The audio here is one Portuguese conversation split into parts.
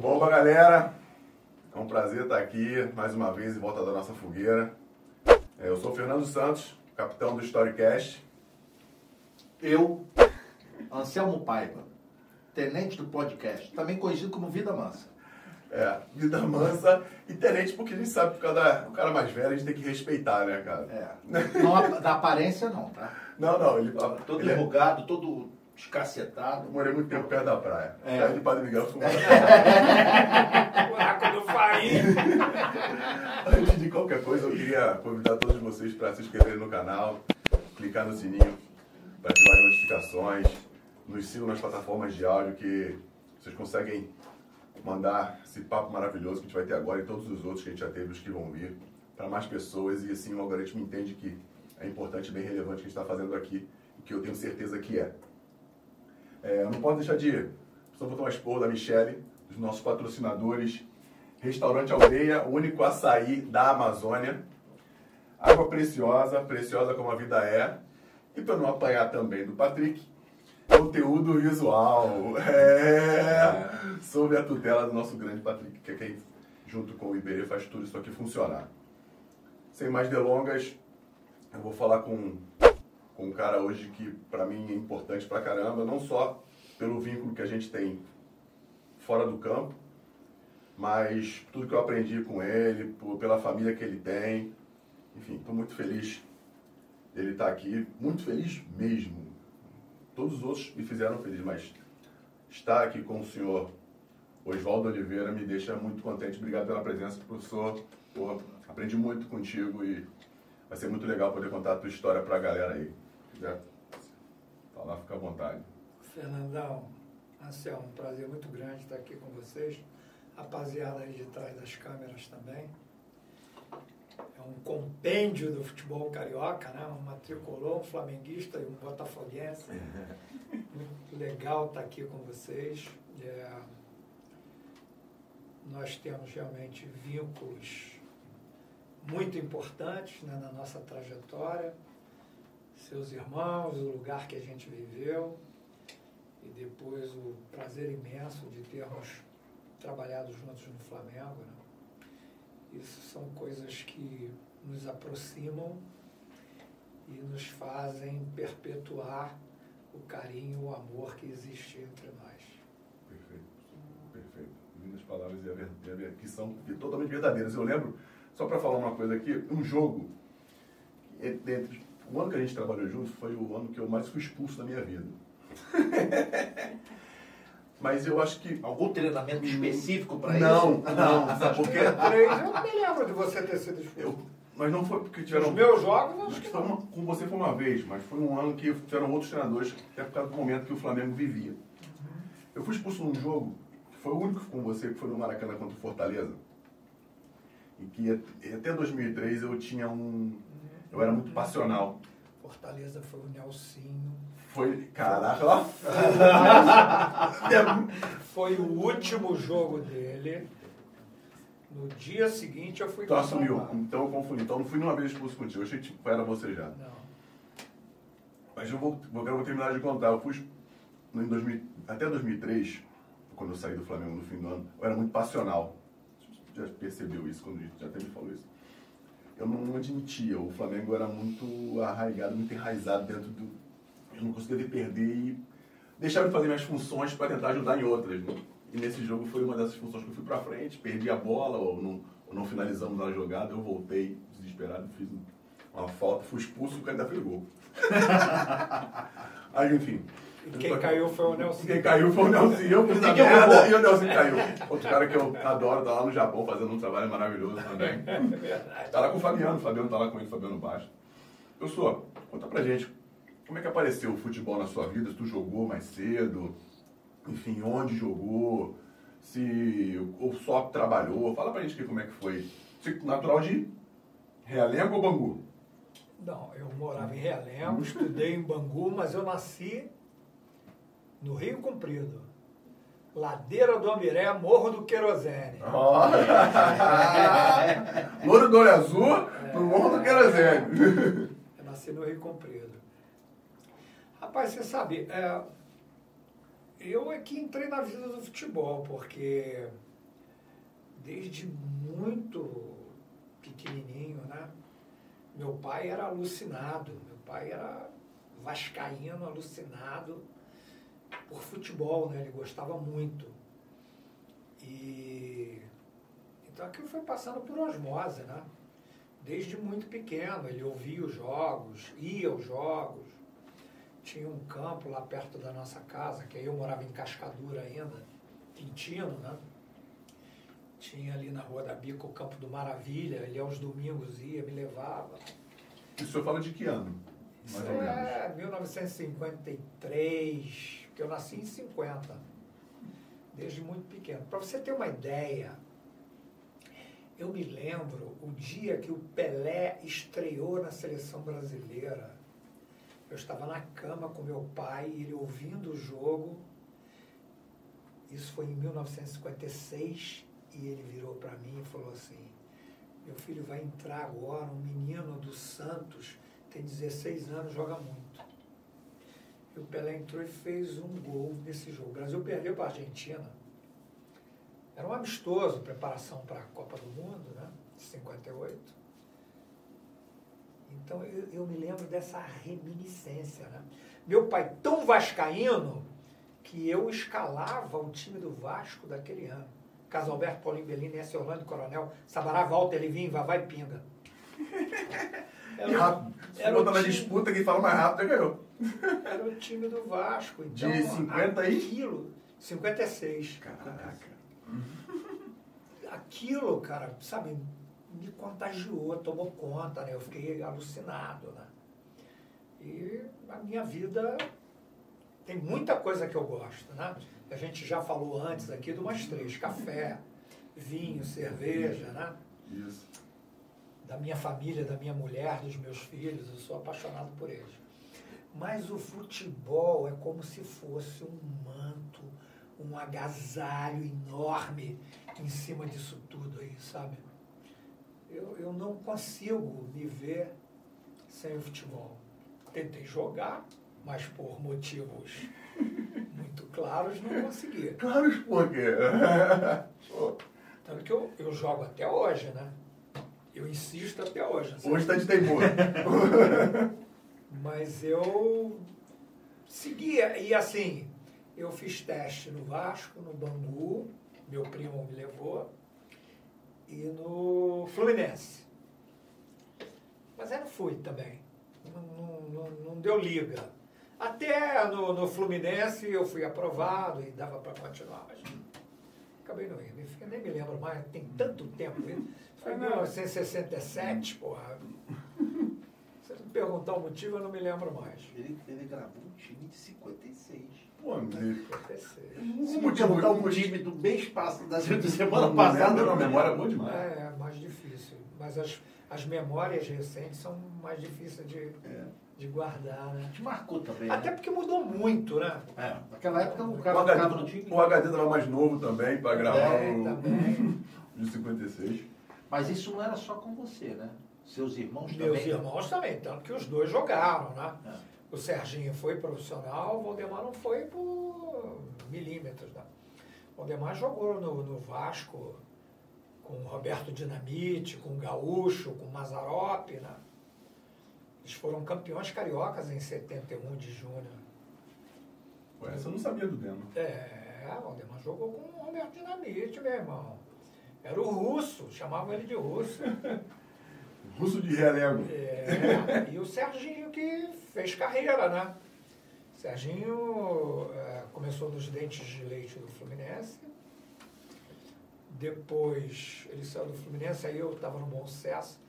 Bom, galera, é um prazer estar aqui mais uma vez em volta da nossa fogueira. É, eu sou Fernando Santos, capitão do Storycast. Eu, Anselmo Paiva, tenente do podcast, também conhecido como Vida Mansa. É, vida mansa e tenente, porque a gente sabe que cada o cara mais velho a gente tem que respeitar, né, cara? É. Não, da aparência não, tá? Não, não, ele, Todo ele é- enrugado, todo escacetado. eu morei muito tempo perto da praia. É. Perto de Padre Miguel fumava. Buraco do Faim. Antes de qualquer coisa, eu queria convidar todos vocês para se inscreverem no canal, clicar no sininho para ativar as notificações, nos sigam nas plataformas de áudio que vocês conseguem mandar esse papo maravilhoso que a gente vai ter agora e todos os outros que a gente já teve, os que vão vir, para mais pessoas e assim o algoritmo entende que é importante e bem relevante o que a gente está fazendo aqui e que eu tenho certeza que é. É, não posso deixar de só botar uma expor da Michele, dos nossos patrocinadores, Restaurante Aldeia, o único açaí da Amazônia, água preciosa, preciosa como a vida é, e para não apanhar também do Patrick, conteúdo visual, é, sob a tutela do nosso grande Patrick, que é quem, junto com o Iberê, faz tudo isso aqui funcionar. Sem mais delongas, eu vou falar com, com um cara hoje que para mim é importante pra caramba, não só pelo vínculo que a gente tem fora do campo, mas tudo que eu aprendi com ele, por- pela família que ele tem. Enfim, estou muito feliz dele estar aqui, muito feliz mesmo. Todos os outros me fizeram feliz, mas estar aqui com o senhor Oswaldo Oliveira me deixa muito contente. Obrigado pela presença, professor. Aprendi muito contigo e vai ser muito legal poder contar a tua história para a galera aí. Quiser falar, fica à vontade. Fernandão, Anselmo, um prazer muito grande estar aqui com vocês. Rapaziada aí de trás das câmeras também. É um compêndio do futebol carioca, né? Um tricolor, um flamenguista e um botafoguense. Muito legal estar aqui com vocês. É, nós temos realmente vínculos muito importantes né, na nossa trajetória. Seus irmãos, o lugar que a gente viveu e depois o prazer imenso de termos trabalhado juntos no Flamengo. Né? Isso são coisas que nos aproximam e nos fazem perpetuar o carinho, o amor que existe entre nós. Perfeito, perfeito. Lindas palavras que são totalmente verdadeiras. Eu lembro, só para falar uma coisa aqui, um jogo, e- dentre, o ano que a gente trabalhou junto foi o ano que eu mais fui expulso da minha vida. Mas eu acho que. Algum treinamento específico para isso? Não, não, sabe por quê? Três, eu não me lembro de você ter sido expulso. Eu, mas não foi porque tiveram. meus jogos, eu Acho que não. com você foi uma vez, mas foi um ano que tiveram outros treinadores, até por causa do momento que o Flamengo vivia. Eu fui expulso num jogo, que foi o único com você, que foi no Maracanã contra o Fortaleza. E que at- até 2003 eu tinha um. Eu era muito passional. Fortaleza foi o Nelsinho. Foi. Caraca, ó. Foi o último jogo dele. No dia seguinte eu fui Tu assumiu. contratado. Então eu confundi. Então eu não fui nenhuma vez expulso contigo. Eu achei que tipo, era você já. Não. Mas eu vou, vou, eu vou terminar de contar. Eu fui em 2000, até 2003, quando eu saí do Flamengo no fim do ano, eu era muito passional. Você já percebeu isso quando já até me falou isso. Eu não admitia. O Flamengo era muito arraigado, muito enraizado dentro do. Eu não conseguia perder e deixava de fazer minhas funções para tentar ajudar em outras. né? E nesse jogo foi uma dessas funções que eu fui para frente, perdi a bola ou não, ou não finalizamos na jogada. Eu voltei desesperado, fiz uma falta, fui expulso, o cara ainda fez gol. Aí, enfim. E quem caiu foi o Nelson. Quem caiu foi o Nelson. Eu fiz a merda e o Nelson caiu. Outro cara que eu adoro, tá lá no Japão fazendo um trabalho maravilhoso também. É verdade. Tá lá com o Fabiano, o Fabiano tá lá com ele, o Fabiano Baixo. Eu sou, conta pra gente, como é que apareceu o futebol na sua vida? Se tu jogou mais cedo, enfim, onde jogou, se ou só trabalhou, fala pra gente aqui como é que foi. Você natural de Realengo ou Bangu? Não, eu morava em Realengo, estudei em Bangu, mas eu nasci no Rio Comprido. Ladeira do Amiré, Morro do Querosene. Louro do olho azul, no Morro do Querosene. Eu nasci no Rio Comprido. Rapaz, você sabe, é, eu é que entrei na vida do futebol, porque desde muito pequenininho, né? Meu pai era alucinado, meu pai era vascaíno, alucinado por futebol, né? Ele gostava muito. E então aquilo foi passando por osmose, né? Desde muito pequeno, ele ouvia os jogos, ia aos jogos. Tinha um campo lá perto da nossa casa, que aí eu morava em Cascadura ainda, Quintino, né? Tinha ali na Rua da Bica o Campo do Maravilha, ele aos domingos ia, me levava. E o senhor fala de que ano? Isso é 1953, porque eu nasci em 50, desde muito pequeno. Para você ter uma ideia, eu me lembro o dia que o Pelé estreou na seleção brasileira. Eu estava na cama com meu pai, ele ouvindo o jogo. Isso foi em 1956 e ele virou para mim e falou assim: Meu filho vai entrar agora, um menino do Santos, tem 16 anos, joga muito. E o Pelé entrou e fez um gol nesse jogo. O Brasil perdeu para a Argentina era um amistoso, preparação para a Copa do Mundo, né? De 58. Então eu, eu, me lembro dessa reminiscência, né? Meu pai tão vascaíno que eu escalava o time do Vasco daquele ano. Caso Alberto Paulinho Bellini, S. Orlando Coronel, Sabará, Walter, Livinho, Vavá e Pinga. Era, rápido. Se botar na disputa, quem fala mais rápido ganhou. Era o time do Vasco. Então, De 50 aí? Aquilo, 56. Caraca. Aquilo, cara, sabe, me contagiou, tomou conta, né? Eu fiquei alucinado, né? E a minha vida tem muita coisa que eu gosto, né? A gente já falou antes aqui de umas três, café, vinho, cerveja, né? Isso. Da minha família, da minha mulher, dos meus filhos, eu sou apaixonado por eles. Mas o futebol é como se fosse um manto, um agasalho enorme em cima disso tudo aí, sabe? Eu, eu não consigo me ver sem o futebol. Tentei jogar, mas por motivos muito claros não consegui. Claros por quê? Tanto que eu, eu jogo até hoje, né? Eu insisto até hoje. Sabe? Hoje está de teimoso. mas eu seguia, e assim, eu fiz teste no Vasco, no Bangu, meu primo me levou, e no Fluminense. Mas eu não fui também. Não, não, não deu liga. Até no, no, Fluminense eu fui aprovado e dava para continuar, mas acabei não indo. Eu nem me lembro mais, tem tanto tempo. Foi em 1967, porra. Se você me perguntar o motivo, eu não me lembro mais. Ele, ele gravou um time de 56. Pô, amigo. Se motivo dar um time do mês passado, da semana passada. Não, memória é boa demais. É, é mais difícil. Mas as, as memórias recentes são mais difíceis de, é. De guardar, né? Te marcou também. Até né? porque mudou muito, né? É. Naquela época o cara o HD, no time. O HD estava mais novo também, para gravar é, o, também. de 56. Mas isso não era só com você, né? Seus irmãos Meus também? Meus irmãos também, tanto que os dois jogaram, né? É. O Serginho foi profissional, o Valdemar não foi por milímetros. Né? O Valdemar jogou no, no Vasco com o Roberto Dinamite, com o Gaúcho, com o Mazarop. Né? Eles foram campeões cariocas em 71 de junho. Pô, essa eu não sabia do Demo. É, o Valdemar jogou com o Roberto Dinamite, meu irmão. Era o russo, chamavam ele de russo. Russo de relego. É, e o Serginho que fez carreira, né? Serginho é, começou nos dentes de leite do Fluminense. Depois ele saiu do Fluminense, aí eu estava no Bom Sucesso.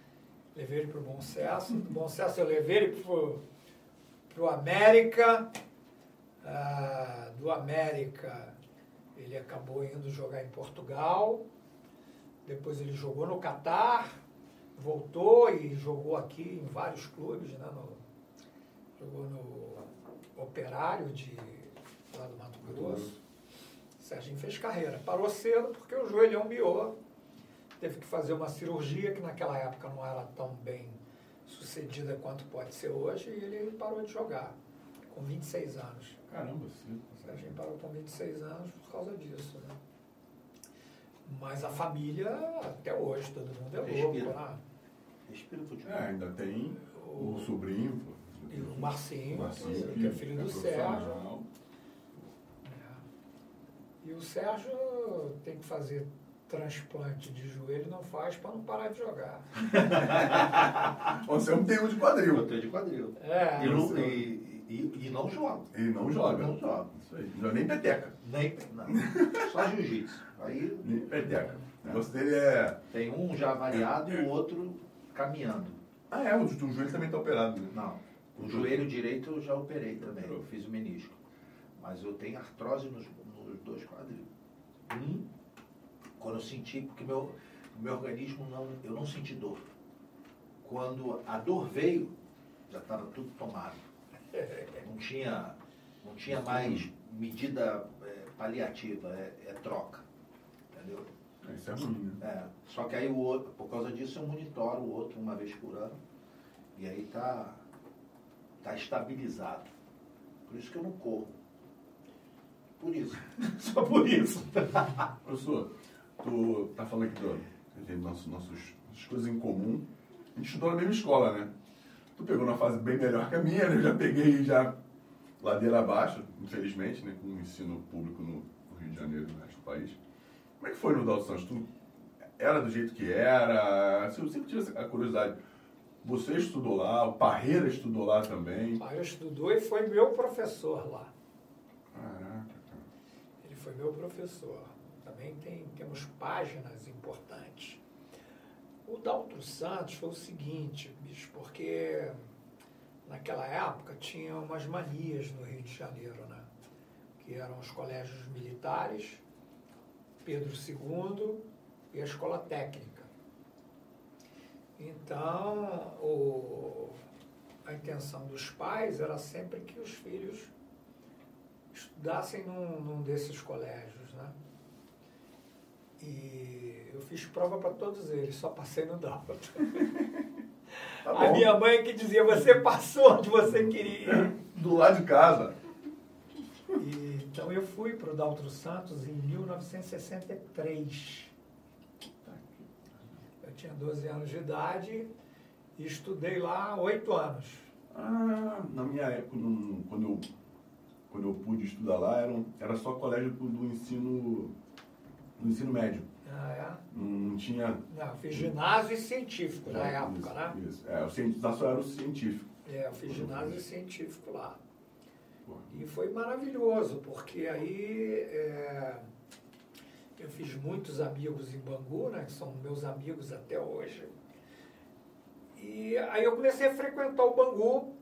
Levei ele para o Bom Sucesso. Do Bom Sucesso eu levei ele para o América. Ah, do América ele acabou indo jogar em Portugal. Depois ele jogou no Catar voltou e jogou aqui em vários clubes, né? No, jogou no Operário de lá do Mato Grosso. Serginho fez carreira. Parou cedo porque o joelhão miou. Teve que fazer uma cirurgia que naquela época não era tão bem sucedida quanto pode ser hoje e ele parou de jogar com 26 anos. Caramba, sim. Serginho parou com 26 anos por causa disso, né? Mas a família, até hoje, todo mundo é Respira. louco. Né? Respira o futebol. É, ainda tem o sobrinho. pô. E o Marcinho, Marcinho, que é filho do Sérgio. profissional. É. E o Sérgio tem que fazer transplante de joelho, não faz para não parar de jogar. Você não tem um de quadril. Eu tenho de quadril. É, E não, e, e, e não joga. E não joga. Não joga. Isso aí. Não joga nem peteca. Nem, não. Só jiu-jitsu. Aí Nem peteca. O negócio dele é. tem um já avaliado e o outro caminhando. Ah, é, o, o joelho também tá operado, né? Não. O joelho direito eu já operei também. Eu fiz o menisco. Mas eu tenho artrose nos, nos dois quadris. Um, quando eu senti, porque meu, meu organismo não. Eu não senti dor. Quando a dor veio, já estava tudo tomado. Não tinha, não tinha mais medida eh, paliativa, é, é troca. Entendeu? É, Isso é ruim, né? É, só que aí o outro, por causa disso eu monitoro o outro uma vez por ano. E aí tá, tá estabilizado. Por isso que eu não corro. Por isso. Só por isso. Professor, tu tá falando aqui do, nossos, nossos, nossas coisas em comum. A gente estudou na mesma escola, né? Tu pegou numa fase bem melhor que a minha, né? Eu já peguei já ladeira abaixo, infelizmente, né? Com o ensino público no, no Rio de Janeiro e no resto do país. Como é que foi no Dalton Santos? Tu era do jeito que era? Eu sempre tive essa- a curiosidade. Você estudou lá, o Parreira estudou lá também. O pai estudou e foi meu professor lá. Caraca, cara. Ele foi meu professor. Também tem, temos páginas importantes. O Daltro Santos foi o seguinte, bicho, porque naquela época tinha umas manias no Rio de Janeiro, né? Que eram os colégios militares, Pedro II e a escola técnica. Então, o- a intenção dos pais era sempre que os filhos estudassem num, num desses colégios, né? E eu fiz prova para todos eles, só passei no Dalton. Tá a minha mãe que dizia, você passou onde você queria. Do lado de casa. E, então eu fui para o Daltro Santos em 1963. Eu tinha 12 anos de idade e estudei lá oito anos. Ah, na minha época, quando, eu, quando eu pude estudar lá, era, era só colégio do ensino, do ensino médio. Ah, Não, não tinha. é? Não, eu fiz ginásio e científico na é, época, isso, né? Isso. É, o cientista só era o científico. É, eu fiz ginásio e científico lá. Pô, E foi maravilhoso, porque aí é, eu fiz muitos amigos em Bangu, né, que são meus amigos até hoje. E aí eu comecei a frequentar o Bangu,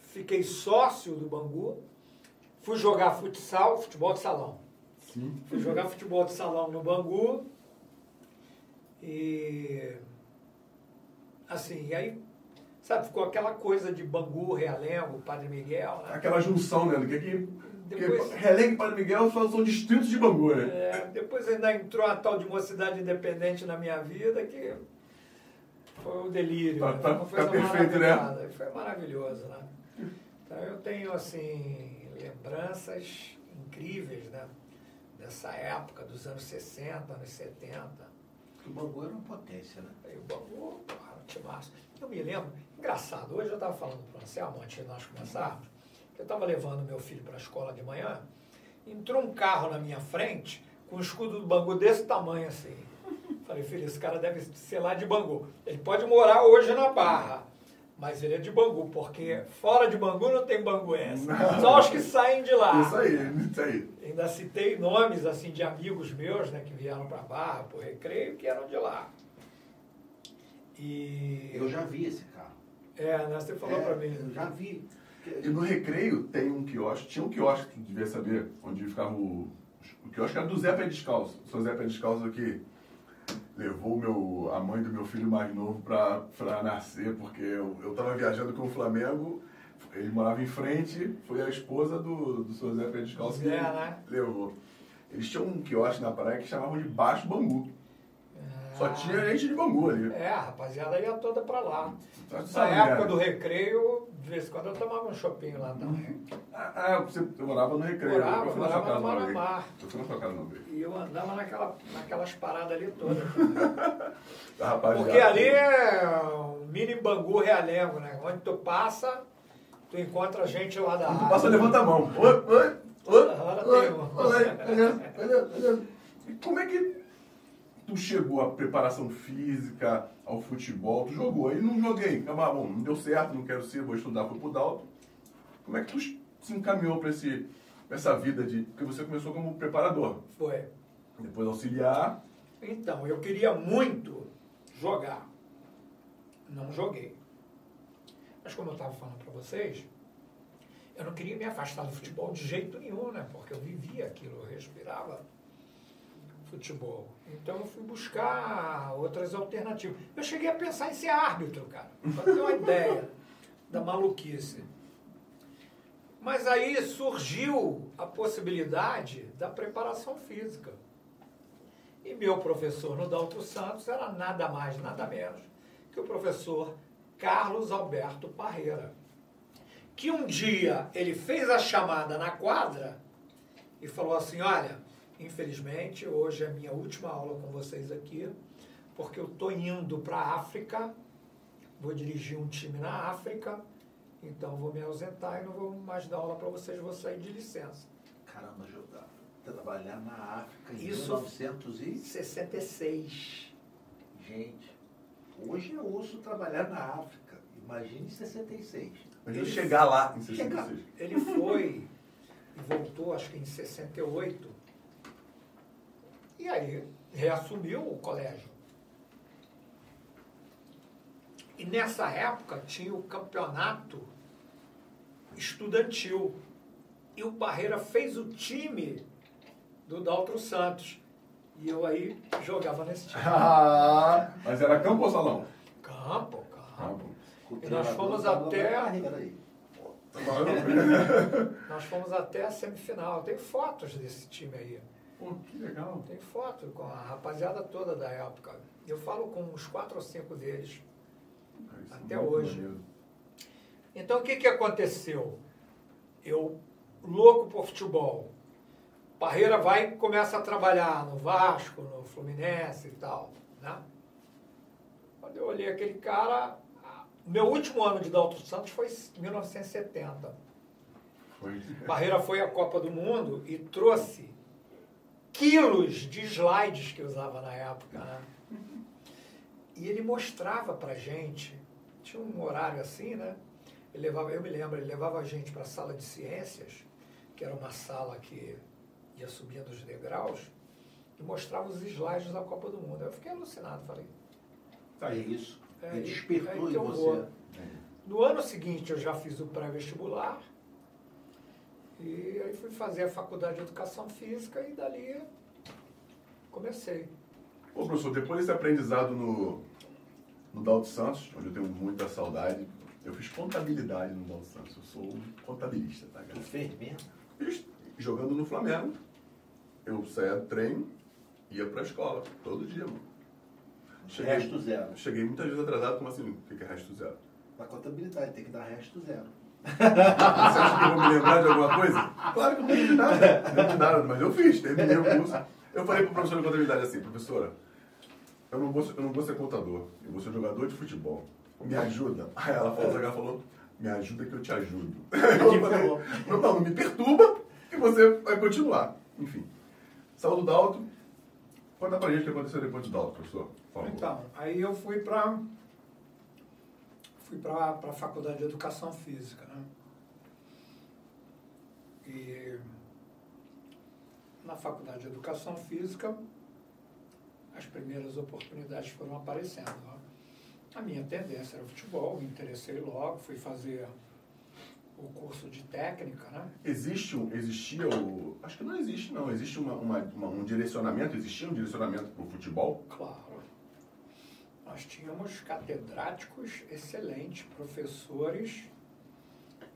fiquei sócio do Bangu, fui jogar futsal, futebol de salão. Sim. Fui jogar futebol de salão no Bangu. E assim, e aí, sabe, ficou aquela coisa de Bangu, Realengo, Padre Miguel, né? Aquela junção, né? Do que que. Depois- Porque Relém e Padre Miguel são, são distritos de Bangu, né? É, depois ainda entrou a tal de mocidade independente na minha vida, que foi o delírio. Tá- né? tá- tá perfeito, né? Foi maravilhoso, né? Então eu tenho, assim, lembranças incríveis, né? Dessa época, dos anos 60, anos 70. O Bangu era uma potência, né? O Bangu, porra, um timaço. Eu me lembro, engraçado, hoje eu estava falando para o Anselmo, antes de nós começarmos, que eu estava levando meu filho para a escola de manhã, entrou um carro na minha frente com um escudo do Bangu desse tamanho assim. Falei, filho, esse cara deve ser lá de Bangu. Ele pode morar hoje na Barra, mas ele é de Bangu, porque fora de Bangu não tem banguense. Só os que saem de lá. Isso aí, isso aí. Ainda citei nomes assim de amigos meus, né, que vieram para Barra, por recreio, que eram de lá. E Eu já vi esse carro. é, né, você falou É, para mim. Eu já vi. E no recreio tem um quiosque, tinha um quiosque, tu devia saber, onde ficava o. O quiosque era do Zé Pé Descalço. O seu Zé Pé Descalço que levou meu, a mãe do meu filho mais novo pra nascer, porque eu, eu tava viajando com o Flamengo, ele morava em frente, foi a esposa do, do seu Zé Pé Descalço que Zé, né? levou. Eles tinham um quiosque na praia que chamavam de Baixo Bangu. Só tinha gente de Bangu ali. É, a rapaziada ia toda pra lá. Tá Na época do recreio, de vez em quando eu tomava um shopping lá também. Ah, ah, você eu morava no recreio. Morava, eu morava casa no. Maramá. Eu fui na sua casa vez. E eu andava naquela, naquelas paradas ali todas. Rapaziada. Porque ali é um mini Bangu Realengo, né? Onde tu passa, tu encontra gente lá da Quando tu passa, levanta a mão. Oi, oi, oi, oi, oi, beleza, beleza, beleza. E como é que tu chegou à preparação física, ao futebol? Tu jogou, aí não joguei. Ah, bom, não deu certo, não quero ser, vou estudar, fui pro Dalto. Como é que tu se encaminhou para esse, pra essa vida de... Porque você começou como preparador, Foi. depois auxiliar. Então, eu queria muito jogar. Não joguei. Mas como eu estava falando para vocês, eu não queria me afastar do futebol de jeito nenhum, né? Porque eu vivia aquilo, eu respirava futebol. Então eu fui buscar outras alternativas. Eu cheguei a pensar em ser árbitro, cara. Pra ter uma ideia da maluquice. Mas aí surgiu a possibilidade da preparação física. E meu professor no Dalto Santos era nada mais, nada menos que o professor Carlos Alberto Parreira. Que um dia ele fez a chamada na quadra e falou assim: Olha, infelizmente hoje é a minha última aula com vocês aqui, porque eu estou indo para a África, vou dirigir um time na África, então vou me ausentar e não vou mais dar aula para vocês, vou sair de licença. Caramba, jogar. Trabalhar na África em Isso- 1900 e... 66. Gente, hoje eu ouço trabalhar na África. Imagine em 66. Mas eu Ele- chegar lá em Chegar. 66. Ele foi e voltou, acho que em 68. E aí reassumiu o colégio. E nessa época tinha o campeonato estudantil. E o Barreira fez o time do Daltro Santos. E eu aí jogava nesse time. Ah, mas era campo ou salão? Campo, campo. Campo. E nós fomos até- aí. Nós fomos até a semifinal. Tem fotos desse time aí. Pô, que legal. Tem foto com a rapaziada toda da época. Eu falo com uns quatro ou cinco deles. Isso é Até muito hoje. maneiro. Então o que, que aconteceu? Eu, louco por futebol. Parreira vai e começa a trabalhar no Vasco, no Fluminense e tal. Né? Quando eu olhei aquele cara, ah, meu último ano de Dalton Santos foi em 1970. Foi. Barreira foi à Copa do Mundo e trouxe quilos de slides que usava na época, né? E ele mostrava pra gente, tinha um horário assim, né? Ele levava, eu me lembro, ele levava a gente para a sala de ciências, que era uma sala que ia subindo os degraus, e mostrava os slides da Copa do Mundo. Eu fiquei alucinado, falei, É isso. É, Ele é despertou que em você. No ano seguinte eu já fiz o pré-vestibular e aí fui fazer a faculdade de educação física e dali comecei. Ô, professor, depois desse aprendizado no, no Dalto Santos, onde eu tenho muita saudade, eu fiz contabilidade no Dalto Santos. Eu sou um contabilista, tá, Tu fez mesmo? Fiz jogando no Flamengo. Eu saía do treino, ia pra escola, todo dia, mano. Cheguei, Resto zero. cheguei muitas vezes atrasado, como assim? O que é resto zero? Na contabilidade tem que dar resto zero. Você acha que eu vou me lembrar de alguma coisa? Claro que eu não lembro de nada. Não lembro de nada, mas eu fiz, terminei o curso. Eu falei pro professor de contabilidade assim, professora, eu não vou, ser- eu não vou ser contador, eu vou ser jogador de futebol. Me ajuda. Aí ela falou, ela falou, me ajuda que eu te ajudo. Eu falei, não, não, me perturba que você vai continuar. Enfim. Saiu do Dalto. Conta pra gente o que aconteceu depois do Dalto, professor. Então, aí eu fui para fui para a faculdade de educação física, né? E na faculdade de educação física as primeiras oportunidades foram aparecendo. né? A minha tendência era o futebol, me interessei logo, fui fazer o curso de técnica, né? Existe um, existia o. Acho que não existe, não. Existe uma, uma- uma- um direcionamento, existia um direcionamento para o futebol? Claro. Nós tínhamos catedráticos excelentes, professores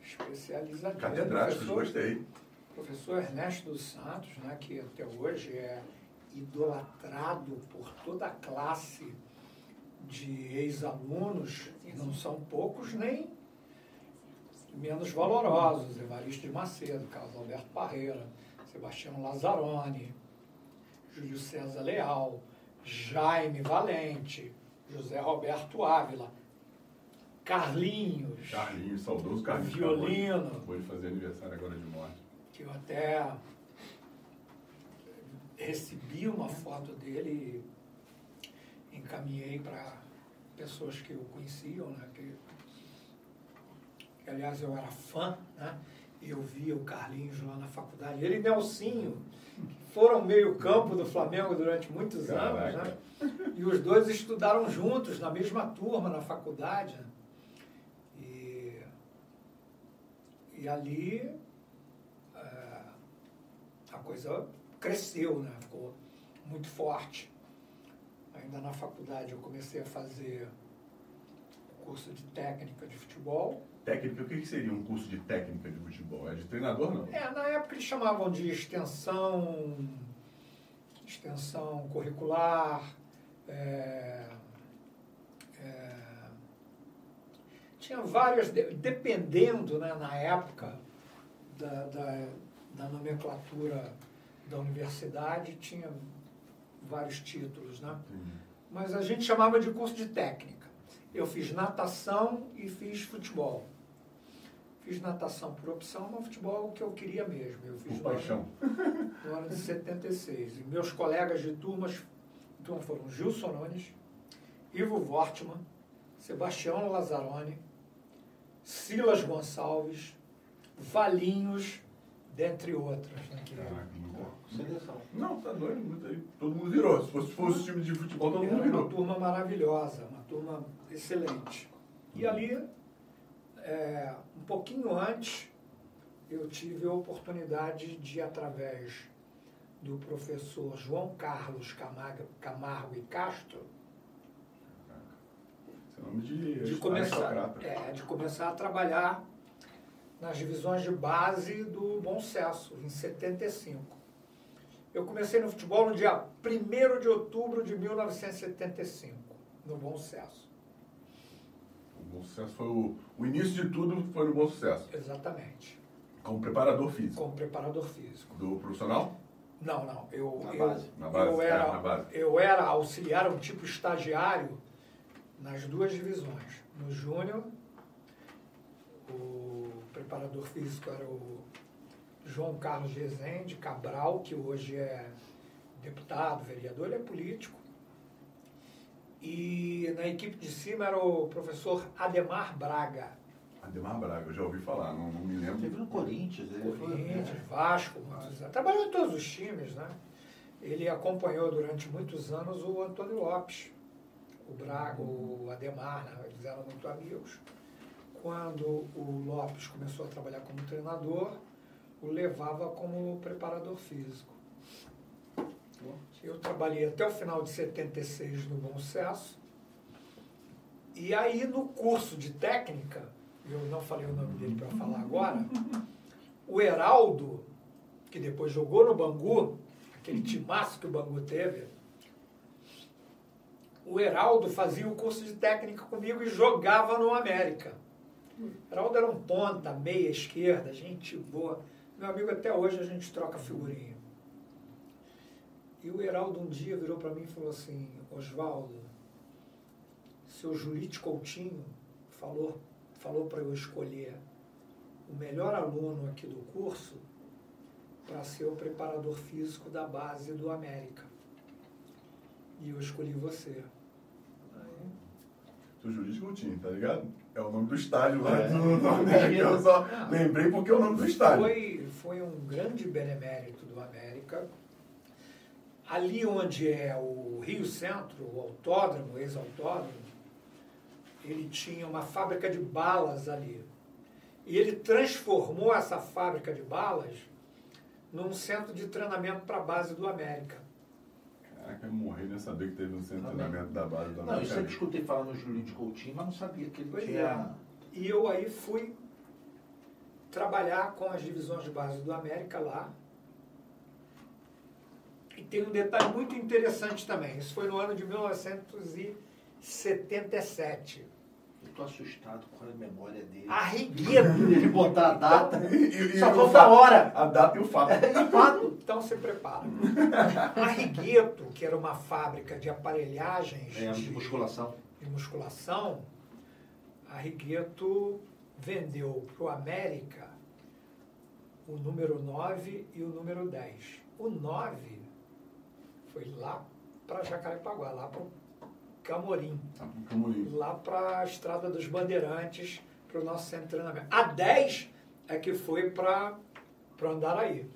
especializadíssimos. Catedráticos, Professor- gostei. Professor Ernesto dos Santos, né, que até hoje é idolatrado por toda a classe de ex-alunos, e não são poucos nem menos valorosos, Evaristo de Macedo, Carlos Alberto Parreira, Sebastião Lazzaroni, Júlio César Leal, Jaime Valente, José Roberto Ávila, Carlinhos. Carlinhos, saudoso Carlinhos. Violino. Acabou de fazer aniversário agora de morte. Que eu até recebi uma foto dele e encaminhei para pessoas que o conheciam, né? Que, que, aliás eu era fã, né? E eu via o Carlinhos lá na faculdade. Ele e Nelsinho foram meio campo do Flamengo durante muitos Caraca. anos, né? E os dois estudaram juntos na mesma turma na faculdade. Né? E, e ali é, a coisa cresceu, né? Ficou muito forte. Ainda na faculdade eu comecei a fazer curso de técnica de futebol. Técnica, o que seria um curso de técnica de futebol? É de treinador, não? É, na época eles chamavam de extensão, extensão curricular, é, é, tinha várias, dependendo né, na época da, da, da nomenclatura da universidade, tinha vários títulos, né? Mas a gente chamava de curso de técnica. Eu fiz natação e fiz futebol. Fiz natação por opção, mas futebol é o que eu queria mesmo. Eu fiz por paixão. No ano de 76. E meus colegas de turmas então foram Gilson Nunes, Ivo Wortman, Sebastião Lazzaroni, Silas Gonçalves, Valinhos, dentre outros. Né, Seleção. Não, tá doido. Todo mundo virou. Se fosse, fosse time de futebol, todo mundo virou. Uma turma maravilhosa, uma turma excelente. E ali, é, um pouquinho antes, eu tive a oportunidade de, através do professor João Carlos Camargo, Camargo e Castro, nome de, de começar, é, de começar a trabalhar nas divisões de base do Bom Sucesso, em 75. Eu comecei no futebol no dia 1 de outubro de 1975, no Bom Sucesso. O Bom Sucesso foi o, o início de tudo foi no Bom Sucesso. Exatamente. Como preparador físico. Como preparador físico. Do profissional? Não, não. Eu, na eu, base. Na base, eu, é, era, na base. eu era auxiliar, um tipo estagiário, nas duas divisões. No Júnior, o preparador físico era o João Carlos Rezende Cabral, que hoje é deputado, vereador, ele é político. E na equipe de cima era o professor Ademar Braga. Ademar Braga, eu já ouvi falar, não, não me lembro. Teve no Corinthians, ele Corinthians, foi, né? Vasco, muitos anos. Trabalhou em todos os times, né? Ele acompanhou durante muitos anos o Antônio Lopes, o Braga, o Ademar, né? eles eram muito amigos. Quando o Lopes começou a trabalhar como treinador, o levava como preparador físico. Eu trabalhei até o final de 76 no Bom Sucesso. E aí, no curso de técnica, eu não falei o nome dele para falar agora, o Heraldo, que depois jogou no Bangu, aquele timaço que o Bangu teve, o Heraldo fazia o curso de técnica comigo e jogava no América. O Heraldo era um ponta, meia esquerda, gente boa. Meu amigo, até hoje a gente troca figurinha. E o Heraldo um dia virou para mim e falou assim, Oswaldo, seu Julite Coutinho falou, falou para eu escolher o melhor aluno aqui do curso para ser o preparador físico da base do América. E eu escolhi você. Seu Julite Coutinho, tá ligado? É o nome do estádio lá é. do, do América. Eu só lembrei porque é o nome do estádio. Foi, foi um grande benemérito do América. Ali onde é o Rio Centro, o autódromo, o ex-autódromo, ele tinha uma fábrica de balas ali. E ele transformou essa fábrica de balas num centro de treinamento para a base do América. Caraca, eu morri nem saber que teve um centro de treinamento da base do América. Não, eu sempre escutei falar no Julinho de Coutinho, mas não sabia que ele pois tinha... É. E eu aí fui trabalhar com as divisões de base do América lá. E tem um detalhe muito interessante também. Isso foi no ano de 1977. Eu tô assustado com a memória dele. Arrigueto. Ele botar a data. E- e- Só e o falta a hora. A data e o fato. Fato. Então se prepara. A Rigueto, que era uma fábrica de aparelhagens É, de musculação. de musculação, a Rigueto vendeu para o América o número 9 e o número 10. O 9 foi lá para Jacarepaguá, lá para o Camorim, Camorim. lá para a Estrada dos Bandeirantes, para o nosso centro de treinamento. A 10 é que foi para Andaraí.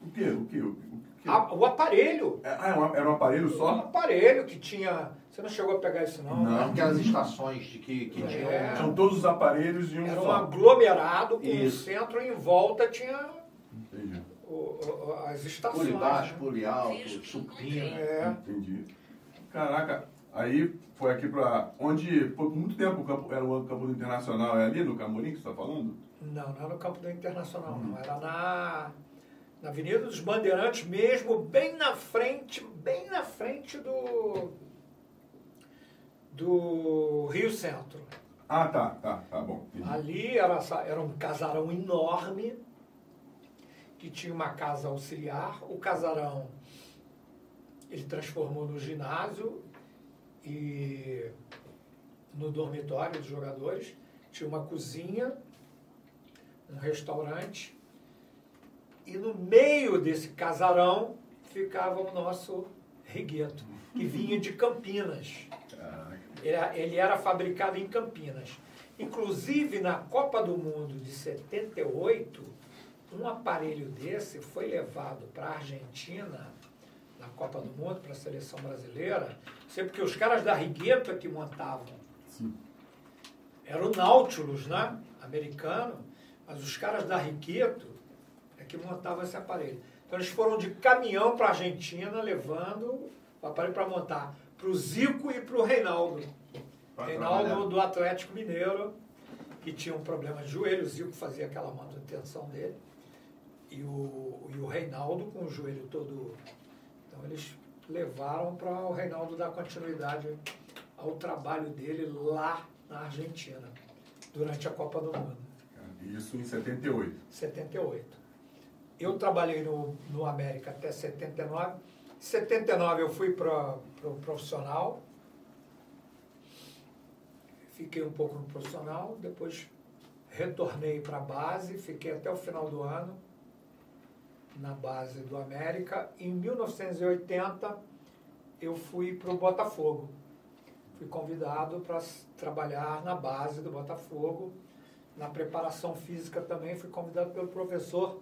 O quê? O quê? O quê? A- o aparelho, É- Ah, era um- um aparelho um só? aparelho que tinha... Você não chegou a pegar isso não? Não. Aquelas estações de que, que É. tinham. São todos os aparelhos em um Era um só. aglomerado com o Isso. centro e em volta tinha. O- o- as estações. Pule baixo, né? pule alto, supino. É, Entendi. Caraca, aí foi aqui pra. Onde por muito tempo o campo, era o campo do Internacional, é ali no Camorim que você está falando? não, não era no campo do Internacional, não. Era na, na Avenida dos Bandeirantes mesmo, bem na frente, bem na frente do, do Rio Centro. Ah, tá, tá, tá bom. entendi. Ali era, era um casarão enorme, que tinha uma casa auxiliar. O casarão ele transformou no ginásio e no dormitório dos jogadores. Tinha uma cozinha, um restaurante. E no meio desse casarão ficava o nosso regueto, que vinha de Campinas. Caraca. Ele era- Ele era fabricado em Campinas. Inclusive, na Copa do Mundo de 78, um aparelho desse foi levado para a Argentina, na Copa do Mundo, para a seleção brasileira, sempre que os caras da Rigueta que montavam. Sim. Era o Nautilus, né? Americano, mas os caras da Riqueto é que montavam esse aparelho. Então eles foram de caminhão para a Argentina levando o aparelho para montar para o Zico e para o Reinaldo. Pra Reinaldo trabalhar. do Atlético Mineiro, que tinha um problema de joelho, o Zico fazia aquela manutenção dele. E o, e o Reinaldo com o joelho todo. Então eles levaram para o Reinaldo dar continuidade ao trabalho dele lá na Argentina, durante a Copa do Mundo, Isso em 78. 78. Eu trabalhei no, no América até 79. Em 79 eu fui para o pro profissional. Fiquei um pouco no profissional, depois retornei para a base, fiquei até o final do ano na base do América. Em 1980 eu fui para o Botafogo. Fui convidado para trabalhar na base do Botafogo. Na preparação física também fui convidado pelo professor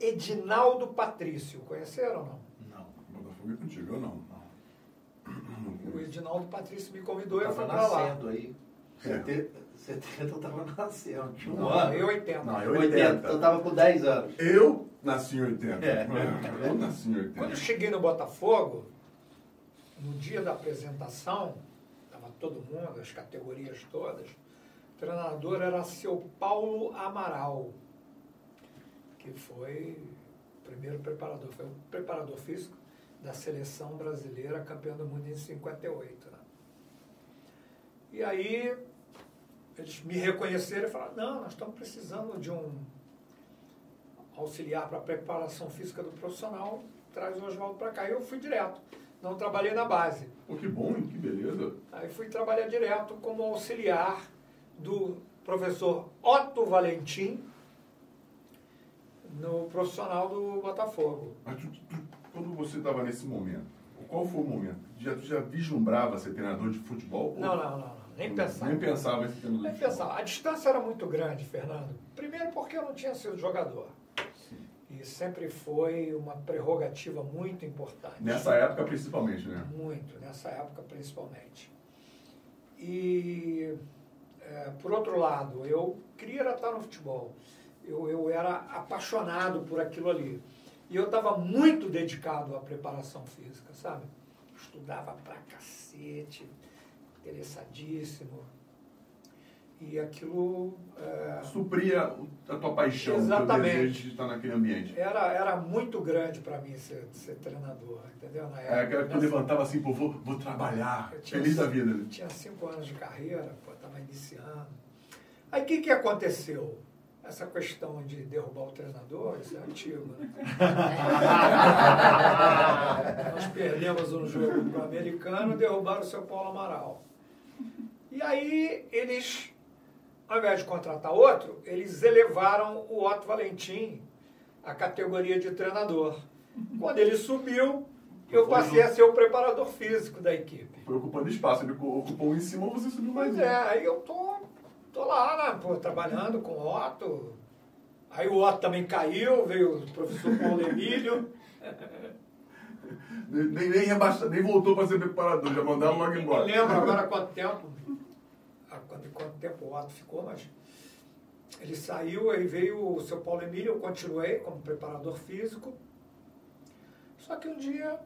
Edinaldo Patrício. Conheceram ou não? Não. Botafogo é contigo, eu não. O Edinaldo Patrício me convidou e eu fui para lá. nascendo aí. É. 70, 70 eu tava nascendo. Tinha um Não, ano. eu 80. Não, eu 80. 80. Eu tava com 10 anos. Eu nasci em 80. É. Eu nasci em 80. Quando eu cheguei no Botafogo, no dia da apresentação, estava todo mundo, as categorias todas, o treinador era seu Paulo Amaral, que foi o primeiro preparador, foi o preparador físico da seleção brasileira campeã do mundo em 58. Né? E aí eles me reconheceram e falaram, não, nós estamos precisando de um auxiliar para a preparação física do profissional, traz o Oswaldo para cá. E eu fui direto, não trabalhei na base. Pô, que bom, que beleza. Aí fui trabalhar direto como auxiliar do professor Otto Valentim no profissional do Botafogo. Mas tu- tu- quando você estava nesse momento, qual foi o momento? Já, tu já vislumbrava ser treinador de futebol? Não, não, não, não. Nem pensava. Nem pensava em ser treinador Nem de futebol. pensava. A distância era muito grande, Fernando. Primeiro porque eu não tinha sido jogador. Sempre foi uma prerrogativa muito importante. Nessa época, principalmente, né? Muito, nessa época principalmente. E, é, por outro lado, eu queria estar no futebol. Eu, eu era apaixonado por aquilo ali. E eu estava muito dedicado à preparação física, sabe? Estudava pra cacete, interessadíssimo. E aquilo. É... Supria a tua paixão, Exatamente. o teu desejo de estar naquele ambiente. Era, era muito grande para mim ser, ser treinador, entendeu? Na época, é, aquela que tu levantava assim, pô, vou, vou trabalhar, feliz da vida. Né? Tinha cinco anos de carreira, pô, estava iniciando. Aí o que, que aconteceu? Essa questão de derrubar o treinador, isso é antigo, né? Nós perdemos um jogo para o americano, derrubaram o seu Paulo Amaral. E aí eles, ao invés de contratar outro, eles elevaram o Otto Valentim à categoria de treinador. Quando ele subiu, eu passei a ser o preparador físico da equipe. Foi ocupando espaço, ele ocupou um em cima, você subiu mais um. é, aí eu tô, tô lá, né, pô, trabalhando com o Otto. Aí o Otto também caiu, veio o professor Paulo Emílio. nem, nem, rebaixa, nem voltou para ser preparador, já mandaram logo embora. Não lembro agora quanto tempo, quanto, quanto tempo o Otto ficou, mas ele saiu, aí veio o seu Paulo Emílio, eu continuei como preparador físico. Só que um dia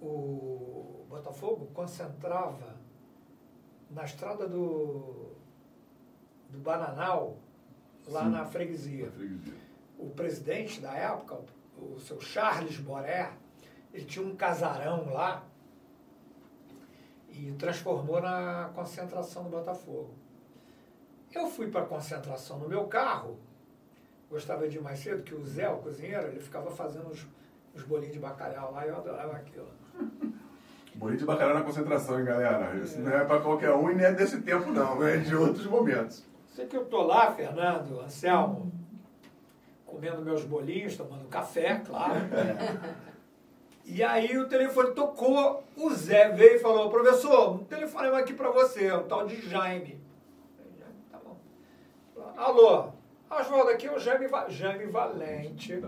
o Botafogo concentrava na estrada do, do Bananal, lá na freguesia. na freguesia. O presidente da época, o seu Charles Boré, ele tinha um casarão lá e transformou na concentração do Botafogo. Eu fui para a concentração no meu carro, gostava de ir mais cedo, que o Zé, o cozinheiro, ele ficava fazendo os, os bolinhos de bacalhau lá e eu adorava aquilo. Bolinho de bacalhau na concentração, hein, galera? Isso é. não é para qualquer um e nem é desse tempo, não, é de outros momentos. Sei que eu tô lá, Fernando, Anselmo, comendo meus bolinhos, tomando café, claro. E aí o telefone tocou, o Zé veio e falou, professor, um telefonema aqui para você, o tal de Jaime. Tá bom. Alô, Oswaldo, aqui é o Jaime, Jaime Valente.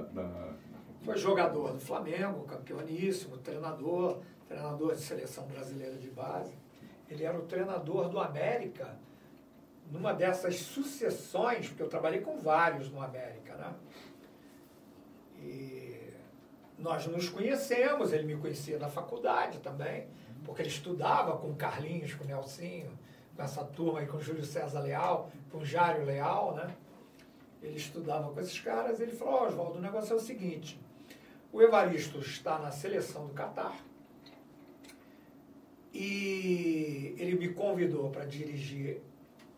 Foi jogador do Flamengo, campeoníssimo, treinador, treinador de seleção brasileira de base. Ele era o treinador do América, numa dessas sucessões, porque eu trabalhei com vários no América, né? E nós nos conhecemos, ele me conhecia na faculdade também, porque ele estudava com Carlinhos, com Nelsinho, com essa turma aí, com Júlio César Leal, com Jário Leal, né? Ele estudava com esses caras, ele falou, oh, Oswaldo, o negócio é o seguinte, o Evaristo está na seleção do Catar e ele me convidou para dirigir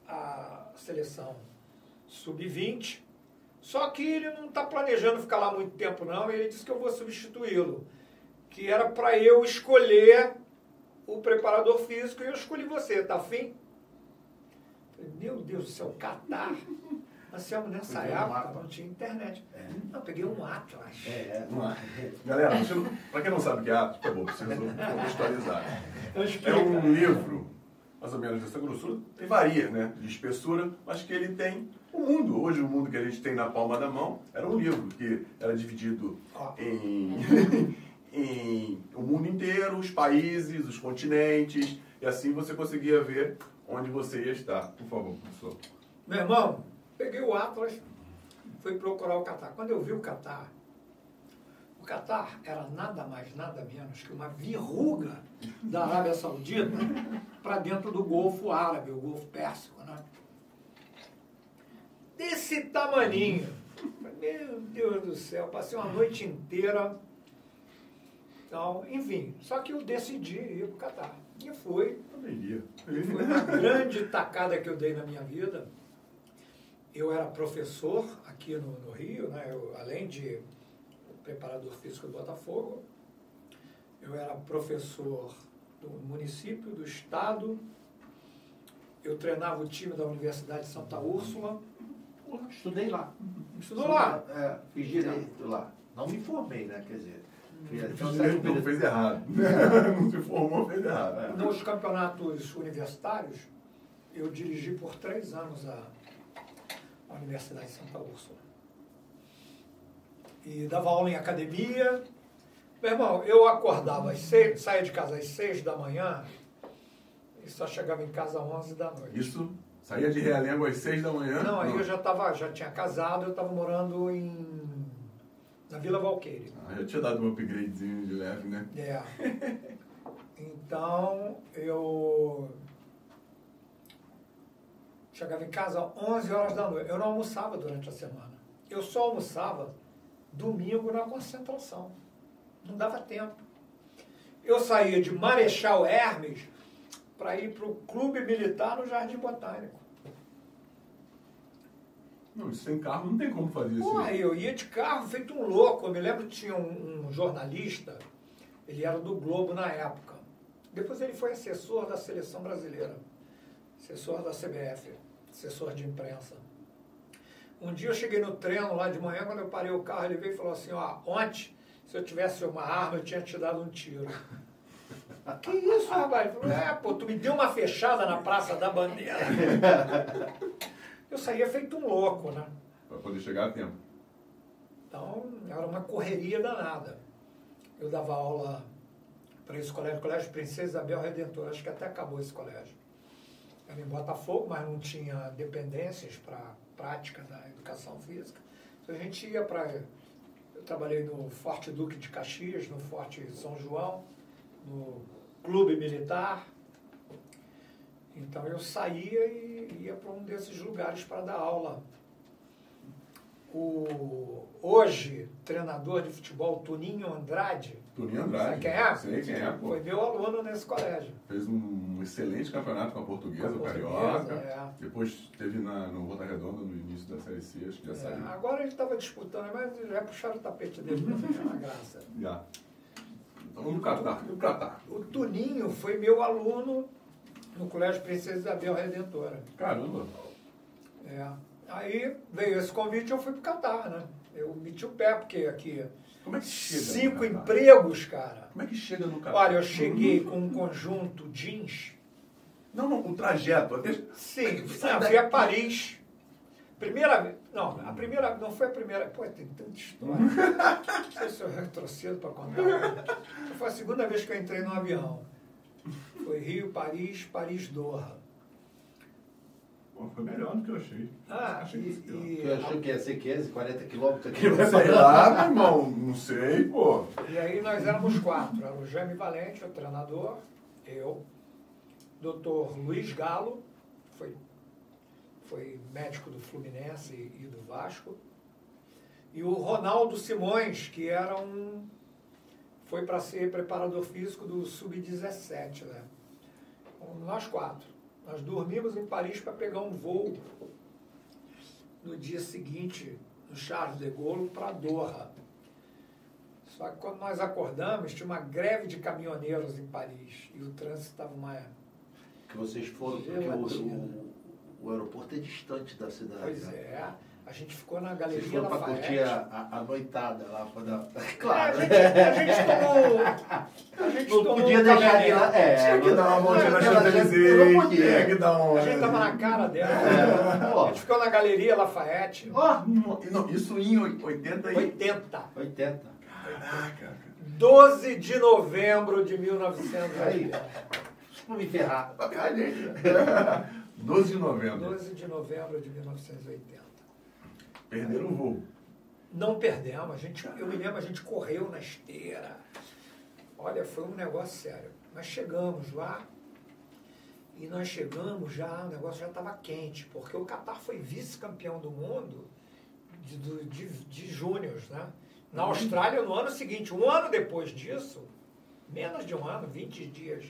a seleção sub-20 só que ele não está planejando ficar lá muito tempo, não, e ele disse que eu vou substituí-lo. Que era para eu escolher o preparador físico e eu escolhi você, tá afim? Meu Deus do céu, Catar. Anselmo, nessa época não tinha internet. É. Não, peguei um Atlas. É, é, Galera, para quem não sabe o que é Atlas, tá bom, preciso contextualizar. É um livro, mais ou menos dessa grossura, tem varia, né? De espessura, mas que ele tem o mundo, hoje o mundo que a gente tem na palma da mão, era um livro que era dividido em, em o mundo inteiro, os países, os continentes, e assim você conseguia ver onde você ia estar. Por favor, professor. Meu irmão, peguei o Atlas, fui procurar o Catar. Quando eu vi o Catar, o Catar era nada mais, nada menos que uma verruga da Arábia Saudita para dentro do Golfo Árabe, o Golfo Pérsico, né? Desse tamaninho. Meu Deus do céu, passei uma noite inteira. Então, enfim, só que eu decidi ir para o Catar. E fui. Foi uma grande tacada que eu dei na minha vida. Eu era professor aqui no, no Rio, né? Eu, além de preparador físico do Botafogo, eu era professor do município, do estado, eu treinava o time da Universidade de Santa Úrsula, estudei lá. Estudou lá? É, fiz direito lá. Não me formei, né? Quer dizer. Fiz direito, não, fez errado. não se formou, fez errado. É. Nos campeonatos universitários, eu dirigi por três anos a, a Universidade de Santa Úrsula. E dava aula em academia. Meu irmão, eu acordava às seis, saía de casa às seis da manhã e só chegava em casa às onze da noite. Isso Saía de Realengo às seis da manhã? Não, aí eu já, tava, já tinha casado, eu estava morando em, na Vila Valqueire. Ah, eu tinha dado um upgradezinho de leve, né? É. Então, eu... Chegava em casa 11 horas da noite. Eu não almoçava durante a semana. Eu só almoçava domingo na concentração. Não dava tempo. Eu saía de Marechal Hermes para ir para o Clube Militar no Jardim Botânico. Não, isso sem carro não tem como fazer isso. Porra, eu ia de carro feito um louco. Eu me lembro que tinha um, um jornalista, ele era do Globo na época. Depois ele foi assessor da seleção brasileira, assessor da CBF, assessor de imprensa. Um dia eu cheguei no treino lá de manhã, quando eu parei o carro, ele veio e falou assim, ó, ontem, se eu tivesse uma arma, eu tinha te dado um tiro. Que isso, rapaz? Ele falou, é, pô, tu me deu uma fechada na Praça da Bandeira. eu saía feito um louco, né? Para poder chegar a tempo. Então, era uma correria danada. Eu dava aula para esse colégio, Colégio Princesa Isabel Redentor, acho que até acabou esse colégio. Era em Botafogo, mas não tinha dependências para prática da educação física. Então a gente ia para. Eu trabalhei no Forte Duque de Caxias, no Forte São João, no Clube Militar. Então eu saía e ia para um desses lugares para dar aula. O hoje treinador de futebol Toninho Andrade. Toninho Andrade. Sabe quem é? Sei quem é, pô. Foi meu aluno nesse colégio. Fez um excelente campeonato com a portuguesa, Com a o Portuguesa, Carioca. é. Depois teve na, no Volta Redonda no início da Série C, acho que já É, saiu. agora ele estava disputando, mas já puxaram o tapete dele também, é uma graça. Já. Então vamos no Catar. No Catar. O Toninho foi meu aluno no Colégio Princesa Isabel Redentora. Caramba. É. Aí veio esse convite e eu fui pro Catar, né? Eu meti o pé, porque aqui Como é que chega? cinco empregos, cara. Como é que chega no Catar? Olha, eu cheguei com um conjunto jeans. Não, não, o trajeto. Até... Sim, Sai fui a Paris. Primeira vez. Não, a primeira. Não foi a primeira. Pô, tem tanta história. Não sei se eu retrocedo para contar. Foi a segunda vez que eu entrei no avião. Foi Rio, Paris, Paris, Doha. Pô, foi melhor do que eu achei. Ah, achei e- que e- Tu achou que ia ser 15, 40 quilômetros aqui? Sei lá, meu irmão. Não sei, pô. E aí nós éramos quatro. Era o Jaime Valente, o treinador, eu, doutor Luiz Galo, foi, foi médico do Fluminense e do Vasco, e o Ronaldo Simões, que era um. foi para ser preparador físico do Sub-17, né? Nós quatro. Nós dormimos em Paris para pegar um voo no dia seguinte, no Charles de Gaulle, para Doha. Só que quando nós acordamos, tinha uma greve de caminhoneiros em Paris. E o trânsito estava uma. Que vocês foram, porque o, o, aeroporto é distante da cidade. Pois né? é. A gente ficou na Vocês Galeria foram pra Lafayette. curtir a, a, a noitada lá pra dar. É, Claro. a, gente, a gente tomou. A gente Não tomou podia deixar de lá. É, Tinha que dar uma volta na Champs-Élysées. Não podia. Tinha que dar um... A gente estava na cara dela. É, A gente ficou na Galeria Lafayette. ó, Não, isso em 80 e... 80. 80. Caraca. 12 de novembro de 1980. Vamos me ferrar. Pra pegar a gente. 12 de novembro. 12 de novembro de 1980. Perderam o voo. Não perdemos. A gente, eu me lembro, a gente correu na esteira. Olha, foi um negócio sério. Nós chegamos lá e nós chegamos já, o negócio já estava quente, porque o Catar foi vice-campeão do mundo de, de, de júniors, né? Na Austrália no ano seguinte. Um ano depois disso, menos de um ano, 20 dias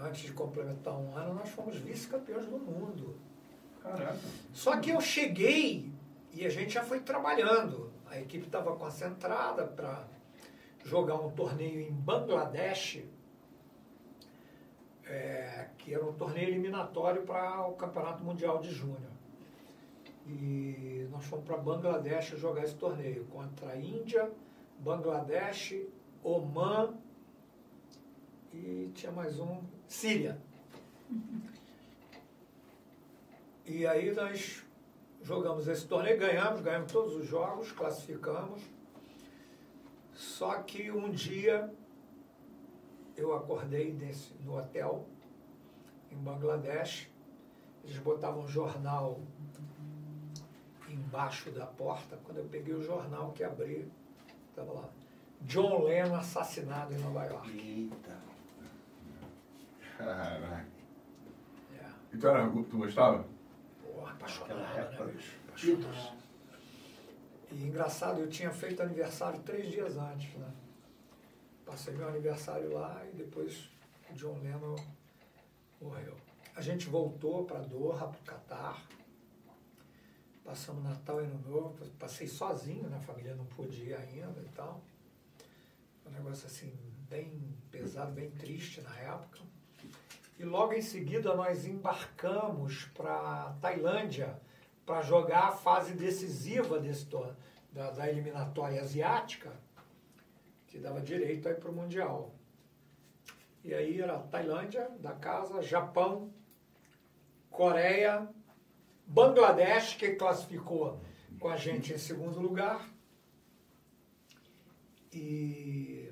antes de complementar um ano, nós fomos vice-campeões do mundo. Caraca. Só que eu cheguei e a gente já foi trabalhando. A equipe estava concentrada para jogar um torneio em Bangladesh, é, que era um torneio eliminatório para o Campeonato Mundial de Júnior. E nós fomos para Bangladesh jogar esse torneio contra a Índia, Bangladesh, Oman e tinha mais um, Síria. E aí nós jogamos esse torneio, ganhamos, ganhamos todos os jogos, classificamos. Só que um dia eu acordei nesse, no hotel em Bangladesh, eles botavam um jornal embaixo da porta. Quando eu peguei o jornal que abri, estava lá. John Lennon assassinado em Nova York. Eita. Caraca. É. E tu, era, tu gostava? Porra, apaixonado, época, né, bicho? Apaixonado. E engraçado, eu tinha feito aniversário três dias antes, né? Passei meu aniversário lá e depois o John Lennon morreu. A gente voltou para Doha, para o Catar. Passamos Natal e Ano Novo. Passei sozinho, né? A família não podia ainda e tal. Um negócio assim, bem pesado, bem triste na época. E logo em seguida nós embarcamos para Tailândia para jogar a fase decisiva desse, da, da eliminatória asiática, que dava direito aí para o Mundial. E aí era Tailândia, da casa, Japão, Coreia, Bangladesh, que classificou com a gente em segundo lugar. E,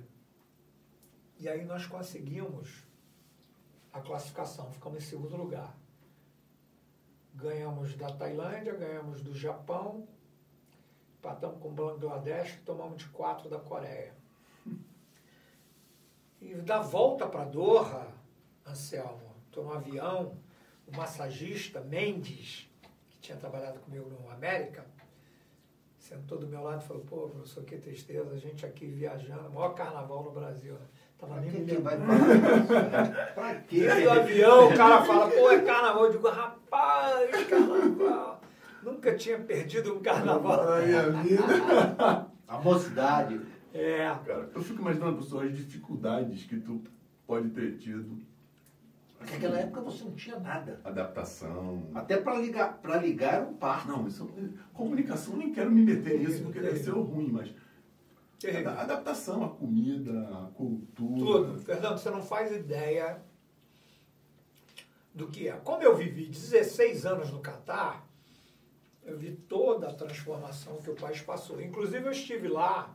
e aí nós conseguimos a classificação, ficamos em segundo lugar. Ganhamos da Tailândia, ganhamos do Japão, empatamos com Bangladesh e tomamos de quatro da Coreia. E da volta para Doha, Anselmo, estou no avião, o massagista Mendes, que tinha trabalhado comigo no América, sentou do meu lado e falou, pô, professor, que tristeza, a gente aqui viajando, maior carnaval no Brasil. Né? Tava Pra nem que que vai né? Pra quê? Dentro do avião, o cara fala, pô, é carnaval. Eu digo, rapaz, carnaval. Nunca tinha perdido um carnaval. Na minha vida. A mocidade. É, Cara, eu fico imaginando, professor, as dificuldades que tu pode ter tido. Naquela época você não tinha nada. Adaptação. Até para ligar, para ligar era um parto. Não, isso, comunicação, nem quero me meter nisso porque deve ser ruim, mas. A- adaptação à comida, à cultura. Tudo. Fernando, você não faz ideia do que é. Como eu vivi 16 anos no Catar, eu vi toda a transformação que o país passou. Inclusive, eu estive lá,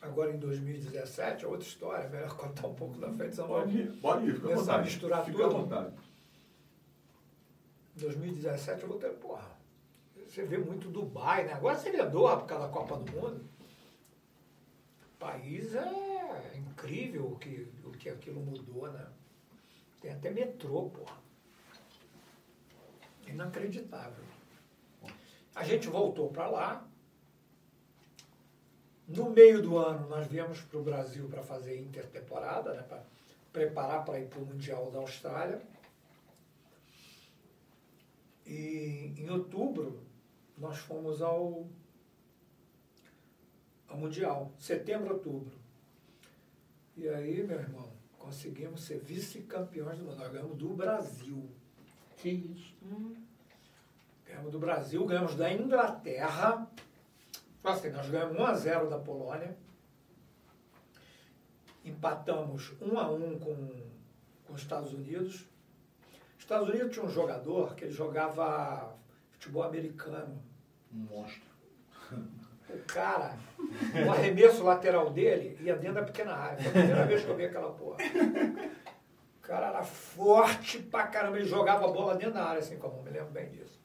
agora em 2017, é outra história, é melhor contar um pouco da frente, senão Pode ir, pode ir, fica à Começar a vontade. misturar fica tudo. à vontade. Em 2017 eu voltei, porra, você vê muito Dubai, né? Agora você vê Doha por causa da Copa do Mundo. País é incrível o que, o que aquilo mudou, né? Tem até metrô, porra. Inacreditável. A gente voltou para lá. No meio do ano nós viemos para o Brasil para fazer intertemporada, né? Para preparar para ir para o Mundial da Austrália. E em outubro nós fomos ao, ao Mundial, setembro, outubro. E aí, meu irmão, conseguimos ser vice-campeões do mundo. Nós ganhamos do Brasil. Que isso? Ganhamos do Brasil, ganhamos da Inglaterra. Assim, nós ganhamos 1 a 0 da Polônia. Empatamos 1 a 1 com, com os Estados Unidos. Os Estados Unidos tinha um jogador que ele jogava futebol americano. Um monstro. O cara, o arremesso lateral dele ia dentro da pequena área. Foi a primeira vez que eu vi aquela porra. O cara era forte pra caramba, ele jogava a bola dentro da área, assim como eu me lembro bem disso.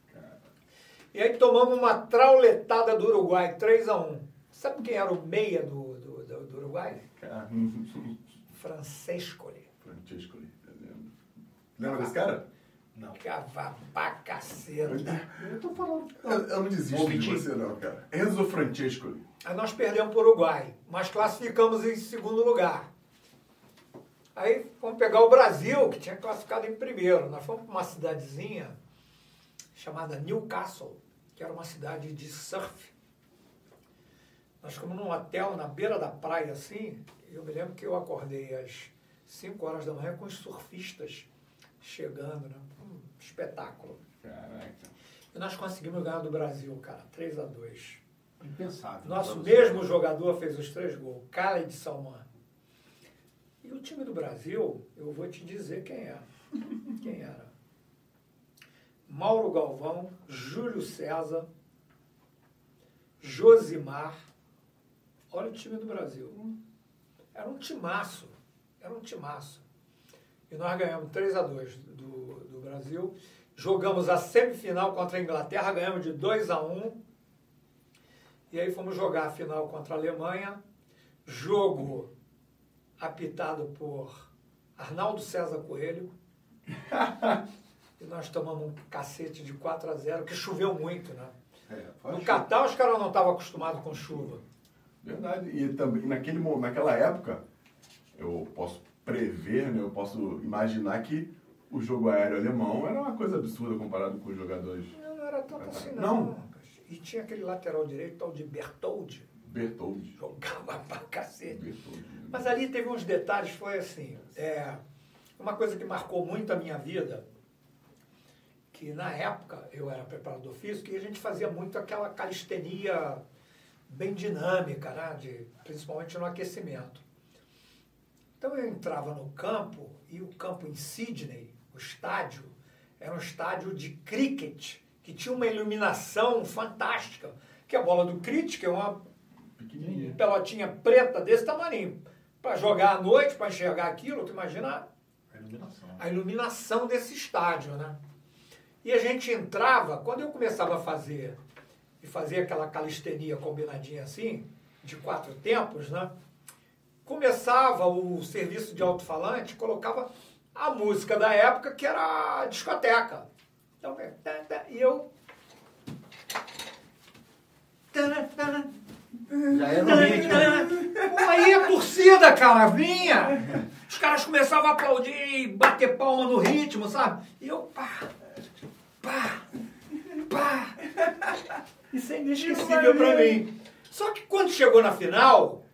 E aí tomamos uma trauletada do Uruguai, 3 a 1 Sabe quem era o meia do, do, do, do Uruguai? Francescoli. Francesco, eu lembro. Lembra desse cara? Não. Cava pra caceta. Eu tô falando. Eu, eu não desisto de você não, cara. Enzo Francesco. Aí nós perdemos para o Uruguai, mas classificamos em segundo lugar. Aí fomos pegar o Brasil, que tinha classificado em primeiro. Nós fomos para uma cidadezinha chamada Newcastle, que era uma cidade de surf. Nós ficamos num hotel na beira da praia, assim, e eu me lembro que eu acordei às 5 horas da manhã com os surfistas chegando, né? Espetáculo. Caraca. E nós conseguimos ganhar do Brasil, cara, 3 a 2 Impensável. nosso Pra você. mesmo jogador fez os três gols, Khaled Salman. E o time do Brasil, eu vou te dizer quem é. Quem era? Mauro Galvão, Júlio César, Josimar. Olha o time do Brasil. Era um timaço. Era um timaço. E nós ganhamos 3 a 2 do, do Brasil. Jogamos a semifinal contra a Inglaterra, ganhamos de 2 a 1. E aí fomos jogar a final contra a Alemanha. Jogo apitado por Arnaldo César Coelho. e nós tomamos um cacete de 4 a 0 que choveu muito, né? É, no Catar os caras não estavam acostumados com chuva. Verdade. E também naquele, naquela época, eu posso prever, né, eu posso imaginar que o jogo aéreo alemão era uma coisa absurda comparado com os jogadores. Não, não era tanto assim, não. não. E tinha aquele lateral direito, tal de Bertoldi. Bertoldi. Jogava pra cacete. Bertoldi. Mas ali teve uns detalhes, foi assim. É, uma coisa que marcou muito a minha vida, que na época eu era preparador físico e a gente fazia muito aquela calistenia bem dinâmica, né? De, principalmente no aquecimento. Então eu entrava no campo e o campo em Sydney, o estádio, era um estádio de cricket que tinha uma iluminação fantástica. Que a bola do cricket é uma pelotinha preta desse tamanho. Para jogar à noite, para enxergar aquilo, tu imagina a iluminação. a iluminação desse estádio, né? E a gente entrava, quando eu começava a fazer, e fazia aquela calistenia combinadinha assim, de quatro tempos, né? Começava o serviço de alto-falante, colocava a música da época, que era a discoteca. Então, é, e eu. Já era no ritmo. Aí a torcida, cara, vinha. Os caras começavam a aplaudir e bater palma no ritmo, sabe? E eu, pá, pá, pá. Isso é inesquecível pra mim. Só que quando chegou na final,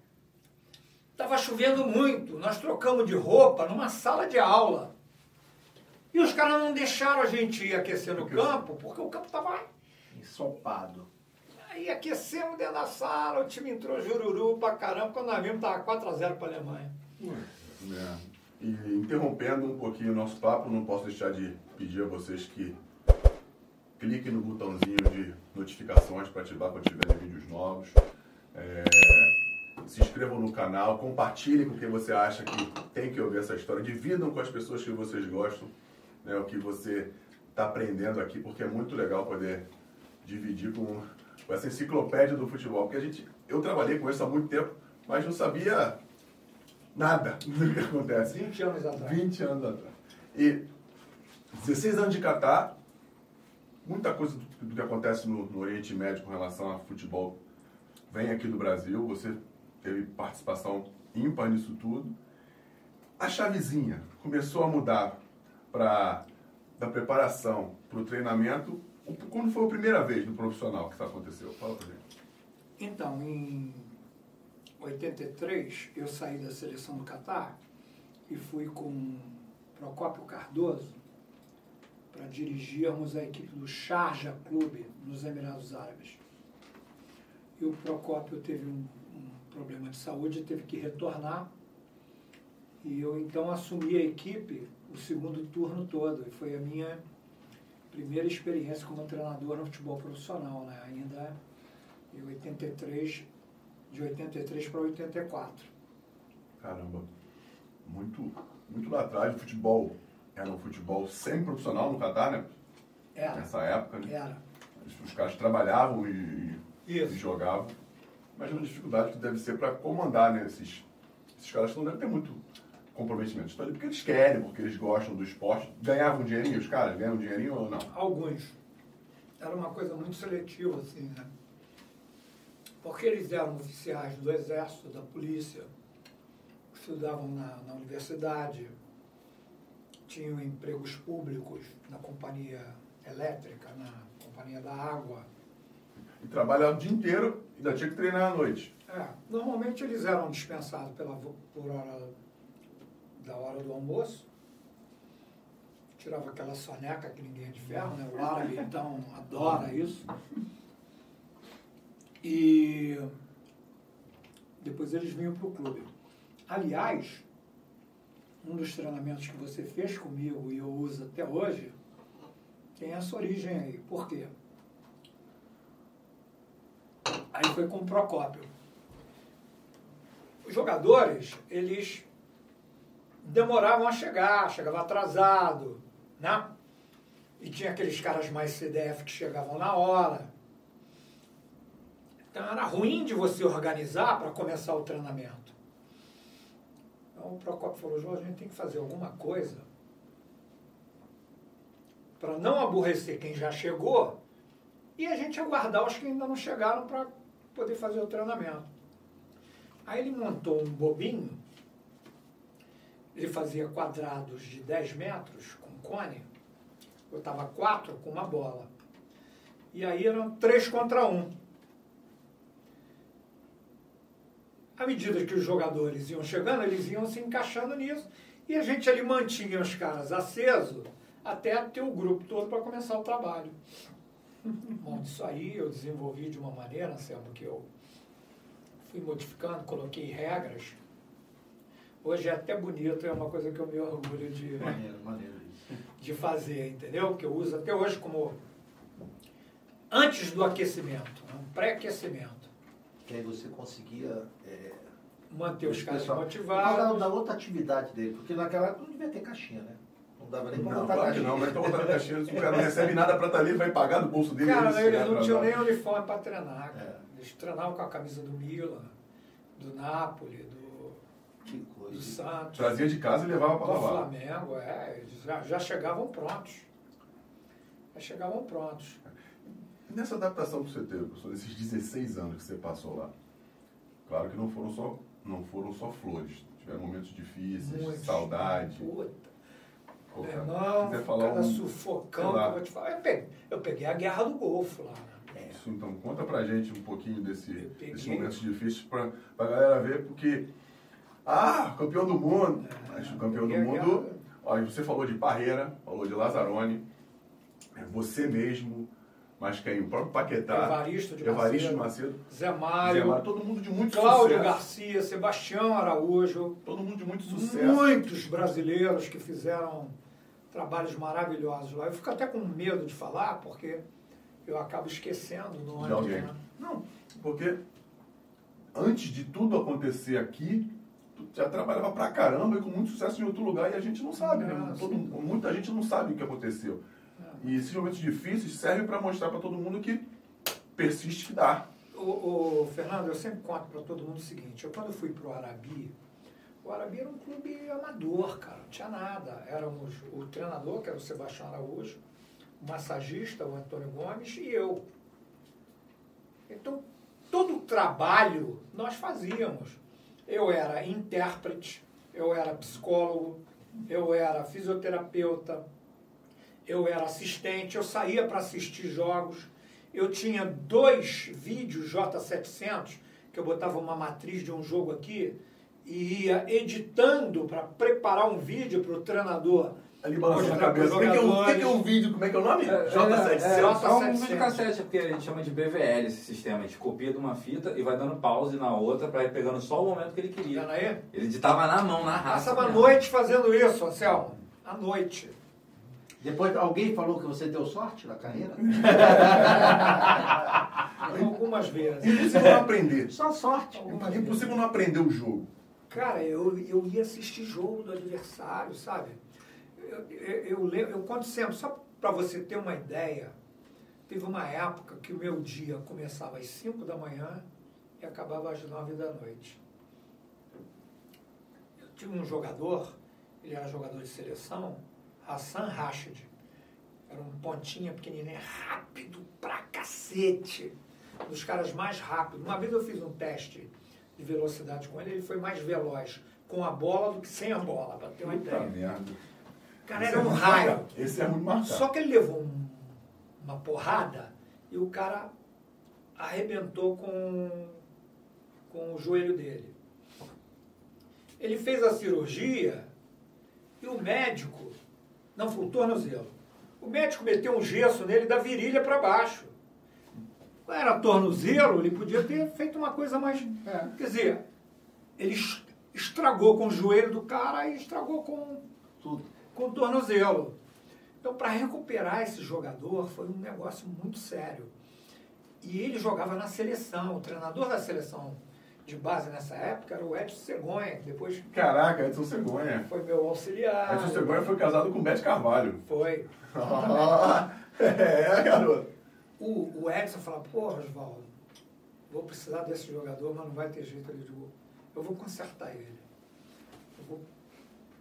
tava chovendo muito. Nós trocamos de roupa numa sala de aula. E os caras não deixaram a gente ir aquecer no campo, porque o campo estava ensopado. Aí aquecemos dentro da sala, o time entrou jururu pra caramba, quando nós vimos estava 4x0 para a Alemanha. É. E interrompendo um pouquinho o nosso papo, não posso deixar de pedir a vocês que cliquem no botãozinho de notificações para ativar quando tiverem vídeos novos. É, se inscrevam no canal, compartilhem com quem você acha que tem que ouvir essa história, dividam com as pessoas que vocês gostam né, o que você está aprendendo aqui, porque é muito legal poder dividir com, com, essa enciclopédia do futebol. Porque a gente, eu trabalhei com isso há muito tempo, mas não sabia nada do que acontece. 20 anos atrás. 20 anos atrás. E 16 anos de Catar, muita coisa do, do que acontece no, no, Oriente Médio com relação a futebol vem aqui do Brasil. Você teve participação ímpar nisso tudo. A chavezinha começou a mudar para da preparação para o treinamento, quando foi a primeira vez no profissional que isso aconteceu? Fala para gente. Então, em 83, eu saí da seleção do Catar e fui com Procópio Cardoso para dirigirmos a equipe do Sharjah Clube nos Emirados Árabes. E o Procópio teve um problema de saúde teve que retornar. E eu então assumi a equipe o segundo turno todo. E foi a minha primeira experiência como treinador no futebol profissional, né? ainda em 83, de 83 para 84. Caramba, muito, muito lá atrás o futebol era um futebol semi-profissional no Catar, né? Era. Nessa época, né? Era. Os caras trabalhavam e, e jogavam. Imagina a dificuldade que deve ser para comandar, né? Esses, esses caras não devem ter muito comprometimento. Estão ali porque eles querem, porque eles gostam do esporte. Ganhavam dinheirinho os caras? Ganham um dinheirinho ou não? Alguns. Era uma coisa muito seletiva, assim, né? Porque eles eram oficiais do exército, da polícia, estudavam na, na universidade, tinham empregos públicos na companhia elétrica, na companhia da água. E trabalhavam o dia inteiro e ainda tinha que treinar à noite. É, normalmente eles eram dispensados pela, por hora da hora do almoço, tirava aquela soneca que ninguém é de ferro, né? O árabe, então, adora isso. E depois eles vinham para o clube. Aliás, um dos treinamentos que você fez comigo e eu uso até hoje, tem essa origem aí. Por quê? Aí foi com o Procópio. Os jogadores, eles demoravam a chegar, chegava atrasado, né? E tinha aqueles caras mais CDF que chegavam na hora. Então era ruim de você organizar para começar o treinamento. Então o Procopio falou, João, a gente tem que fazer alguma coisa para não aborrecer quem já chegou, e a gente aguardar os que ainda não chegaram para poder fazer o treinamento. Aí ele montou um bobinho, ele fazia quadrados de 10 metros com cone, botava quatro com uma bola. E aí eram três contra um. À medida que os jogadores iam chegando, eles iam se encaixando nisso. E a gente ali mantinha os caras acesos até ter o grupo todo para começar o trabalho. Bom, isso aí eu desenvolvi de uma maneira, Anselmo, que eu fui modificando, coloquei regras. Hoje é até bonito, é uma coisa que eu me orgulho de, Maneiro, maneiro de fazer, entendeu? Que eu uso até hoje como antes do aquecimento, um pré-aquecimento. Que aí você conseguia é, Manter os caras motivados. Fala da outra atividade dele, porque naquela época não devia ter caixinha, né? Não dava nem pra Não, botar claro não, mas então botar na caixinha, o cara não recebe nada pra estar ali, ele vai pagar do bolso dele. Cara, se eles não tinham nem uniforme para treinar. cara. É. Eles treinavam com a camisa do Milan, do Napoli, do, Que do coisa. Santos, Trazia de casa e levava pra do lavar. Flamengo. É, eles já, já chegavam prontos. Já chegavam prontos. Nessa adaptação que você teve, professor, nesses 16 anos que você passou lá, claro que não foram só, não foram só flores. Tiveram momentos difíceis, Muitos. saudade. Puta. Meu irmão, se quiser falar cada um, sufocão eu vou te falar. Eu peguei, eu peguei a guerra do Golfo lá. né? Isso, então, conta pra gente um pouquinho desse, desses momentos difíceis pra, pra galera ver, porque. Ah, campeão do mundo! Mas o campeão do mundo. guerra. Olha, você falou de Parreira, falou de Lazzaroni, é você mesmo, mas quem? O próprio Paquetá, Evaristo de Evaristo Macedo, Zé Zé Mário, Mário, todo mundo de muito Cláudio sucesso. Garcia, Sebastião Araújo, Todo mundo de muito sucesso. muitos brasileiros que fizeram trabalhos maravilhosos lá. Eu fico até com medo de falar, porque eu acabo esquecendo o nome. De alguém. né? Não, porque antes de tudo acontecer aqui, tu já trabalhava pra caramba e com muito sucesso em outro lugar e a gente não sabe, né? Ah, Todo- muita gente não sabe o que aconteceu. É. E esses momentos difíceis servem para mostrar para todo mundo que persiste que dá. O, o Fernando, eu sempre conto para todo mundo o seguinte, eu quando fui para o Arabi, o Arabi era um clube amador, cara, não tinha nada. Éramos o treinador, que era o Sebastião Araújo, o massagista, o Antônio Gomes, e eu. Então, todo o trabalho nós fazíamos. Eu era intérprete, eu era psicólogo, eu era fisioterapeuta, eu era assistente, eu saía para assistir jogos. Eu tinha dois vídeos J700, que eu botava uma matriz de um jogo aqui e ia editando para preparar um vídeo para o treinador. Ali balançando a Mostrar pros cabeça. O que, que, é um, o que, que é um vídeo? Como é que é o nome? É, é, J700. é, é só um 700. vídeo cassete, porque a gente chama de BVL esse sistema. A gente copia de uma fita e vai dando pause na outra para ir pegando só o momento que ele queria. aí? Ele editava na mão, na raça. Passava a noite fazendo isso, Anselmo. À noite. Depois alguém falou que você deu sorte na carreira? Algumas vezes. Impossível não aprender. Só sorte. Impossível não aprender o jogo. Cara, eu, eu ia assistir jogo do adversário, sabe? Eu, eu, eu, eu conto sempre, só para você ter uma ideia, teve uma época que o meu dia começava às 5 da manhã e acabava às 9 da noite. Eu tinha um jogador, ele era jogador de seleção, Hassan Rashid. Era um pontinha pequenininho, rápido pra cacete. Um dos caras mais rápidos. Uma vez eu fiz um teste de velocidade com ele, ele foi mais veloz com a bola do que sem a bola, pra ter uma Puta ideia. merda. Cara Esse era é um muito raio. marcado. Esse é muito marcado. Só que ele levou um- uma porrada e o cara arrebentou com, com o joelho dele. Ele fez a cirurgia e o médico, não foi o tornozelo, o médico meteu um gesso nele da virilha para baixo. Era tornozelo, ele podia ter feito uma coisa mais. Quer dizer, ele es- estragou com o joelho do cara e estragou com Tudo. com o tornozelo. Então, para recuperar esse jogador foi um negócio muito sério. E ele jogava na seleção. O treinador da seleção de base nessa época era o Edson Cegonha, depois Caraca, Edson Cegonha. foi meu auxiliar. Edson Cegonha foi casado com Beth Carvalho. Foi. é, garoto. O, o Edson falava, pô, Oswaldo, vou precisar desse jogador, mas não vai ter jeito. Ele digo, eu vou consertar ele. Eu vou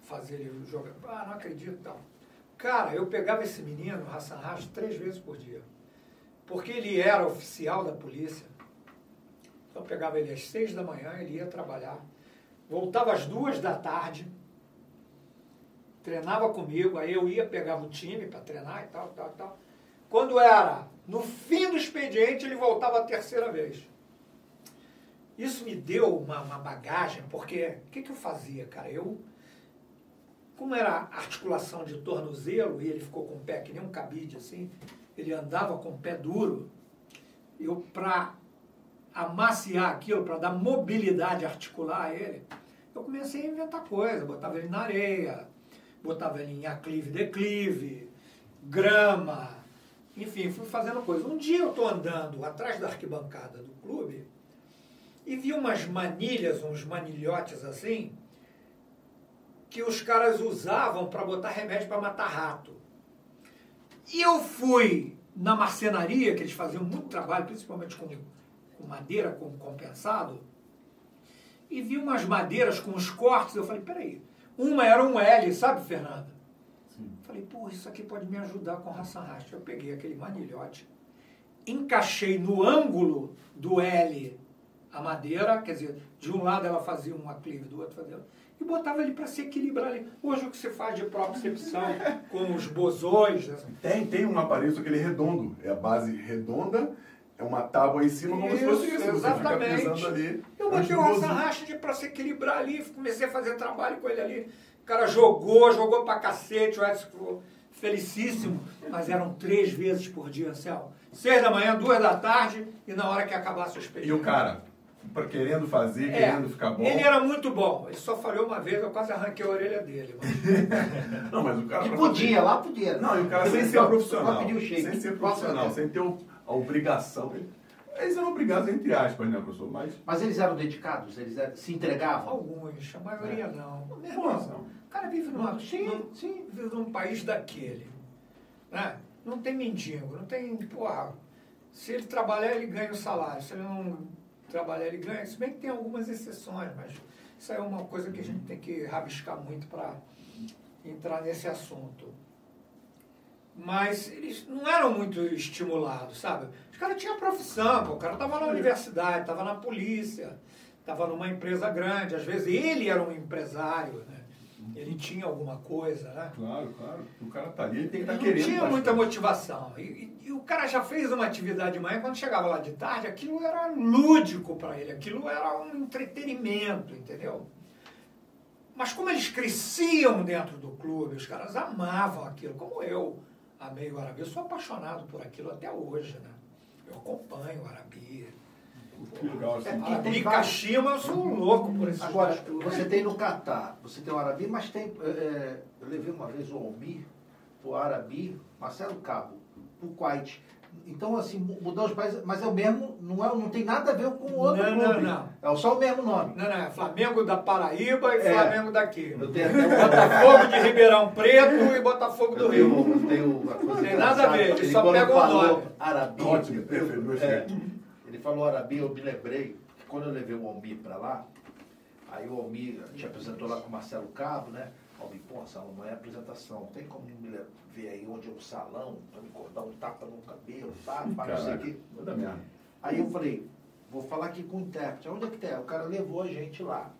fazer ele jogar. Ah, não acredito, tal. Cara, eu pegava esse menino, Hassan Rash, três vezes por dia. Porque ele era oficial da polícia. Então eu pegava ele às seis da manhã, ele ia trabalhar. Voltava às duas da tarde, treinava comigo, aí eu ia, pegava o time para treinar e tal, tal, tal. Quando era no fim do expediente, ele voltava a terceira vez. Isso me deu uma, uma bagagem, porque o que, que eu fazia, cara? Eu como era articulação de tornozelo, e ele ficou com o pé que nem um cabide assim, ele andava com o pé duro, eu para amaciar aquilo, para dar mobilidade articular a ele, eu comecei a inventar coisa, botava ele na areia, botava ele em aclive, declive, grama, enfim, fui fazendo coisa. Um dia eu estou andando atrás da arquibancada do clube e vi umas manilhas, uns manilhotes assim, que os caras usavam para botar remédio para matar rato. E eu fui na marcenaria, que eles faziam muito trabalho, principalmente com, com madeira, com compensado, e vi umas madeiras com os cortes. Eu falei, peraí, uma era um L, sabe, Fernanda? Sim. Falei, pô, isso aqui pode me ajudar com raça rastro. Eu peguei aquele manilhote, encaixei no ângulo do L a madeira, quer dizer, de um lado ela fazia um aclive, do outro fazia e botava ele para se equilibrar ali. Hoje o que você faz de propriocepção com os bosões. Né? Tem, tem um aparelho, só que ele é redondo. É a base redonda, é uma tábua em cima, como se fosse isso. Exatamente. Ali, eu botei o raça para se equilibrar ali, comecei a fazer trabalho com ele ali. O cara jogou, jogou pra cacete, o Edson ficou felicíssimo, mas eram três vezes por dia, Céu. Seis da manhã, duas da tarde e na hora que acabasse o expediente. E o cara, querendo fazer, é, querendo ficar bom. Ele era muito bom. Ele só falhou uma vez, eu quase arranquei a orelha dele. Mas... não, mas o cara. E podia, fazer... lá podia. Não, e o cara sem ser profissional. Sem ser profissional, sem ter a obrigação. Eles eram obrigados, entre aspas, né, professor? Mas, mas eles eram dedicados? Eles eram, se entregavam? Alguns, a maioria é. não. Irmão, o cara vive numa, sim, num, sim. vive num país daquele. Né? Não tem mendigo, não tem. Porra, se ele trabalhar, ele ganha o salário. Se ele não trabalhar ele ganha. Se bem que tem algumas exceções, mas isso é uma coisa que a gente tem que rabiscar muito para entrar nesse assunto. Mas eles não eram muito estimulados, sabe? Os caras tinham profissão, pô. o cara estava na universidade, estava na polícia, estava numa empresa grande. Às vezes ele era um empresário, né? Ele tinha alguma coisa, né? Claro, claro. O cara tá ali, ele tem que estar tá querendo. Não tinha muita motivação. E, e, e, o cara já fez uma atividade de manhã, quando chegava lá de tarde, aquilo era lúdico para ele, aquilo era um entretenimento, entendeu? Mas como eles cresciam dentro do clube, os caras amavam aquilo, como eu amei o Arabi. Eu sou apaixonado por aquilo até hoje, né? Eu acompanho o Arabi. Legal, assim. É, Arabi Kashima, eu sou um louco por esse Agora, você tem no Catar, você tem o Arabi, mas tem. É, é eu levei uma vez o Almir, o Arabi, Marcelo Cabo, o Kuwait. Então, assim, mudar os países, mas é o mesmo, não, é, não tem nada a ver com o outro não, clube. Não, não. É só o mesmo nome. Não, não, é Flamengo da Paraíba e é. Flamengo daqui. Eu tenho até Botafogo de Ribeirão Preto e Botafogo do Rio. Tenho, tenho não tem nada a ver, ele só pega o nome. Arabi. Ótimo, perfeito. É, ele falou Arabi, eu me lembrei que quando eu levei o Almir para lá, aí o Almir te apresentou lá com o Marcelo Cabo, né? Almir, pô, salão, não é apresentação, tem como me ver aí onde é o salão, para me cortar um tapa no cabelo, tá? Para não sei o quê. Aí eu falei, vou falar aqui com o intérprete, onde é que tem? O cara levou a gente lá.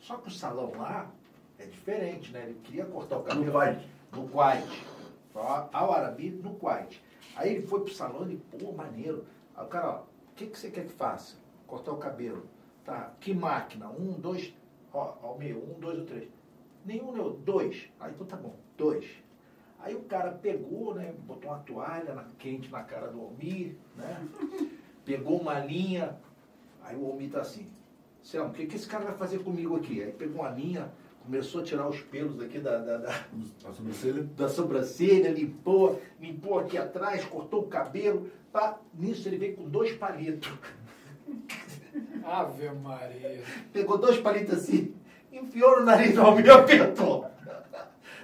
Só que o salão lá é diferente, né? Ele queria cortar o cabelo. No Kuwait. No Kuwait. Ao Arabi, no Kuwait. Aí ele foi pro salão e, pô, maneiro. Aí o cara, ó, que, que você quer que faça? Cortar o cabelo. Tá, que máquina? Um, dois, ó, ao meio, um, dois ou três. Nenhum, não, dois. Aí então tá bom, dois. Aí o cara pegou, né, botou uma toalha na, quente na cara do Almir, né? Pegou uma linha, aí o Almir tá assim, Selma, o que, que esse cara vai fazer comigo aqui? Aí pegou uma linha, começou a tirar os pelos aqui da, da, da, da sobrancelha. da sobrancelha, limpou, limpou aqui atrás, cortou o cabelo. Pá. Nisso ele veio com dois palitos. Ave Maria. Pegou dois palitos assim, enfiou no nariz do Almir e apertou.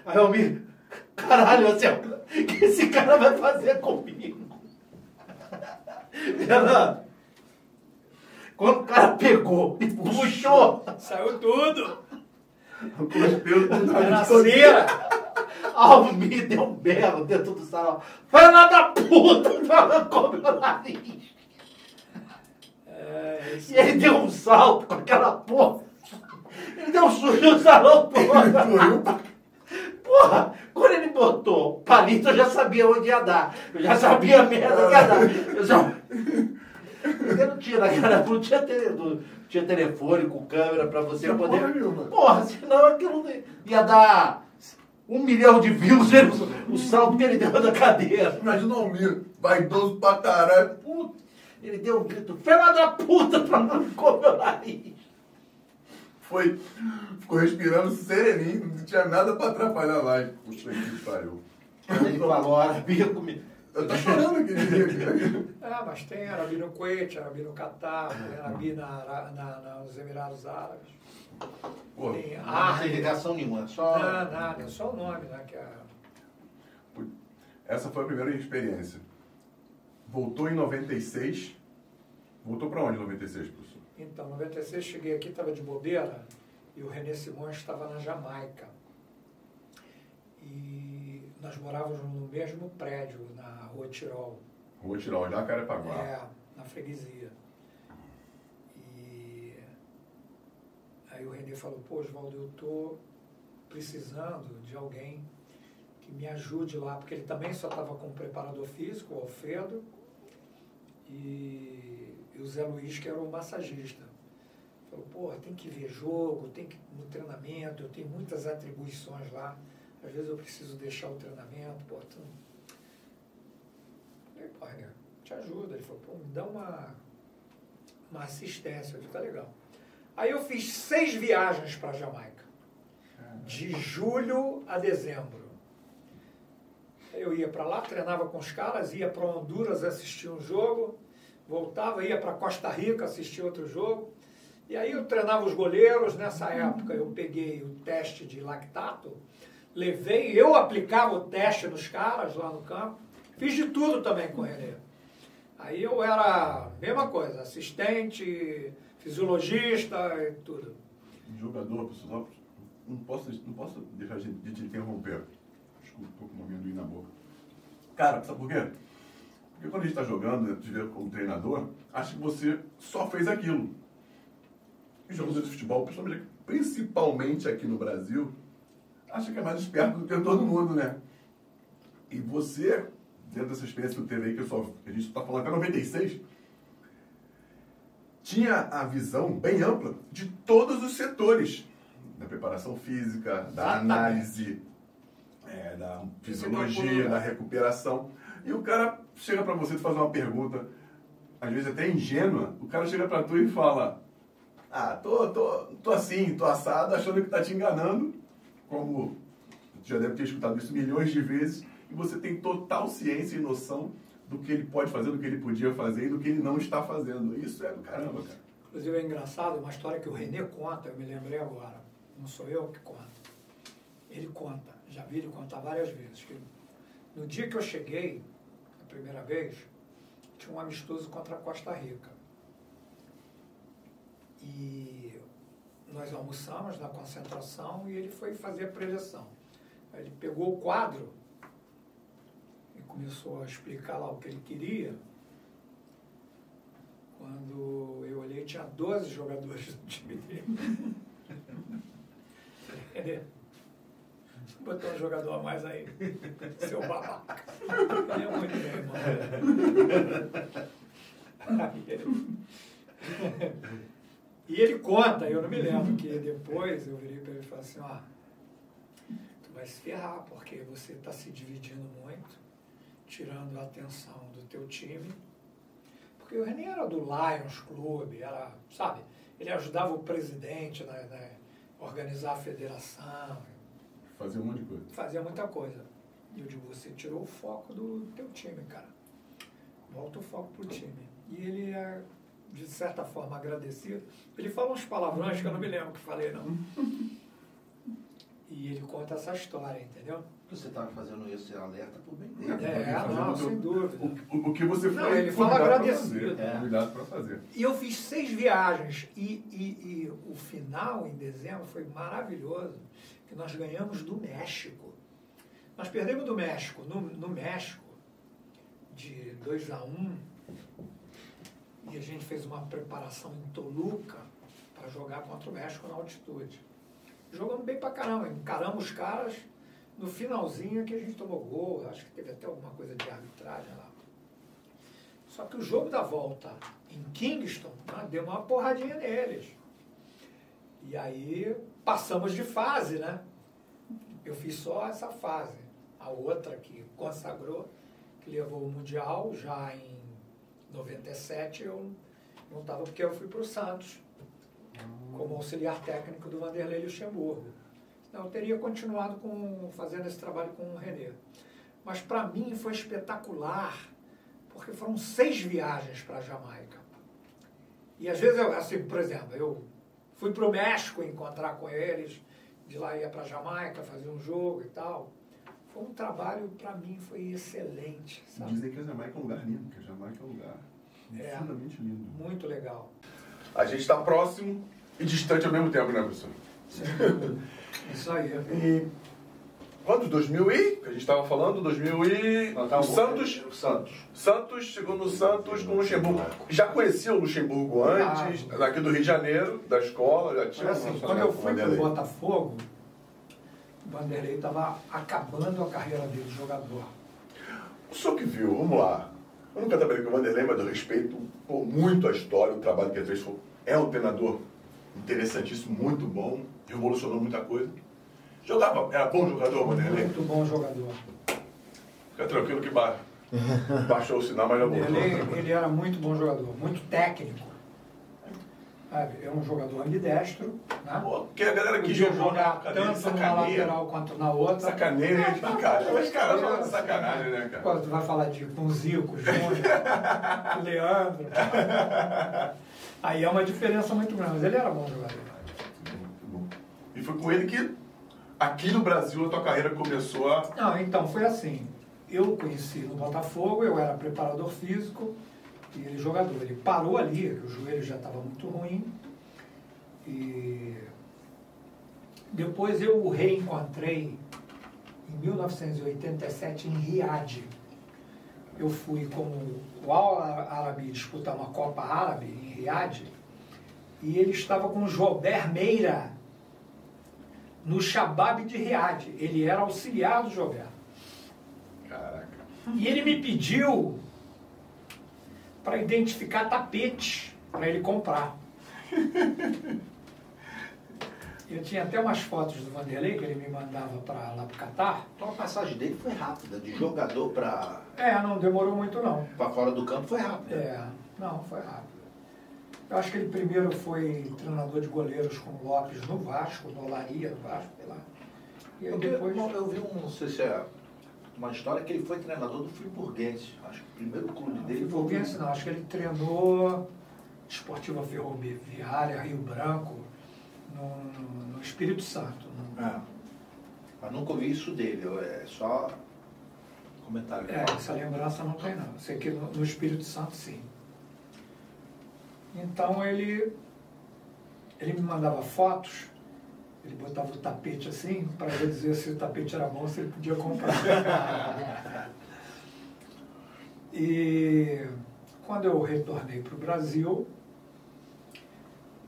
Aí o Almir, caralho, assim, o que esse cara vai fazer comigo? Quando o cara pegou e puxou, saiu tudo. Os pelos Era cera. Almir deu um berro dentro do salão. Fala da puta, tava com meu nariz. É, E ele deu um salto com aquela porra. Ele deu um sujo no salão todo. Porra, quando ele botou palito, eu já sabia onde ia dar. Eu já sabia a merda que ia dar. Eu já... Porque não tinha época, não tinha, não tinha telefone com câmera pra você Tinha poder. porra. Porra, senão aquilo ia dar um milhão de views ele- o salto que ele deu da cadeira. Imagina o Almir, vaidoso pra caralho. Puta. Ele deu um grito, fela da puta, pra não ficou meu nariz. Foi, ficou respirando sereninho, não tinha nada pra atrapalhar a live. Puxa que pariu. Ele falou, Arabia comigo. Eu tô chorando aquele dia. É, mas tem Arabi no Kuwait, Arabi no Catar, Arabi na, na, na- nos Emirados Árabes. Pô, Tem Ah, não tem ligação nenhuma, só. Não, nada, é só o nome, né? Que é, essa foi a primeira experiência. Voltou em 96. Voltou pra onde em 96, professor? Então, em 96 cheguei aqui, estava de bobeira, e o René Simões estava na Jamaica. E nós morávamos no mesmo prédio, na Rua Tirol, Rua Tirol, Jacarepaguá. é, na freguesia. E aí o René falou, pô, Oswaldo, eu estou precisando de alguém que me ajude lá, porque ele também só estava com o preparador físico, o Alfredo, e o Zé Luiz, que era o massagista. Falou, pô, tem que ver jogo, tem que ir no treinamento, eu tenho muitas atribuições lá. Às vezes eu preciso deixar o treinamento, pô, tu... Falei, pô, René, te ajuda. Ele falou, pô, me dá uma, uma assistência. Eu falei, tá legal. Aí eu fiz seis viagens para Jamaica, de julho a dezembro. Eu ia para lá, treinava com os caras, ia para Honduras assistir um jogo, voltava, ia para Costa Rica assistir outro jogo. E aí eu treinava os goleiros. Nessa época eu peguei o teste de lactato, levei, eu aplicava o teste nos caras lá no campo. Fiz de tudo também com o Renê. Aí eu era, mesma coisa, assistente, fisiologista e tudo. Jogador, professor, não posso, não posso deixar de, te interromper. Desculpa, tô com um amendoim na boca. Cara, sabe por quê? Porque quando a gente está jogando, te vê como treinador, acha que você só fez aquilo. E jogador de futebol, principalmente, principalmente aqui no Brasil, acha que é mais esperto do que todo mundo, né? E você, dentro dessa experiência que tu teve aí, que, eu só, que a gente está falando até 96, tinha a visão bem ampla de todos os setores da preparação física, da análise, é, da fisiologia, da recuperação. E o cara chega para você e faz uma pergunta, às vezes até ingênua, o cara chega para tu e fala: Ah, tô, tô, tô assim, tô assado, achando que tá te enganando, como tu já deve ter escutado isso milhões de vezes, e você tem total ciência e noção do que ele pode fazer, do que ele podia fazer e do que ele não está fazendo. Isso é do caramba, cara. Inclusive é engraçado, uma história que o Renê conta, eu me lembrei agora. Não sou eu que conto. Ele conta, já vi ele contar várias vezes. No dia que eu cheguei, primeira vez, tinha um amistoso contra a Costa Rica. E nós almoçamos na concentração e ele foi fazer a preleção. Ele pegou o quadro e começou a explicar lá o que ele queria. Quando eu olhei, tinha 12 jogadores do time dele. Botou um jogador a mais aí. Seu babaca. Ele é muito bem, irmão. E ele conta, eu não me lembro, que depois eu virei para ele e falei assim, ó, tu vai se ferrar, porque você está se dividindo muito, tirando a atenção do teu time. Porque o René era do Lions Clube, era, sabe, ele ajudava o presidente na, na organizar a federação, Fazer um monte de coisa. fazia muita coisa. E eu digo, você tirou o foco do teu time, cara. Volta o foco pro time. E ele é, de certa forma, agradecido. Ele fala uns palavrões que eu não me lembro que falei, não. E ele conta essa história, entendeu? Você estava fazendo esse alerta por bem dele. É, Fazer não, sem dúvida. O, o- o que você Não, foi ele fala agradecido. fazer, É. Convidado para fazer. E eu fiz seis viagens e, e- e o final, em dezembro, foi maravilhoso, que nós ganhamos do México. Nós perdemos do México. No, no México, de 2 a 1 um, e a gente fez uma preparação em Toluca para jogar contra o México na altitude. Jogando bem pra caramba, encaramos os caras no finalzinho que a gente tomou gol, acho que teve até alguma coisa de arbitragem lá. Só que o jogo da volta em Kingston né, deu uma porradinha neles. E aí passamos de fase, né? Eu fiz só essa fase. A outra que consagrou, que levou o Mundial já em 97, eu não estava porque eu fui para o Santos como auxiliar técnico do Vanderlei Luxemburgo. Não, eu teria continuado com, fazendo esse trabalho com o Renê. Mas para mim foi espetacular, porque foram seis viagens para a Jamaica. E às vezes, eu, assim, por exemplo, eu fui para o México encontrar com eles, de lá ia para a Jamaica fazer um jogo e tal. Foi um trabalho, para mim, foi excelente. Sabe? Dizem que a Jamaica é um lugar lindo, que a Jamaica é um lugar É. profundamente lindo. Muito legal. A gente está próximo e distante ao mesmo tempo, né, professor? Isso aí. E quando? 2000 e? Que a gente estava falando, 2000 e... Não, tá o bom. Santos, O Santos. Santos chegou no Santos com o Luxemburgo. Já conhecia o Luxemburgo antes, Ah. daqui do Rio de Janeiro, da escola, já tinha Mas assim, quando eu fui para o. Botafogo, o Vanderlei estava acabando a carreira dele de jogador. O senhor que viu, vamos lá. Eu nunca trabalhei com o Vanderlei, mas eu respeito pô, muito a história, o trabalho que ele fez. É um treinador interessantíssimo, muito bom, revolucionou muita coisa. Jogava, era bom jogador Vanderlei? Muito bom jogador. Fica tranquilo que ba baixou o sinal, mas já voltou. Ele, ele era muito bom jogador, muito técnico. Sabe? É um jogador ambidestro, né? Porque a galera quis Podia jogar cadê? tanto numa Sacaneia. lateral quanto na outra. Sacaneia, né? cara. Mas, cara, joga de sacanagem, né, cara? Quando tu vai falar de com Zico, Júnior, Leandro. Aí é uma diferença muito grande, mas ele era bom jogador. Muito bom. E foi com ele que, aqui no Brasil, a tua carreira começou a... Não, então foi assim. Eu conheci no Botafogo, eu era preparador físico e ele jogador. Ele parou ali, o joelho já estava muito ruim. E depois eu o reencontrei em 1987 em Riad. Eu fui com o Al Arabi disputar uma Copa Árabe em Riad e ele estava com o Jober Meira no Shabab de Riad. Ele era auxiliar do Jober. Caraca. E ele me pediu para identificar tapete para ele comprar. Eu tinha até umas fotos do Vanderlei que ele me mandava para lá para o Catar. Então a passagem dele foi rápida, de jogador para É, não demorou muito não. fora do campo foi rápida. É, não, foi rápido. Eu acho que ele primeiro foi treinador de goleiros com o Lopes no Vasco, no Olaria do Vasco, sei lá. E Eu, vi- depois. eu vi um, não sei se é uma história que ele foi treinador do Friburguense. Acho que o primeiro clube dele foi o Friburguense não, acho que ele treinou Esportiva Ferroviária, Rio Branco, no, no Espírito Santo. no- É. Mas nunca ouvi isso dele, é só comentário. É, essa lembrança não tem não. Sei que no, no Espírito Santo sim. Então ele, ele me mandava fotos, ele botava o tapete assim, para dizer se o tapete era bom, se ele podia comprar. e quando eu retornei para o Brasil,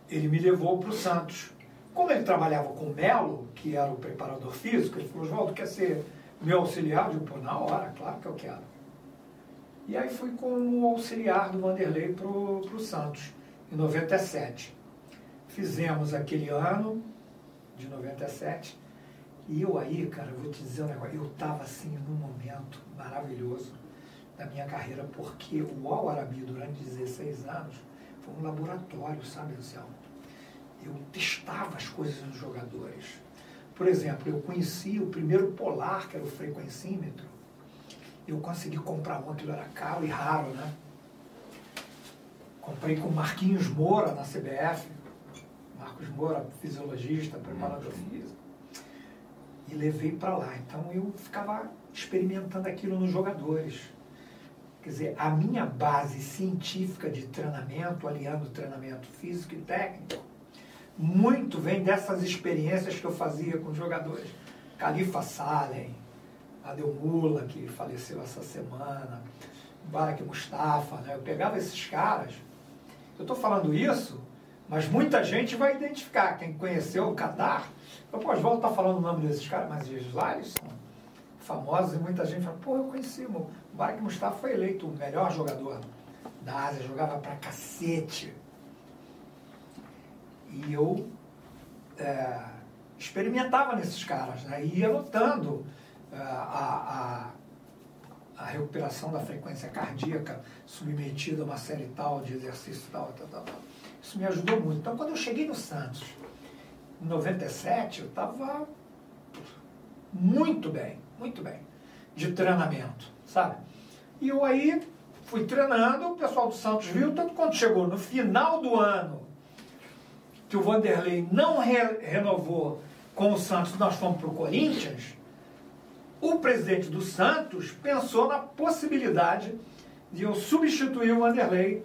ele me levou para o Santos. Como ele trabalhava com o Melo, que era o preparador físico, ele falou, Oswaldo, quer ser meu auxiliar? Eu pô, na hora, claro que eu quero. E aí fui como auxiliar do Vanderlei para o Santos, em 97. Fizemos aquele ano, de 97, e eu aí, cara, vou te dizer um negócio, eu estava assim num momento maravilhoso da minha carreira, porque o Al Arabi, durante 16 anos, foi um laboratório, sabe, Luciano? Eu testava as coisas nos jogadores. Por exemplo, eu conheci o primeiro polar, que era o frequencímetro. Eu consegui comprar um, aquilo era caro e raro, né? Comprei com Marquinhos Moura na CBF. Marcos Moura, fisiologista, preparador físico. E levei para lá. Então eu ficava experimentando aquilo nos jogadores. Quer dizer, a minha base científica de treinamento, aliando treinamento físico e técnico, muito vem dessas experiências que eu fazia com os jogadores. Califa Salem, Adel Mula, que faleceu essa semana, Barak Mustafa, né? Eu pegava esses caras. Eu estou falando isso, mas muita gente vai identificar. Quem conheceu o Qatar, eu, pô, Oswaldo está falando o nome desses caras, mas eles lá eles são famosos e muita gente fala, pô, eu conheci o Barak Mustafa foi eleito o melhor jogador da Ásia, jogava pra cacete. E eu é, experimentava nesses caras, né? ia notando é, a, a, a, recuperação da frequência cardíaca submetida a uma série tal de exercício tal, tal, tal, tal. Isso me ajudou muito. Então, quando eu cheguei no Santos, em 97, eu estava muito bem, muito bem, de treinamento, sabe? E eu aí fui treinando, o pessoal do Santos viu, tanto quando chegou no final do ano, que o Vanderlei não re renovou com o Santos, nós fomos para o Corinthians, o presidente do Santos pensou na possibilidade de eu substituir o Vanderlei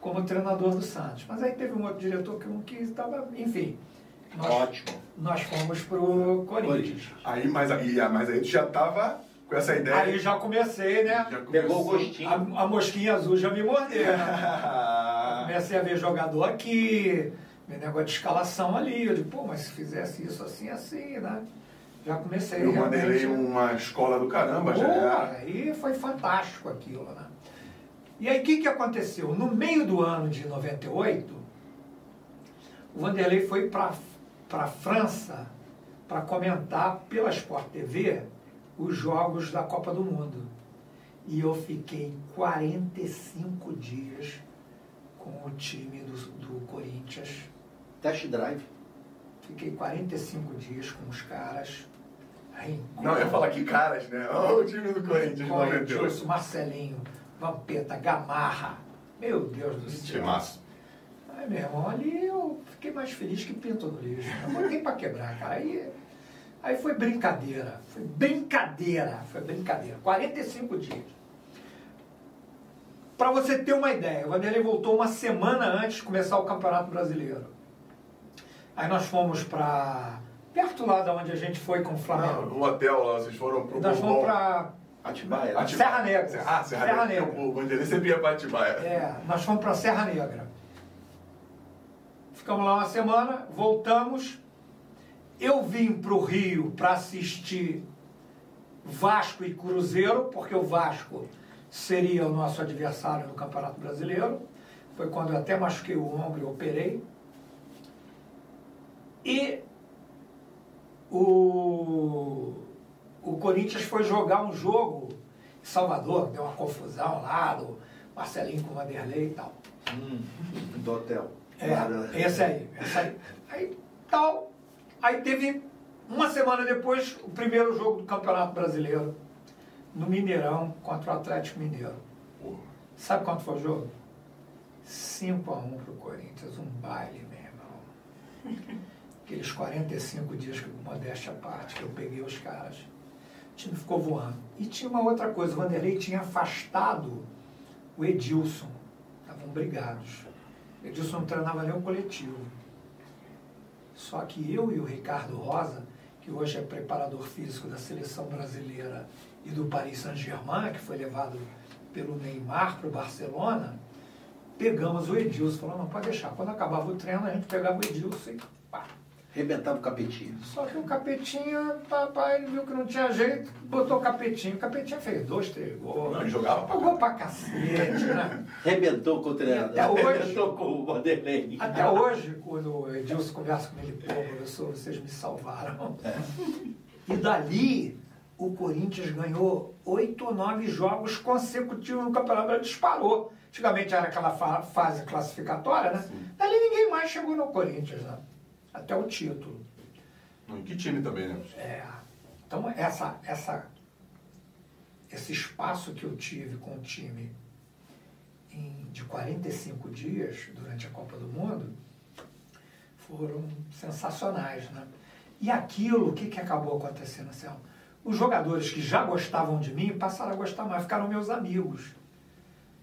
como treinador do Santos. Mas aí teve um outro diretor que não quis, estava, enfim. Nós, Ótimo. Nós fomos para o Corinthians. Aí, mas, aí, mas aí tu já estava com essa ideia. Aí já comecei, né? Já Pegou o gostinho. A, a, mosquinha azul já me mordeu. Né? comecei a ver jogador aqui, negócio de escalação ali. Eu digo, pô, mas se fizesse isso assim, assim, né? Já comecei. Eu mandei uma escola do caramba, já era. Aí foi fantástico aquilo, né? E aí o que, que aconteceu? No meio do ano de 98, o Vanderlei foi para a França para comentar pela Sport TV os jogos da Copa do Mundo. E eu fiquei 45 dias com o time do, do Corinthians. Test drive. Fiquei 45 dias com os caras. Não, eu ia falar que caras, né? Oh, o time do Corinthians, Corinthians Marcelinho, Vampeta, Gamarra. Meu Deus do céu. Que massa. Aí, meu irmão, ali eu fiquei mais feliz que pinto no lixo. Eu botei pra quebrar, cara. Aí Aí foi brincadeira, foi brincadeira, foi brincadeira. 45 dias. Para você ter uma ideia, o Vanderlei voltou uma semana antes de começar o Campeonato Brasileiro. Aí nós fomos para perto lá da onde a gente foi com o Flamengo. No hotel lá, vocês foram pro Nós fomos para Atibaia. Atibaia. Serra Negra. Ah, Serra, Serra Negra. Negra. O Vanderlei sempre ia para Atibaia. É, nós fomos para Serra Negra. Ficamos lá uma semana, voltamos eu vim para o Rio para assistir Vasco e Cruzeiro, porque o Vasco seria o nosso adversário no Campeonato Brasileiro. Foi quando eu até machuquei o ombro e operei. E o, o Corinthians foi jogar um jogo em Salvador, deu uma confusão lá, do Marcelinho com o Vanderlei e tal. Hum, do hotel. É, esse aí, esse aí. Aí tal, Aí teve, uma semana depois, o primeiro jogo do Campeonato Brasileiro, no Mineirão, contra o Atlético Mineiro. Sabe quanto foi o jogo? 5 a 1 para o Corinthians, um baile, meu irmão. Aqueles 45 dias que, modéstia à parte, que eu peguei os caras. O time ficou voando. E tinha uma outra coisa, o Vanderlei tinha afastado o Edilson. Estavam brigados. O Edilson não treinava nem o coletivo. Só que eu e o Ricardo Rosa, que hoje é preparador físico da seleção brasileira e do Paris Saint-Germain, que foi levado pelo Neymar para o Barcelona, pegamos o Edilson. Falou, não, pode deixar. Quando acabava o treino, a gente pegava o Edilson e pá, Rebentava o capetinho. Só que o capetinho, papai ele viu que não tinha jeito, botou o capetinho. O capetinho fez dois, três gols. Não, ele jogava pra Jogou pra cacete, né? Rebentou com o treinador. Até hoje, Rebentou com o Vanderlei. Até hoje, quando o Edilson conversa com ele, pô, professor, vocês me salvaram. É. E dali, o Corinthians ganhou oito ou nove jogos consecutivos no Campeonato Disparou. Antigamente era aquela fase classificatória, né? Sim. Dali ninguém mais chegou no Corinthians, né? Até o título. Em que time também, né? É. Então, essa, essa, esse espaço que eu tive com o time em, de 45 dias durante a Copa do Mundo foram sensacionais, né? E aquilo, o que, que acabou acontecendo, Céu? Os jogadores que já gostavam de mim passaram a gostar mais, ficaram meus amigos.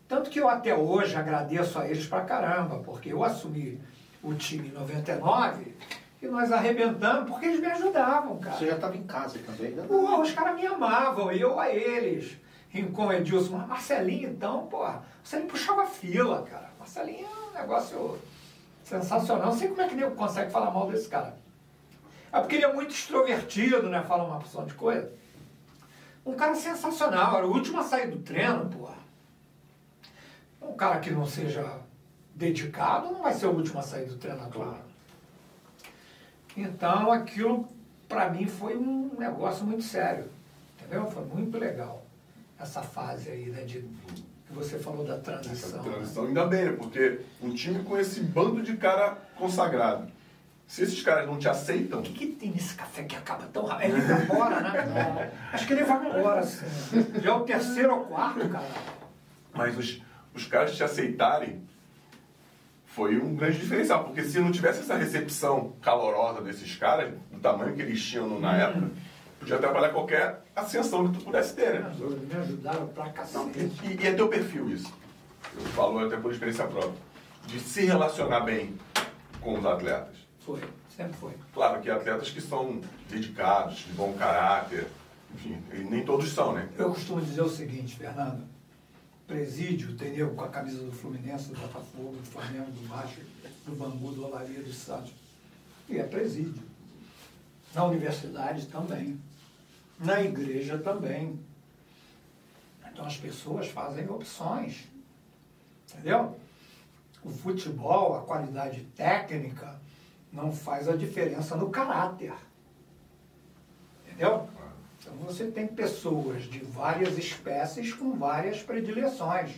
Tanto que eu até hoje agradeço a eles pra caramba, porque eu assumi o time em 99 E nós arrebentamos porque eles me ajudavam, cara. Você já estava em casa também, né? Pô, os caras me amavam, e eu a eles. Rincon Edilson, mas Marcelinho então, porra, Marcelinho puxava fila, cara. Marcelinho é um negócio sensacional. Não sei como é que nego consegue falar mal desse cara. É porque ele é muito extrovertido, né? Fala uma opção de coisa. Um cara sensacional, era o último a sair do treino, porra. Um cara que não seja dedicado não vai ser o último a sair do treinador. Então aquilo para mim foi um negócio muito sério. Entendeu? Foi muito legal essa fase aí, né? De, que você falou da transição. Essa transição, né? ainda bem, né? Porque um time com esse bando de cara consagrado. Se esses caras não te aceitam. O que, que tem nesse café que acaba tão rápido? Ele vai embora, né? Acho que ele vai embora, assim. Já é o terceiro ou quarto, cara. Mas os, os caras te aceitarem foi um grande diferencial, porque se não tivesse essa recepção calorosa desses caras, do tamanho que eles tinham na época, podia atrapalhar qualquer ascensão que tu pudesse ter, né? Me ajudaram pra cacete. E, e é teu perfil isso. Eu falo até por experiência própria. De se relacionar bem com os atletas. Foi, sempre foi. Claro que atletas que são dedicados, de bom caráter, enfim, e nem todos são, né? Eu costumo dizer o seguinte, Fernando. Presídio, entendeu? Com a camisa do Fluminense, do Botafogo, do Flamengo, do Vasco, do Bangu, do Olaria, do Santos. E é presídio. Na universidade também. Na igreja também. Então as pessoas fazem opções. Entendeu? O futebol, a qualidade técnica, não faz a diferença no caráter. Entendeu? Então você tem pessoas de várias espécies com várias predileções.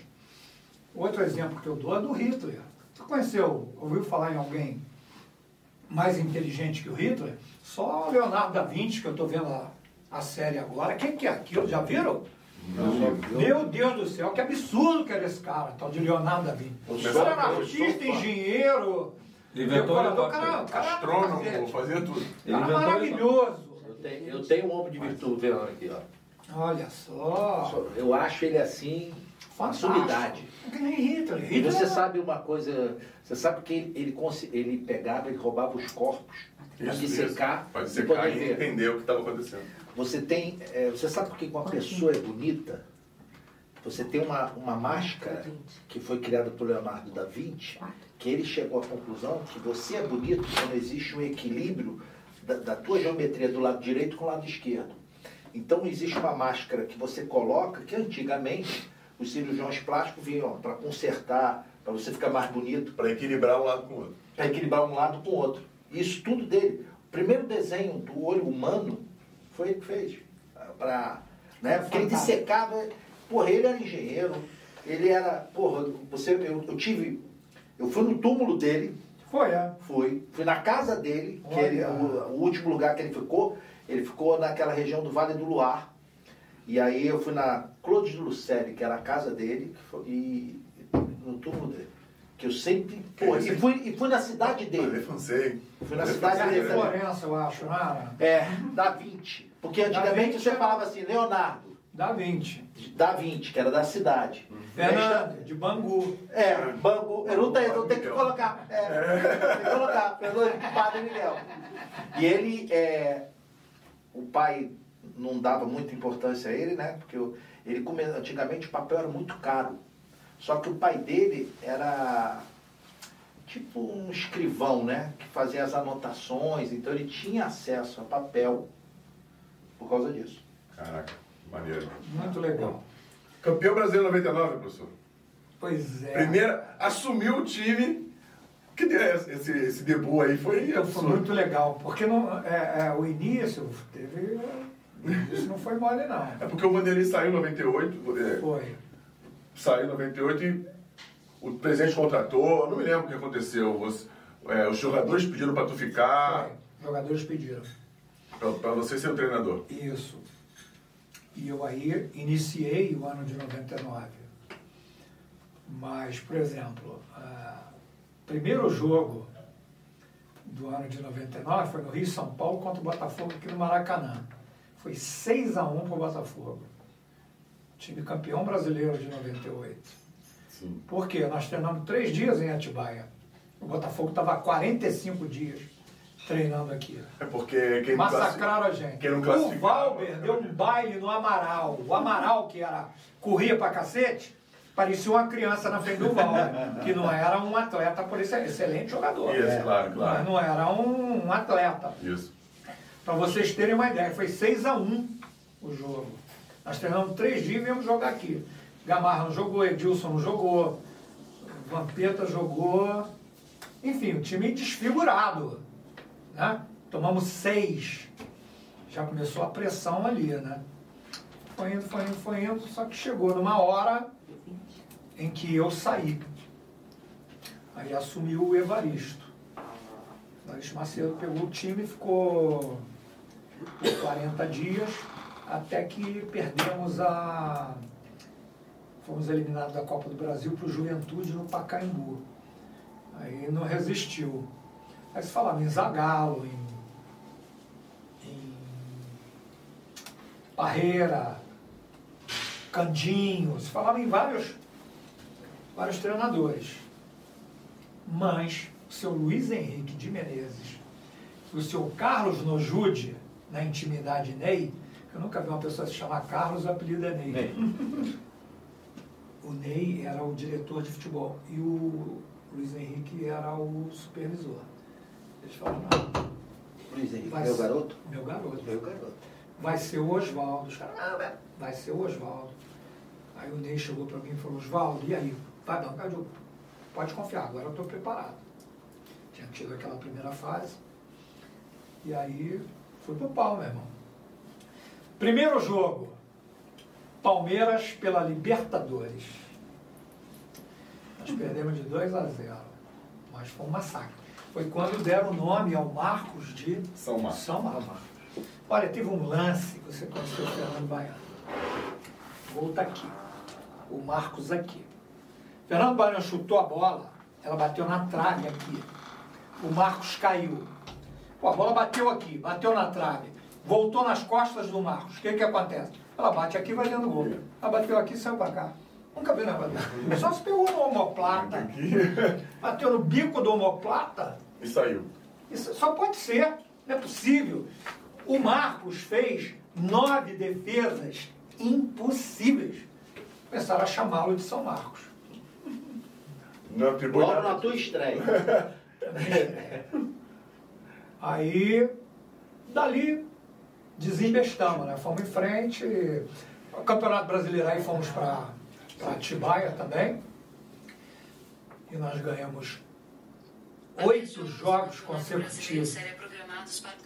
Outro exemplo que eu dou é do Hitler. Tu conheceu, ouviu falar em alguém mais inteligente que o Hitler? Só o Leonardo da Vinci, que eu estou vendo a, a série agora. O que, que é aquilo? Já viram? Não. Meu Deus do céu, que absurdo que era esse cara, tal de Leonardo da Vinci. O cara era artista, engenheiro, Inventou decorador, o cara, cara, Astrônomo, fazia tudo. Ele cara inventou maravilhoso. Eu tenho, eu tenho um homem de virtude vendo aqui, ó. Olha só. Eu acho ele assim, uma Fantástico. sumidade. Que nem Hitler. E Hitler você era- sabe uma coisa, você sabe que ele, ele, ele pegava, ele roubava os corpos para Isso, dissecar Para e e entender o que estava acontecendo. Você tem, é, você sabe por que uma pessoa é bonita? Você tem uma, uma máscara que foi criada por Leonardo da Vinci, que ele chegou à conclusão que você é bonito quando existe um equilíbrio da, da tua geometria do lado direito com o lado esquerdo. Então existe uma máscara que você coloca, que antigamente os cirurgiões plásticos vinham para consertar, para você ficar mais bonito, Para equilibrar um lado com o outro. para equilibrar um lado com o outro. Isso tudo dele. O primeiro desenho do olho humano foi ele que fez. Pra, né? Porque ele dissecava. Porra, ele era engenheiro, ele era. Porra, você, eu, eu tive. Eu fui no túmulo dele, Foi, é. fui, fui na casa dele, que Olha. ele, o, o último lugar que ele ficou, ele ficou naquela região do Vale do Luar. E aí eu fui na Claude de Lucelli, que era a casa dele, que foi- e no túmulo dele. Que eu sempre. Porra, e fui, e fui na cidade dele. Francês. Fui na Ale cidade dele. Florença, eu acho, não era? É, da 20. Porque antigamente Vinci você é- falava assim, Leonardo, Da 20. da 20, que era da cidade. Fernando, de Bangu. É, banco. Eu não tenho, eu tenho que colocar. É, tem que colocar, de Padre Miguel. E ele, é, o pai não dava muita importância a ele, né? Porque ele antigamente o papel era muito caro. Só que o pai dele era tipo um escrivão, né? Que fazia as anotações, então ele tinha acesso a papel por causa disso. Caraca, maneiro. Muito legal. Campeão brasileiro 99, professor. Pois é. Primeira, assumiu o time. Que deu esse, esse, esse debut aí foi Então, foi muito legal, porque não, é, é, o início teve. Isso não foi mole, não. É porque o Vanderlei saiu em 98, é, Foi. saiu em 98 e o presidente contratou, não me lembro o que aconteceu. Os, é, os jogadores pediram para tu ficar, Foi. Jogadores pediram. para você ser o treinador. Isso. E eu aí iniciei o ano de 99. Mas, por exemplo, o primeiro jogo do ano de 99 foi no Rio São Paulo contra o Botafogo aqui no Maracanã. Foi 6 a 1 para o Botafogo. Time campeão brasileiro de 98. Sim. Por quê? Nós treinamos três dias em Atibaia. O Botafogo estava há 45 dias treinando aqui. É porque quem Massacraram a gente. quem não o Valber deu um baile no Amaral. O Amaral, que era corria pra cacete, parecia uma criança na frente do Valber, que não era um atleta, por isso é excelente jogador. Isso, claro, Mas claro. não era um, um atleta. Isso. Para vocês terem uma ideia, foi 6 a 1 o jogo. Nós treinamos três dias e viemos jogar aqui. Gamarra não jogou, Edilson não jogou, Vampeta jogou. Enfim, o time desfigurado. Né? Tomamos seis. Já começou a pressão ali, né? Foi indo, foi indo, foi indo, só que chegou numa hora em que eu saí. Aí assumiu o Evaristo. Evaristo Macedo pegou o time e ficou por 40 dias, até que perdemos a. Fomos eliminados da Copa do Brasil para o Juventude no Pacaembu. Aí não resistiu. Aí se falava em Zagalo, em, em Parreira, Candinho, se falava em vários, vários treinadores. Mas o seu Luiz Henrique de Menezes o seu Carlos Nojude, na intimidade Ney, eu nunca vi uma pessoa se chamar Carlos, o apelido é Ney. O Ney era o diretor de futebol e o Luiz Henrique era o supervisor. Eles não, Luiz Henrique, Vai meu ser- garoto? meu garoto, Meu garoto. vai ser o Oswaldo. Os caras, não, velho, vai ser o Oswaldo. Aí o Ney chegou para mim e falou, Oswaldo, e aí? Vai dar um Pode confiar, agora eu estou preparado. Tinha tido aquela primeira fase. E aí fui pro pau, meu irmão. Primeiro jogo. Palmeiras pela Libertadores. Nós perdemos de 2 a 0. Mas foi um massacre. Foi quando deram o nome ao Marcos de São Marcos. São Marcos. Olha, teve um lance que você conheceu o Fernando Baiano. Vou tá aqui. O Marcos aqui. Fernando Baiano chutou a bola, ela bateu na trave aqui. O Marcos caiu. Pô, a bola bateu aqui, bateu na trave, voltou nas costas do Marcos. O que que acontece? Ela bate aqui e vai dentro do gol. Ela bateu aqui e saiu pra cá. Nunca vi negócio desse. Só se pegou no omoplata. Aqui. Bateu no bico do omoplata. E saiu. Isso só pode ser, não é possível. O Marcos fez nove defesas impossíveis. Começaram a chamá-lo de São Marcos. Não atribui Logo nada. na tua estreia. Aí, dali, desembestamos, né? Fomos em frente. O Campeonato Brasileiro aí fomos para Atibaia também. E nós ganhamos oito jogos consecutivos.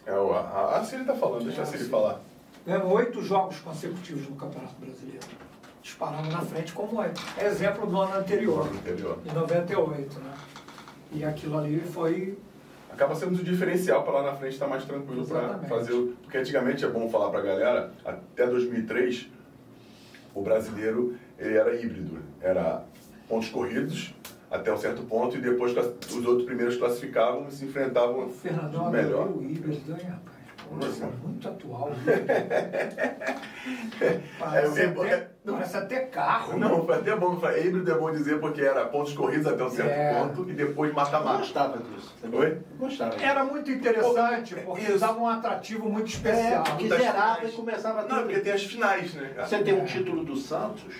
É, o- a, a Cília tá falando, deixa a Cília falar. Ganhamos oito jogos consecutivos no Campeonato Brasileiro. Disparamos na frente como é. É exemplo do ano anterior, No interior. em 98, né? E aquilo ali foi. Acaba sendo um diferencial para lá na frente estar mais tranquilo para fazer. o- Porque antigamente é bom falar para a galera, até 2003, o brasileiro ele era híbrido. Era pontos corridos até um certo ponto e depois os outros primeiros classificavam e se enfrentavam O Fernandão melhor. o híbrido, hein, rapaz? Pô, isso é assim? muito atual. parece, É, é, até, é, não. parece até carro. Não, foi até bom falar. Híbrido é bom dizer porque era pontos corridos até um certo É. ponto e depois Eu mata-mata. gostava disso. Oi? Gostava. Era muito interessante, porque Isso. dava um atrativo muito É, especial. porque das zerava e começava Não, tudo. porque tem as finais, né? Você tem um título do Santos,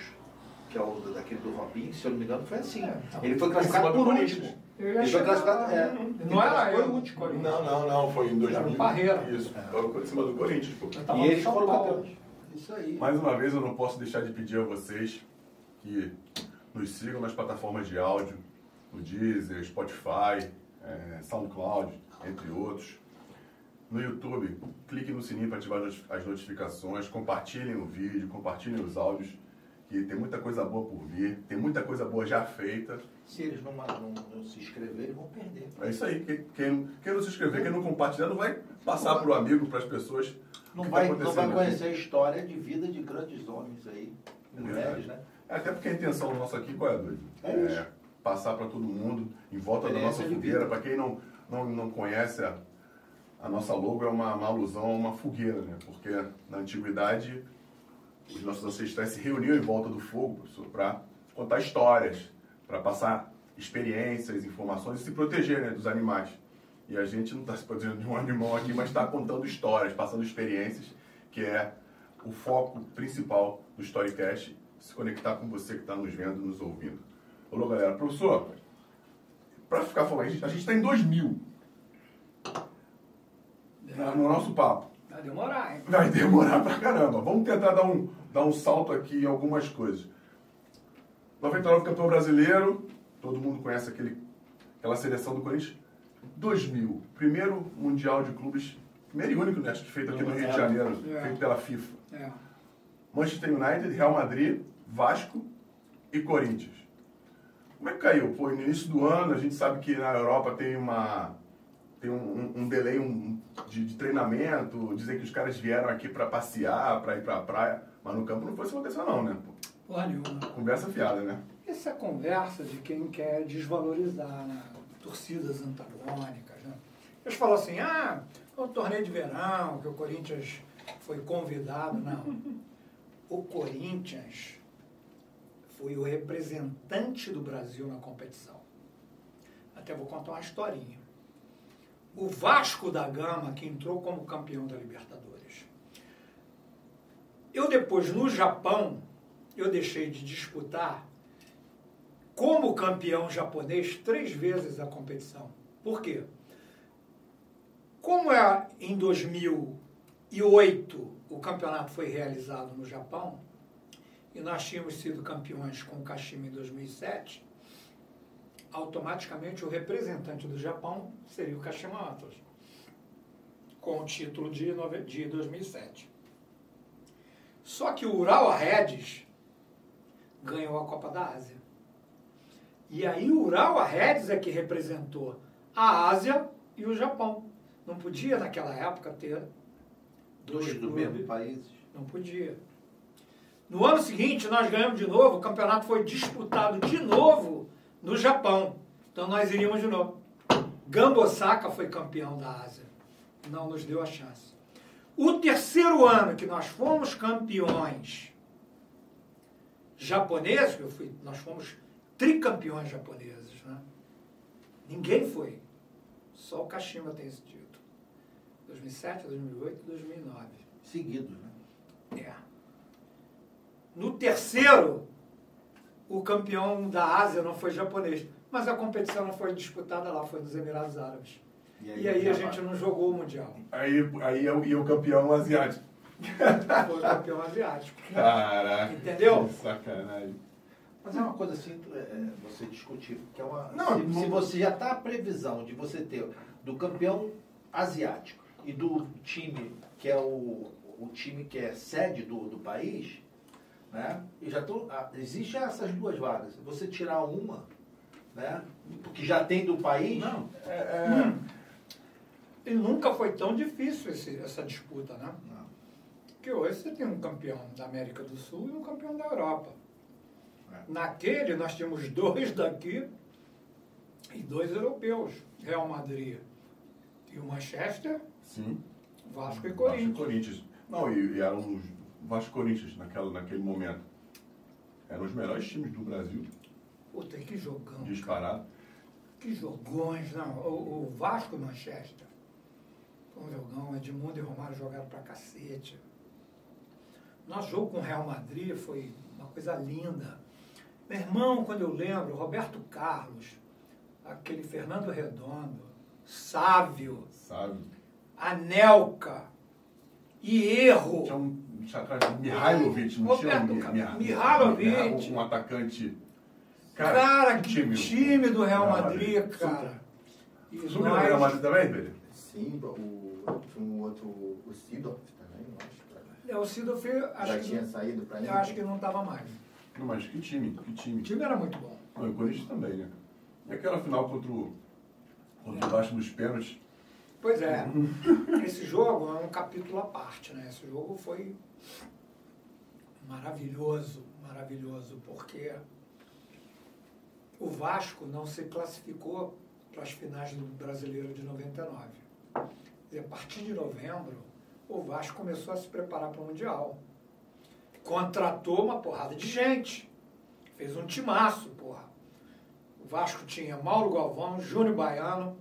que é o daquele do Robinho, se eu não me engano, foi assim. É, então. Ele foi Em classificado cima do por Corinthians. último. Ele foi classificado. É, Não era eu. o último. Não, não, não, foi em 2000. Era o Parreira. Isso, foi em cima do Corinthians, pô. E eles foram campeões. Isso aí. Mais uma vez, eu não posso deixar de pedir a vocês que nos sigam nas plataformas de áudio, no Deezer, Spotify, eh, SoundCloud, entre outros. No YouTube, clique no sininho para ativar as notificações, compartilhem o vídeo, compartilhem os áudios, que tem muita coisa boa por vir, tem muita coisa boa já feita. Se eles não, não, não se inscreverem, vão perder. É isso aí, quem, quem, quem não se inscrever, quem não compartilhar, não vai passar para o amigo, para as pessoas. Não que vai, tá não vai acontecendo aqui. conhecer a história de vida de grandes homens aí, mulheres, né? Até porque a intenção nossa aqui, qual é? É isso. passar para todo mundo, em volta da nossa fogueira. Para quem não, não, não conhece, a, a nossa logo é uma, uma alusão a uma fogueira, né? Porque na antiguidade, os nossos ancestrais se reuniam em volta do fogo para contar histórias, para passar experiências, informações e se proteger né, dos animais. E a gente não está se fazendo de um animal aqui, mas está contando histórias, passando experiências, que é o foco principal do Storycast, se conectar com você que está nos vendo, nos ouvindo. Alô, galera. Professor, para ficar falando, a gente está em 2000. No nosso papo. Vai demorar, hein? Vai demorar pra caramba. Vamos tentar dar um, dar um salto aqui em algumas coisas. 99 campeão brasileiro, todo mundo conhece aquele, aquela seleção do Corinthians. 2000, primeiro Mundial de Clubes, primeiro e único, né, feito aqui no Rio de Janeiro, É. feito pela FIFA. É. Manchester United, Real Madrid, Vasco e Corinthians. Como é que caiu? Pô, no início do ano, a gente sabe que na Europa tem uma tem um, um, um delay um, de, de treinamento, dizem que os caras vieram aqui para passear, para ir para a praia, mas no campo não foi isso aconteceu não, né? Porra nenhuma. Conversa fiada, né? Essa é a conversa de quem quer desvalorizar né? torcidas antagônicas. Né? Eles falam assim, ah, é um torneio de verão, que o Corinthians foi convidado. Não. O Corinthians foi o representante do Brasil na competição. Até vou contar uma historinha. O Vasco da Gama, que entrou como campeão da Libertadores. Eu depois, no Japão, eu deixei de disputar como campeão japonês três vezes a competição. Por quê? Como é em 2008 o campeonato foi realizado no Japão e nós tínhamos sido campeões com o Kashima em 2007, automaticamente o representante do Japão seria o Kashima Antlers, com o título de, de 2007. Só que o Urawa Reds ganhou a Copa da Ásia. E aí o Urawa Reds é que representou a Ásia e o Japão. Não podia naquela época ter Dois do mesmo país. Não podia. No ano seguinte, nós ganhamos de novo, o campeonato foi disputado de novo no Japão. Então nós iríamos de novo. Gamba Osaka foi campeão da Ásia. Não nos deu a chance. O terceiro ano que nós fomos campeões japoneses, eu fui, nós fomos tricampeões japoneses, né? Ninguém foi. Só o Kashima tem esse título. 2007, 2008 e 2009. Seguidos, né? É. No terceiro, o campeão da Ásia não foi japonês, mas a competição não foi disputada lá, foi nos Emirados Árabes. E aí, a gente não jogou o Mundial. Aí, aí eu, e o campeão asiático. Foi o campeão asiático. Caraca. Entendeu? Que sacanagem. Mas é uma coisa assim, é, é, você discutir, porque é uma. Não, se, não- se você já está a previsão de você ter do campeão asiático e do time que é o, o time que é sede do, do país, né? E já tô, ah, existe essas duas vagas. Você tirar uma, né? Que já tem do país. Não, é, é- E nunca foi tão difícil esse- essa disputa, né? Não. Porque hoje você tem um campeão da América do Sul e um campeão da Europa. É. Naquele, nós tínhamos dois daqui e dois europeus. Real Madrid e o Manchester, sim. Vasco e Vasco e Corinthians. Corinthians. Não, e, e eram os Vasco Corinthians naquela, naquele momento. Eram os melhores times do Brasil, Puta, que jogão. cara. disparado. Que jogões, não. O, o Vasco Manchester. Foi um jogão. Edmundo e Romário jogaram pra cacete. Nosso jogo com o Real Madrid foi uma coisa linda. Meu irmão, quando eu lembro, Roberto Carlos, aquele Fernando Redondo, Sávio, Sabe? Anelka e Erro. Tinha um atrás Mihailovic, não tinha um, Mi- Mihailovic. um atacante. Cara, que time, do Real Madrid, Madrid. cara. E Subiu no Real Madrid também, Pedro? Sim, o, um outro, o Sidorf também, eu acho. cara. É, o Sidorf, Já acho que, tinha saído pra eu acho que não estava mais. Não, mas que time, que time. O time era muito bom. Não, e o Corinthians também, né? E aquela final contra o, contra o Vasco nos pênaltis. Pois é, esse jogo é um capítulo à parte, né? Esse jogo foi maravilhoso, maravilhoso, porque o Vasco não se classificou para as finais do Brasileiro de 99. E a partir de novembro, o Vasco começou a se preparar para o Mundial. Contratou uma porrada de gente. Fez um timaço, porra. O Vasco tinha Mauro Galvão, Júnior Baiano,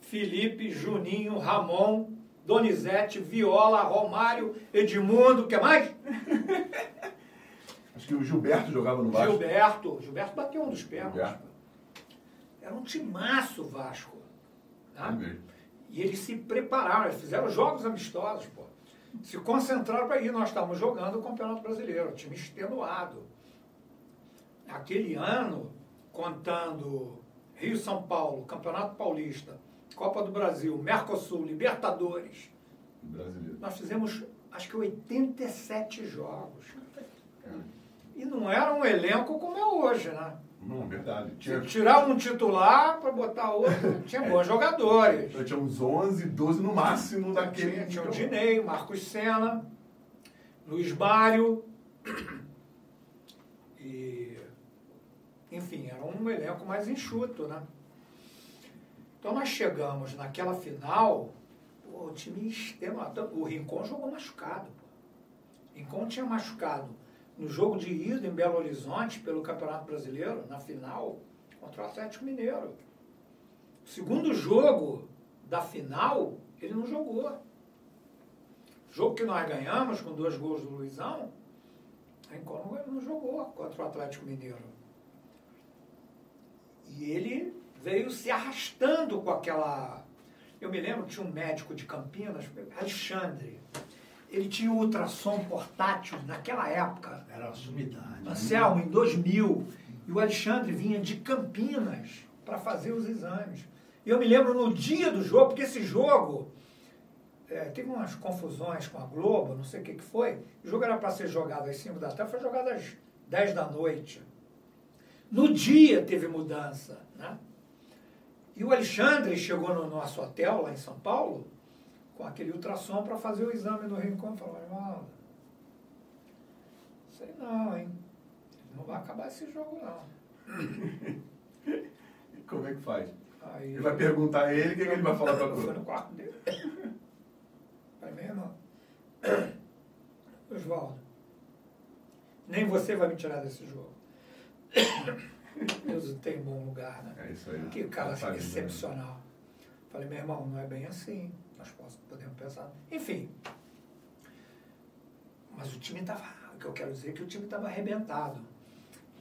Felipe, Juninho, Ramon, Donizete, Viola, Romário, Edmundo, o que mais? Acho que o Gilberto jogava no Vasco. Gilberto. Gilberto bateu um dos pênaltis. Era um timaço Vasco. Tá? E eles se prepararam, eles fizeram jogos amistosos, pô. Se concentraram para ir. Nós estávamos jogando o Campeonato Brasileiro, time extenuado. Aquele ano, contando Rio São Paulo, Campeonato Paulista, Copa do Brasil, Mercosul, Libertadores, Brasileiro. nós fizemos acho que 87 jogos. E não era um elenco como é hoje, né? Não, verdade. Tinha, Tirar um titular para botar outro, tinha bons jogadores. tinha uns 11, 12 no máximo daquele. Tinha, tinha o Dinei, Marcos Senna, Luiz Mário. E, enfim, era um elenco mais enxuto, né? Então nós chegamos naquela final, pô, o time extenuado. O Rincon jogou machucado. Pô. Rincon tinha machucado no jogo de ida em Belo Horizonte pelo Campeonato Brasileiro, na final, contra o Atlético Mineiro. O segundo jogo da final, ele não jogou. Jogo que nós ganhamos com dois gols do Luizão, Rincon não- não jogou contra o Atlético Mineiro. E ele veio se arrastando com aquela. Eu me lembro que tinha um médico de Campinas, Alexandre. Ele tinha ultrassom portátil naquela época. Era uma sumidade. Anselmo, em 2000, e o Alexandre vinha de Campinas para fazer os exames. E eu me lembro no dia do jogo, porque esse jogo é, teve umas confusões com a Globo, não sei o que, que foi. O jogo era para ser jogado às 5 da tarde, foi jogado às 10 da noite. No dia teve mudança, né? E o Alexandre chegou no nosso hotel lá em São Paulo com aquele ultrassom para fazer o exame no Rincon. Falou, irmão, sei não, hein? Não vai acabar esse jogo, não. E como é que faz? Aí, Ele vai perguntar a ele o que, que ele vai falar Eu fui tu. no quarto dele. Meu irmão, Oswaldo, nem você vai me tirar desse jogo. Deus tem um bom lugar, né? É isso aí. Que cara Tá fazendo, excepcional. Falei, meu irmão, não é bem assim. Nós podemos pensar. Enfim. Mas o time estava. O que eu quero dizer é que o time estava arrebentado.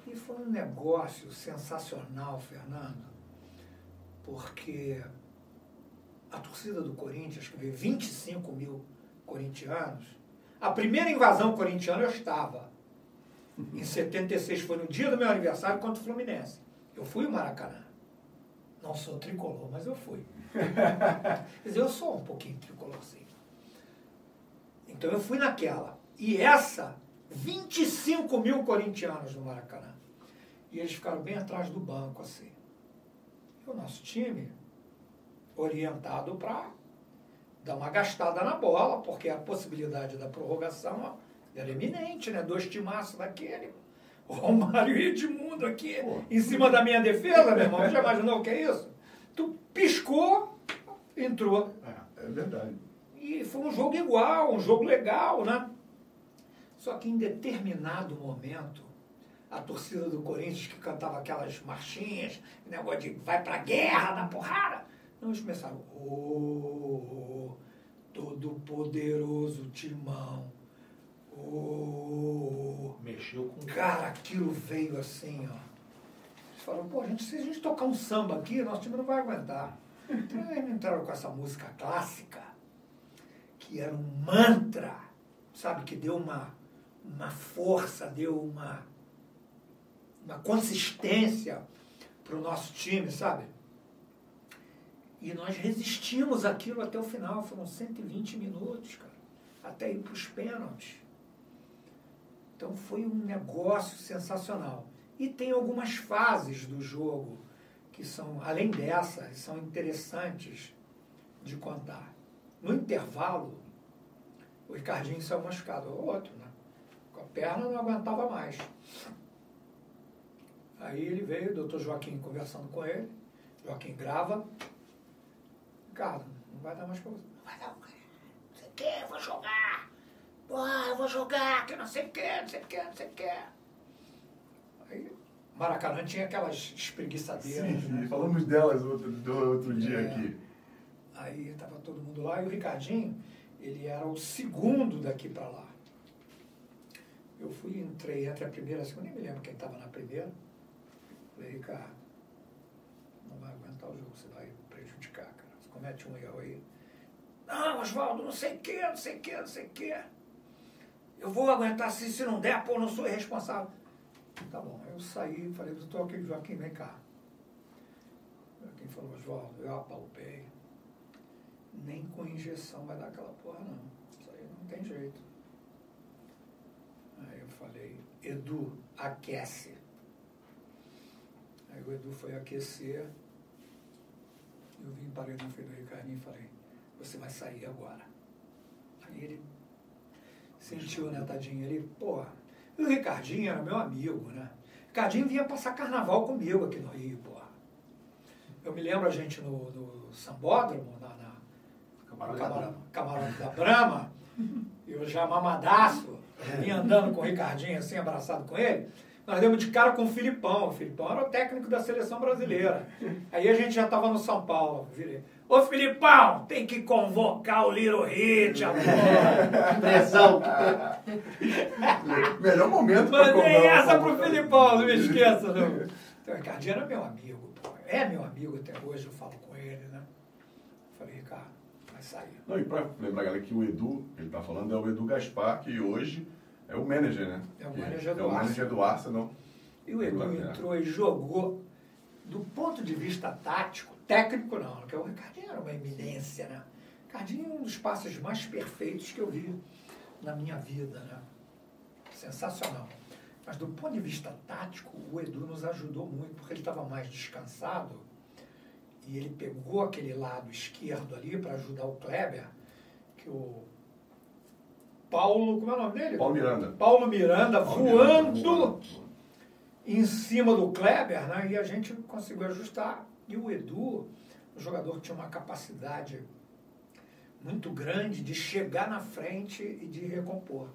E foi um negócio sensacional, Fernando, porque a torcida do Corinthians, que veio 25 mil corintianos, a primeira invasão corintiana eu estava. Em 76 foi no dia do meu aniversário contra o Fluminense. Eu fui ao Maracanã. Não sou tricolor, mas eu fui. Quer dizer, eu sou um pouquinho tricolor, sim. Então eu fui naquela. E essa, 25 mil corintianos no Maracanã. E eles ficaram bem atrás do banco, assim. E o nosso time, orientado para dar uma gastada na bola, porque a possibilidade da prorrogação era eminente, né? Dois timaços daquele. Romário e Edmundo aqui, Pô. em cima da minha defesa, meu irmão. Já imaginou o que é isso? Tu piscou, entrou. É verdade. E foi um jogo igual, um jogo legal, né? Só que em determinado momento, a torcida do Corinthians que cantava aquelas marchinhas, negócio de vai pra guerra, na porrada, não, eles começaram, ô, todo poderoso timão, ô, Mexeu com Cara, aquilo veio assim, ó. Eles falaram, pô, gente, se a gente tocar um samba aqui, nosso time não vai aguentar. Então eles entraram com essa música clássica, que era um mantra, sabe, que deu uma, uma força, deu uma, uma consistência para o nosso time, sabe? E nós resistimos aquilo até o final, foram 120 minutos, cara, até ir para os pênaltis. Então foi um negócio sensacional. E tem algumas fases do jogo que são, além dessa, são interessantes de contar. No intervalo, o Ricardinho saiu machucado, o outro, né? Com a perna não aguentava mais. Aí ele veio, o doutor Joaquim conversando com ele. Joaquim grava. Ricardo, não vai dar mais pra você. Não vai dar. Não sei o que, vou jogar. Pô, eu vou jogar, que não sei o que, não sei o que, não sei o que. Aí, Maracanã tinha aquelas espreguiçadeiras. Sim, né? falamos delas outro, do outro dia É. aqui. Aí estava todo mundo lá e o Ricardinho, ele era o segundo daqui para lá. Eu fui, entrei entre a primeira e a segunda, nem me lembro quem estava na primeira. Falei, Ricardo, não vai aguentar o jogo, você vai prejudicar, cara. Você comete um erro aí. Não, Oswaldo, não sei o que, não sei o que, não sei o que. Eu vou aguentar se, se não der, pô, não sou responsável. Tá bom, eu saí, falei, doutor aqui, Joaquim, vem cá. Joaquim falou, Oswaldo, eu apalpei. Nem com injeção vai dar aquela porra, não. Isso aí não tem jeito. Aí eu falei, Edu, aquece. Aí o Edu foi aquecer. Eu vim, parei na frente do Ricardinho e falei, você vai sair agora. Aí ele sentiu, né, tadinho? Ele, porra. E o Ricardinho era meu amigo, né? Ricardinho vinha passar carnaval comigo aqui no Rio, porra. Eu me lembro a gente no, no Sambódromo, na, na Camarote da camarote da Brama, eu já mamadaço, vinha andando com o Ricardinho assim, abraçado com ele. Nós demos de cara com o Filipão. O Filipão era o técnico da seleção brasileira. Aí a gente já estava no São Paulo. Virei. Ô Filipão, tem que convocar o Little Hit, amor. Pressão. Melhor momento pra Mandei essa pro. Filipão, não me esqueça, não. Então, o Ricardinho era meu amigo, pô. É meu amigo até hoje, eu falo com ele, né? Falei, Ricardo, vai sair. Não, e pra lembrar, galera, que o Edu, que ele tá falando, é o Edu Gaspar, que hoje é o manager, né? É o Que manager do É o manager Arsenal. do Arsenal. E o Edu É. entrou e jogou. Do ponto de vista tático, técnico não, porque o Ricardinho era uma eminência, né? O Ricardinho é um dos passes mais perfeitos que eu vi na minha vida, né? Sensacional. Mas do ponto de vista tático, o Edu nos ajudou muito, porque ele estava mais descansado e ele pegou aquele lado esquerdo ali para ajudar o Kleber, que o Paulo, como é o nome dele? Paulo Miranda. Paulo Miranda Paulo Miranda, voando voando. em cima do Kleber, né? E a gente conseguiu ajustar. E o Edu, o jogador que tinha uma capacidade muito grande de chegar na frente e de recompor.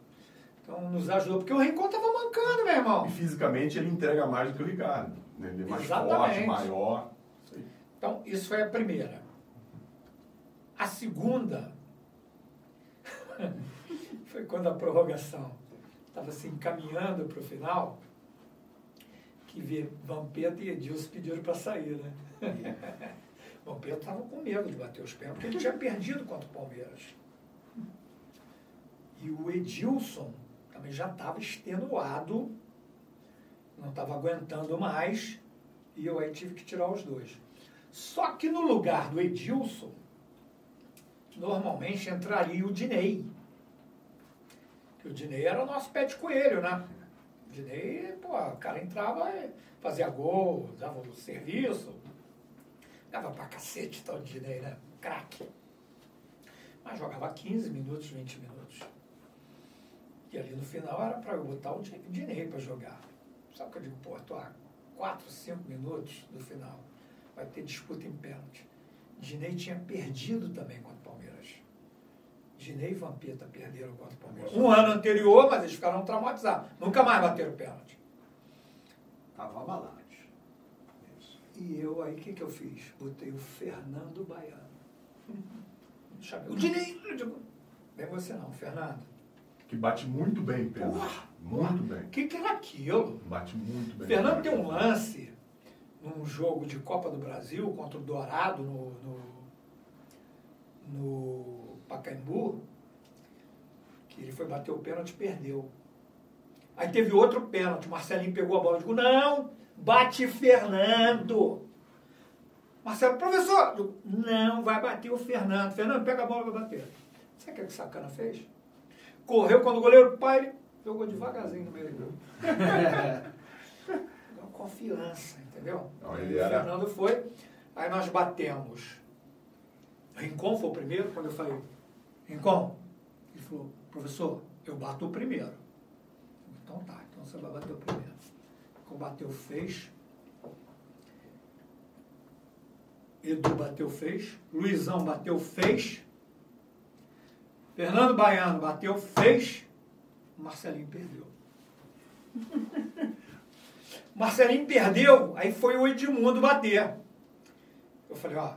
Então nos ajudou, porque o Rincon estava mancando, meu irmão. E fisicamente ele entrega mais do que o Ricardo. né? Ele é mais Exatamente. forte, maior. Então, isso foi a primeira. A segunda foi quando a prorrogação estava se encaminhando para o final, que Vampeta e Edilson pediram para sair, né? Vampeta estava com medo de bater os pés, porque ele tinha perdido contra o Palmeiras. E o Edilson também já estava extenuado, não estava aguentando mais, e eu aí tive que tirar os dois. Só que no lugar do Edilson, normalmente entraria o Dinei. Que o Dinei era o nosso pé de coelho, né? O Dinei, pô, o cara entrava, fazia gol, dava o serviço. Dava pra cacete tal de Dinei, né? Craque. Mas jogava 15 minutos, 20 minutos. E ali no final era para eu botar o Di- Dinei para jogar. Sabe o que eu digo? Pô, tô a 4, 5 minutos do final. Vai ter disputa em pênalti. Dinei tinha perdido também contra o Palmeiras. Dinei e Vampeta perderam contra o Palmeiras. Um ano anterior, mas eles ficaram traumatizados. Nunca mais bateram pênalti. Estavam abalados. E eu aí, o que, que eu fiz? Botei o Fernando Baiano. Chamei o Dinei. Eu digo, Bem você não, Fernando. Que bate muito bem, Pedro. Porra, Muito porra. bem. O que, que era aquilo? Bate muito bem. Fernando tem um lance num jogo de Copa do Brasil contra o Dourado no, no, no Pacaembu, que ele foi bater o pênalti e perdeu. Aí teve outro pênalti, Marcelinho pegou a bola e disse, não, bate Fernando. Marcelo, professor, digo, não, vai bater o Fernando. Fernando, pega a bola e vai bater. Sabe o que, o sacana fez? Correu quando o goleiro pai, ele jogou devagarzinho no meio do gol. Deu confiança, entendeu? Não, ele E o era- Fernando foi, aí nós batemos. Rincon foi o primeiro, quando eu falei, Rincon, ele falou, professor, eu bato o primeiro. Então tá, então você vai bater o primeiro. Bateu, fez. Edu bateu, fez. Luizão bateu, fez. Fernando Baiano bateu, fez. Marcelinho perdeu. Marcelinho perdeu, aí foi o Edmundo bater. Eu falei, ó,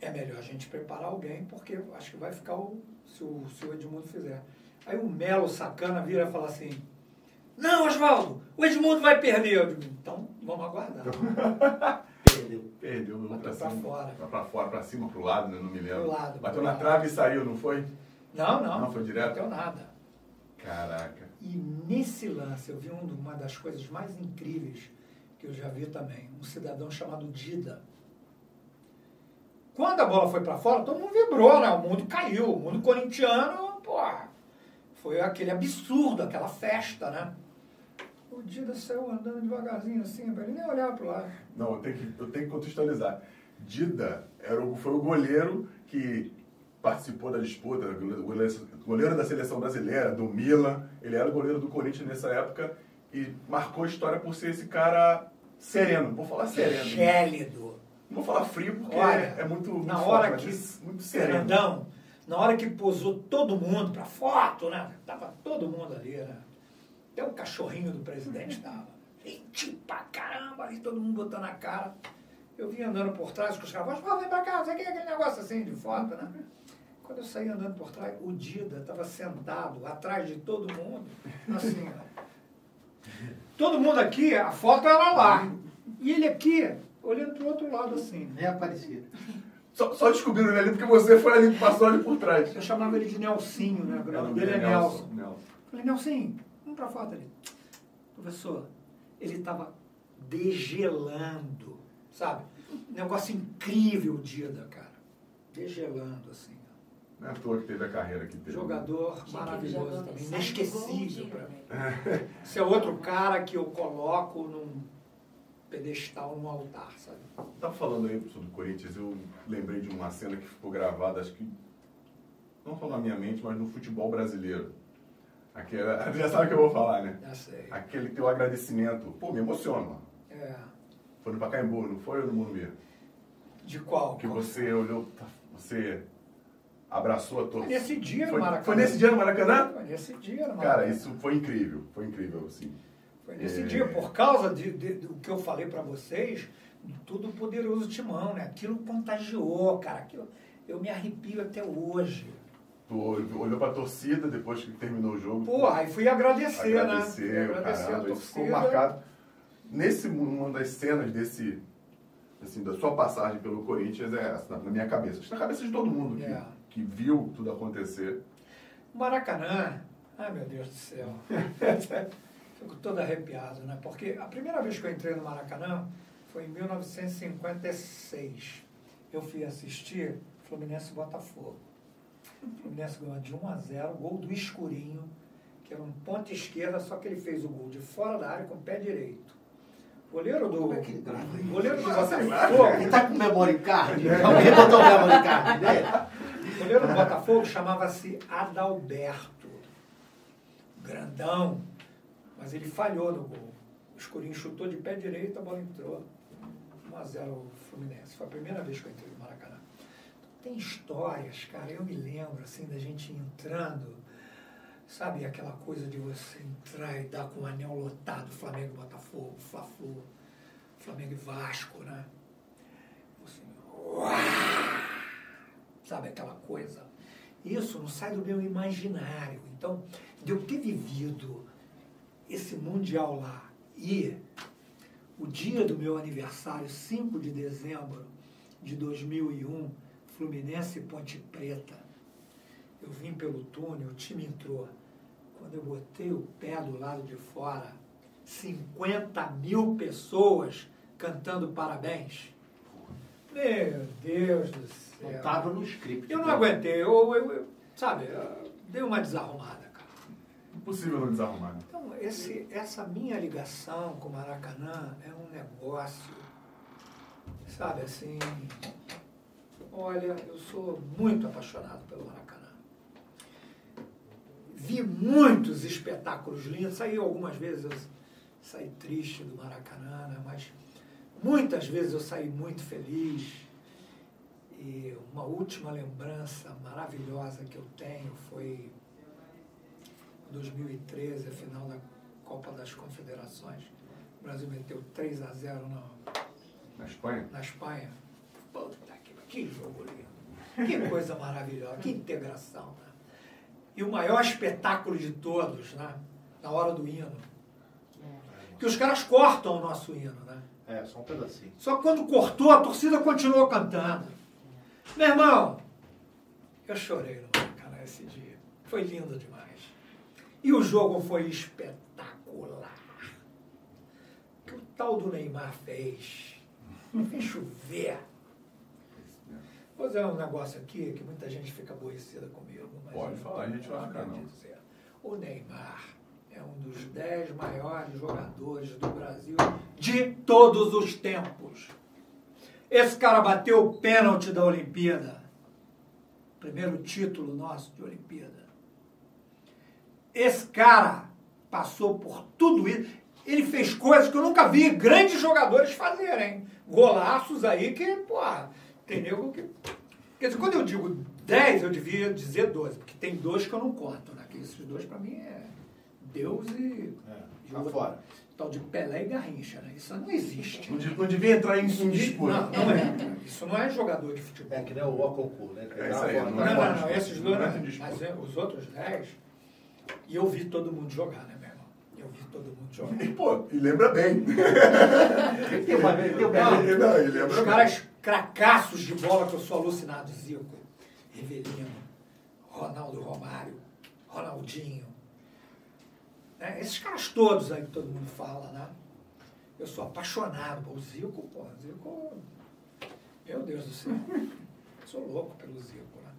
é melhor a gente preparar alguém, porque acho que vai ficar o, se o, se o Edmundo fizer. Aí o Melo sacana vira e fala assim, não, Oswaldo, o Edmundo vai perder. Eu digo, então vamos aguardar. Perdeu. Perdeu, não Bateu pra pra fora. Pra, pra fora, pra cima, pro lado, né? Não me lembro. Pro lado, Bateu pro na lado. trave e saiu, não foi? Não, não. Não, foi direto? Não deu nada. Caraca. E nesse lance eu vi um- uma das coisas mais incríveis que eu já vi também. Um cidadão chamado Dida. Quando a bola foi para fora, todo mundo vibrou, né? O mundo caiu. O mundo corintiano, pô, foi aquele absurdo, aquela festa, né? O Dida saiu andando devagarzinho assim, ele nem olhava pro lado. Não, eu tenho que, eu tenho que contextualizar. Dida era o, foi o goleiro que participou da disputa, goleiro, goleiro da seleção brasileira, do Milan. Ele era o goleiro do Corinthians nessa época e marcou a história por ser esse cara sereno. Vou falar sereno. Gélido. Não vou falar frio porque Olha, é muito, muito na forte, hora que muito sereno. Fernandão, na hora que posou todo mundo pra foto, né? Tava todo mundo ali, né? Até o cachorrinho do presidente tava. Gente pra caramba, e todo mundo botando a cara. Eu vim andando por trás com os caras, "Ó, vem pra cá, você quer aquele negócio assim de foto, né? Quando eu saí andando por trás, o Dida estava sentado atrás de todo mundo, assim, ó. Todo mundo aqui, a foto era lá. E ele aqui, olhando pro outro lado, assim. Nem aparecia. Só, só descobriram ele ali porque você foi ali, passou ali por trás. Eu chamava ele de Nelsinho, né? O nome é dele é Nelson. Nelson. Nelson. Falei, Nelsinho, vamos pra foto ali. Professor, ele estava degelando, sabe? Um negócio incrível o Dida, cara. Degelando, assim. Não é à toa que teve a carreira que teve. Jogador maravilhoso também, inesquecível pra mim. né? Esse é outro cara que eu coloco num pedestal, num altar, sabe? Tava falando aí sobre o Corinthians, eu lembrei de uma cena que ficou gravada, acho que não só na minha mente, mas no futebol brasileiro. Aquela, já sabe o que eu vou falar, né? Já sei. Aquele teu agradecimento. Pô, me emociona. É. Foi no Pacaembu, não foi ou no Morumbi? De qual? Que Qual? você olhou, tá, você abraçou a Foi torcida. nesse dia no Foi, Maracanã. foi nesse dia no Maracanã? Foi nesse dia no Cara, Maracanã. isso foi incrível, foi incrível, assim. Foi nesse É. dia, por causa de, de- do que eu falei pra vocês, do todo poderoso timão, né? Aquilo contagiou, cara. Aquilo, eu me arrepio até hoje. Tu olhou pra torcida depois que terminou o jogo. Porra, aí fui agradecer, né? Agradecer, caramba, a ficou marcado. Nesse, uma das cenas desse, assim, da sua passagem pelo Corinthians é essa, na minha cabeça. Acho na cabeça de todo mundo que, É. que viu tudo acontecer. Maracanã, ai meu Deus do céu. Fico todo arrepiado, né? Porque a primeira vez que eu entrei no Maracanã foi em 1956. Eu fui assistir Fluminense Botafogo. O Fluminense ganhou de 1 a 0, gol do Escurinho, que era um ponta esquerda, só que ele fez o gol de fora da área com o pé direito. Goleiro do. Como é que ele grava isso? Goleiro do Botafogo. Ele tá com memory card? Alguém botou o memory card dele? Goleiro do Botafogo chamava-se Adalberto. Grandão. Mas ele falhou no gol. O Escurinho chutou de pé direito, a bola entrou. 1x0 o Fluminense. Foi a primeira vez que eu entrei. Tem histórias, cara. Eu me lembro, assim, da gente entrando. Sabe aquela coisa de você entrar e dar com o anel lotado, Flamengo Botafogo, Fla-Flu, Flamengo e Vasco, né? Você, sabe aquela coisa? Isso não sai do meu imaginário. Então, de eu ter vivido esse Mundial lá e o dia do meu aniversário, 5 de dezembro de 2001, Fluminense e Ponte Preta, eu vim pelo túnel, o time entrou. Quando eu botei o pé do lado de fora, 50 mil pessoas cantando parabéns. Meu Deus do céu. Não tava no script. Eu não aguentei, eu, eu- eu- sabe, eu dei uma desarrumada, cara. Impossível não desarrumar. né? Então, esse, essa minha ligação com o Maracanã é um negócio, sabe, assim. Olha, eu sou muito apaixonado pelo Maracanã. Vi muitos espetáculos lindos, saí algumas vezes, eu saí triste do Maracanã, né, mas muitas vezes eu saí muito feliz. E uma última lembrança maravilhosa que eu tenho foi 2013, a final da Copa das Confederações. O Brasil meteu 3 a 0 na, Na Espanha? na Espanha. Puta que jogo lindo. Que coisa maravilhosa, que integração. Né? E o maior espetáculo de todos, né? na hora do hino. Que os caras cortam o nosso hino, né? É, só um pedacinho. Só que quando cortou, a torcida continuou cantando. Meu irmão, eu chorei no Maracanã esse dia. Foi lindo demais. E o jogo foi espetacular. O que o tal do Neymar fez? Fez chover. Vou dizer um negócio aqui que muita gente fica aborrecida comigo. Mas Pode falar, a gente vai ficar, não. dizer. O Neymar é um dos dez maiores jogadores do Brasil de todos os tempos. Esse cara bateu o pênalti da Olimpíada. Primeiro título nosso de Olimpíada. Esse cara passou por tudo isso. Ele fez coisas que eu nunca vi grandes jogadores fazerem. Golaços aí que, pô, tem nego que. Quer dizer, quando eu digo 10, eu devia dizer 12, porque tem dois que eu não conto, né? Que esses dois pra mim é Deus e. É, tá fora. Tal de Pelé e Garrincha, né? Isso não existe. Não, não devia entrar em, em disputa. Não, não é. Isso não é jogador de futebol. É que nem o Oconcur, né? É isso aí, uma não Não, é não, não, esses dois Não não. é disputa. Mas é, os outros 10, e eu vi todo mundo jogar, né, meu irmão? Eu vi todo mundo jogar. E, pô, e lembra bem. Tem uma- tem um Não, não, ele lembra Os bem. caras cracaços de bola que eu sou alucinado, Zico, Rivelino, Ronaldo Romário, Ronaldinho. Né? Esses caras todos aí que todo mundo fala, né? Eu sou apaixonado por Zico, pô, Zico. Meu Deus do céu. Sou louco pelo Zico, né?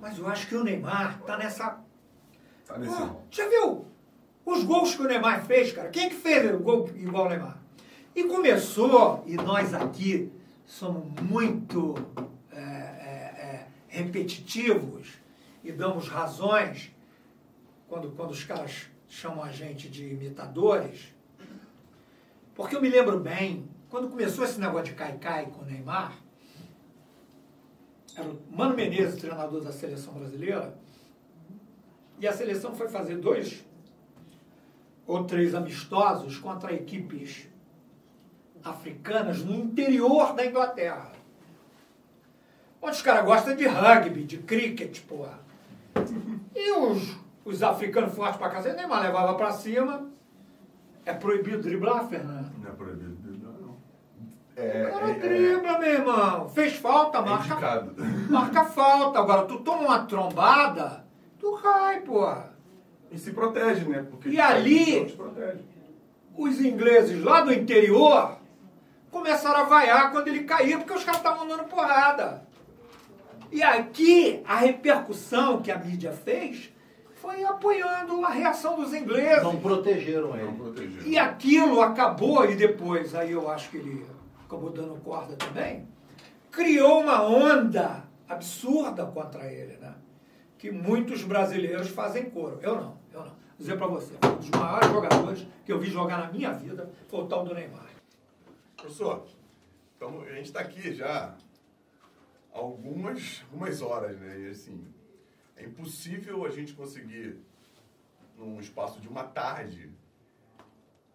Mas eu acho que o Neymar tá nessa Tá nesse. Já viu os gols que o Neymar fez, cara? Quem é que fez o gol igual o Neymar? E começou, e nós aqui somos muito é, é, é, repetitivos e damos razões quando, quando os caras chamam a gente de imitadores. Porque eu me lembro bem, quando começou esse negócio de cai-cai com o Neymar, era o Mano Menezes, treinador da seleção brasileira, e a seleção foi fazer dois ou três amistosos contra equipes africanas no interior da Inglaterra. Onde os caras gostam de rugby, de cricket, porra. E os, os africanos fortes pra cacete, Neymar levava pra cima. É proibido driblar, Fernando? Não é proibido. Não, não. O É, cara é, dribla, meu irmão. Fez falta, é marca, indicado. marca falta. Agora, tu toma uma trombada, tu cai, porra. E se protege, né? Porque E ali- os ingleses lá do interior começaram a vaiar quando ele caía, porque os caras estavam dando porrada. E aqui, a repercussão que a mídia fez foi apoiando a reação dos ingleses. Não protegeram Não ele. proteger. E aquilo acabou, e depois, aí eu acho que ele acabou dando corda também, criou uma onda absurda contra ele, né? Que muitos brasileiros fazem coro. Eu não, eu não. Vou dizer pra você, um dos maiores jogadores que eu vi jogar na minha vida foi o tal do Neymar. Professor, então a gente está aqui já algumas, algumas horas, né? E assim, é impossível a gente conseguir, num espaço de uma tarde,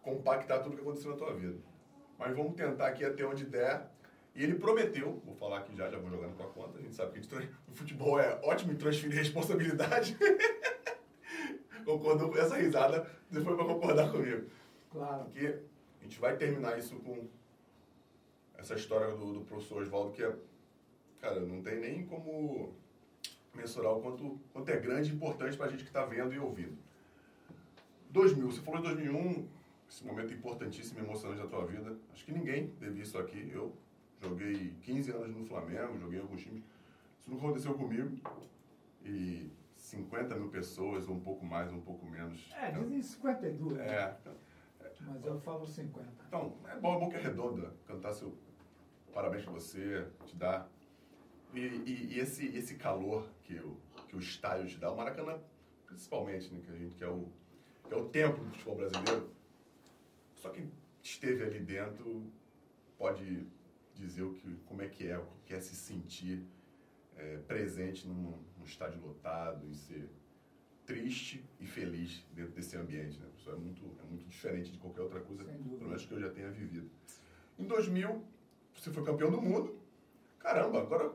compactar tudo que aconteceu na tua vida. Mas vamos tentar aqui até onde der. E ele prometeu, vou falar aqui já, já vou jogando com a conta, a gente sabe que gente o futebol é ótimo em transferir responsabilidade. Concordou com essa risada, depois vai concordar comigo. Claro. Porque a gente vai terminar isso com essa história do, do professor Oswaldo, que é, cara, não tem nem como mensurar o quanto, quanto é grande e importante pra gente que está vendo e ouvindo. 2000, você falou de 2001, esse momento importantíssimo e emocionante da tua vida. Acho que ninguém teve isso aqui. Eu joguei 15 anos no Flamengo, joguei em alguns times. Isso nunca aconteceu comigo. E 50 mil pessoas, ou um pouco mais, ou um pouco menos. É, dizem 52, É, mas eu falo 50. então, é bom, é bom que é redonda cantar seu parabéns pra você, te dar. E, e- e esse, esse calor que o, que o estádio te dá, o Maracanã, principalmente, né, que a gente que é o, que é o templo do futebol brasileiro. Só quem esteve ali dentro pode dizer o que, como é que é, o que é se sentir é, presente num, num estádio lotado e ser triste e feliz dentro desse ambiente, né? Isso é muito, é muito diferente de qualquer outra coisa, pelo menos que eu já tenha vivido. Em 2000, você foi campeão do mundo, Caramba, agora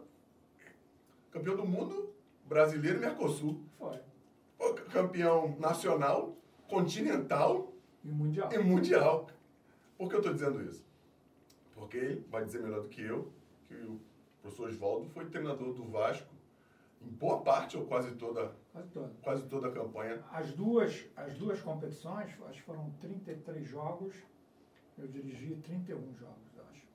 campeão do mundo, brasileiro e Mercosul. Foi. Campeão nacional, continental E Mundial. e mundial. Por que eu estou dizendo isso? Porque ele vai dizer melhor do que eu que o professor Oswaldo foi treinador do Vasco em boa parte ou quase toda, Quase todo. quase toda a campanha. As duas, as duas competições, acho que foram 33 jogos. Eu dirigi 31 jogos, eu acho.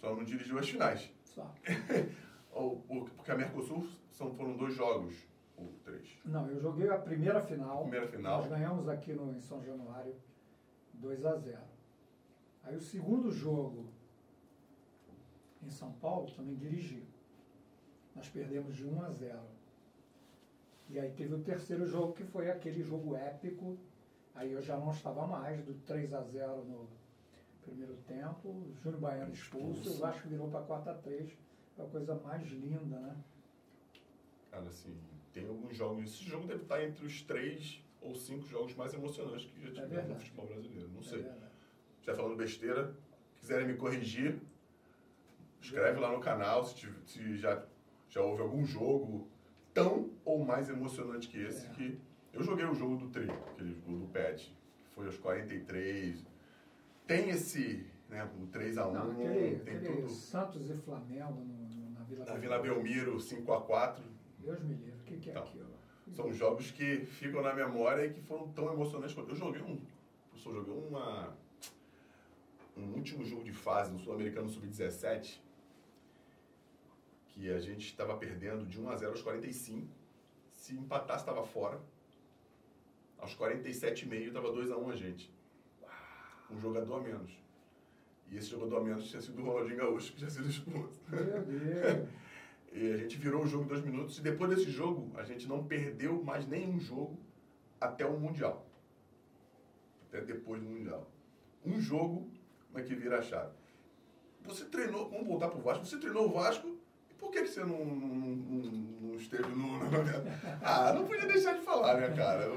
Só não dirigiu as finais. Só. Porque a Mercosul são, foram dois jogos, ou três. Não, eu joguei a primeira final. Primeira final. Nós ganhamos aqui no, em São Januário 2 a 0. Aí o segundo jogo em São Paulo também dirigi. Nós perdemos de 1 a 0. E aí teve o terceiro jogo que foi aquele jogo épico. Aí eu já não estava mais, do 3 a 0 no primeiro tempo. Júnior Baiano expulso, o Vasco virou para 4 a 3 Foi a coisa mais linda, né? Cara, assim, tem alguns jogos. Esse jogo deve estar entre os três ou cinco jogos mais emocionantes que já tiveram no verdade. futebol brasileiro. Não É sei. verdade. Estiver falando besteira, quiserem me corrigir, escreve lá no canal se, tiv- se já, já houve algum jogo tão ou mais emocionante que esse. É. Que eu joguei o jogo do Tri, aquele jogo do Pet, que foi aos 43. Tem esse, né, o 3x1, Não, aquele, tem aquele tudo. Santos e Flamengo no- no- na Vila Na Vila Belmiro, 5x4. Deus me livre, o que, que é Então, aquilo? São jogos que ficam na memória e que foram tão emocionantes quanto. Eu joguei um. Eu só joguei uma. Um último jogo de fase no Sul-Americano Sub-17. Que a gente estava perdendo de 1 a 0 aos 45. Se empatasse, estava fora. Aos 47,5 estava 2 a 1 a gente. Um jogador a menos. E esse jogador a menos tinha sido o Ronaldinho Gaúcho, que tinha sido expulso. Meu Deus. E a gente virou o jogo em dois minutos e depois desse jogo a gente não perdeu mais nenhum jogo até o Mundial. Até depois do Mundial. Um jogo, como é que vira a chave? Você treinou, vamos voltar pro Vasco, você treinou o Vasco, por que, que você não, não, não, não esteve no. Ah, não podia deixar de falar, né, cara?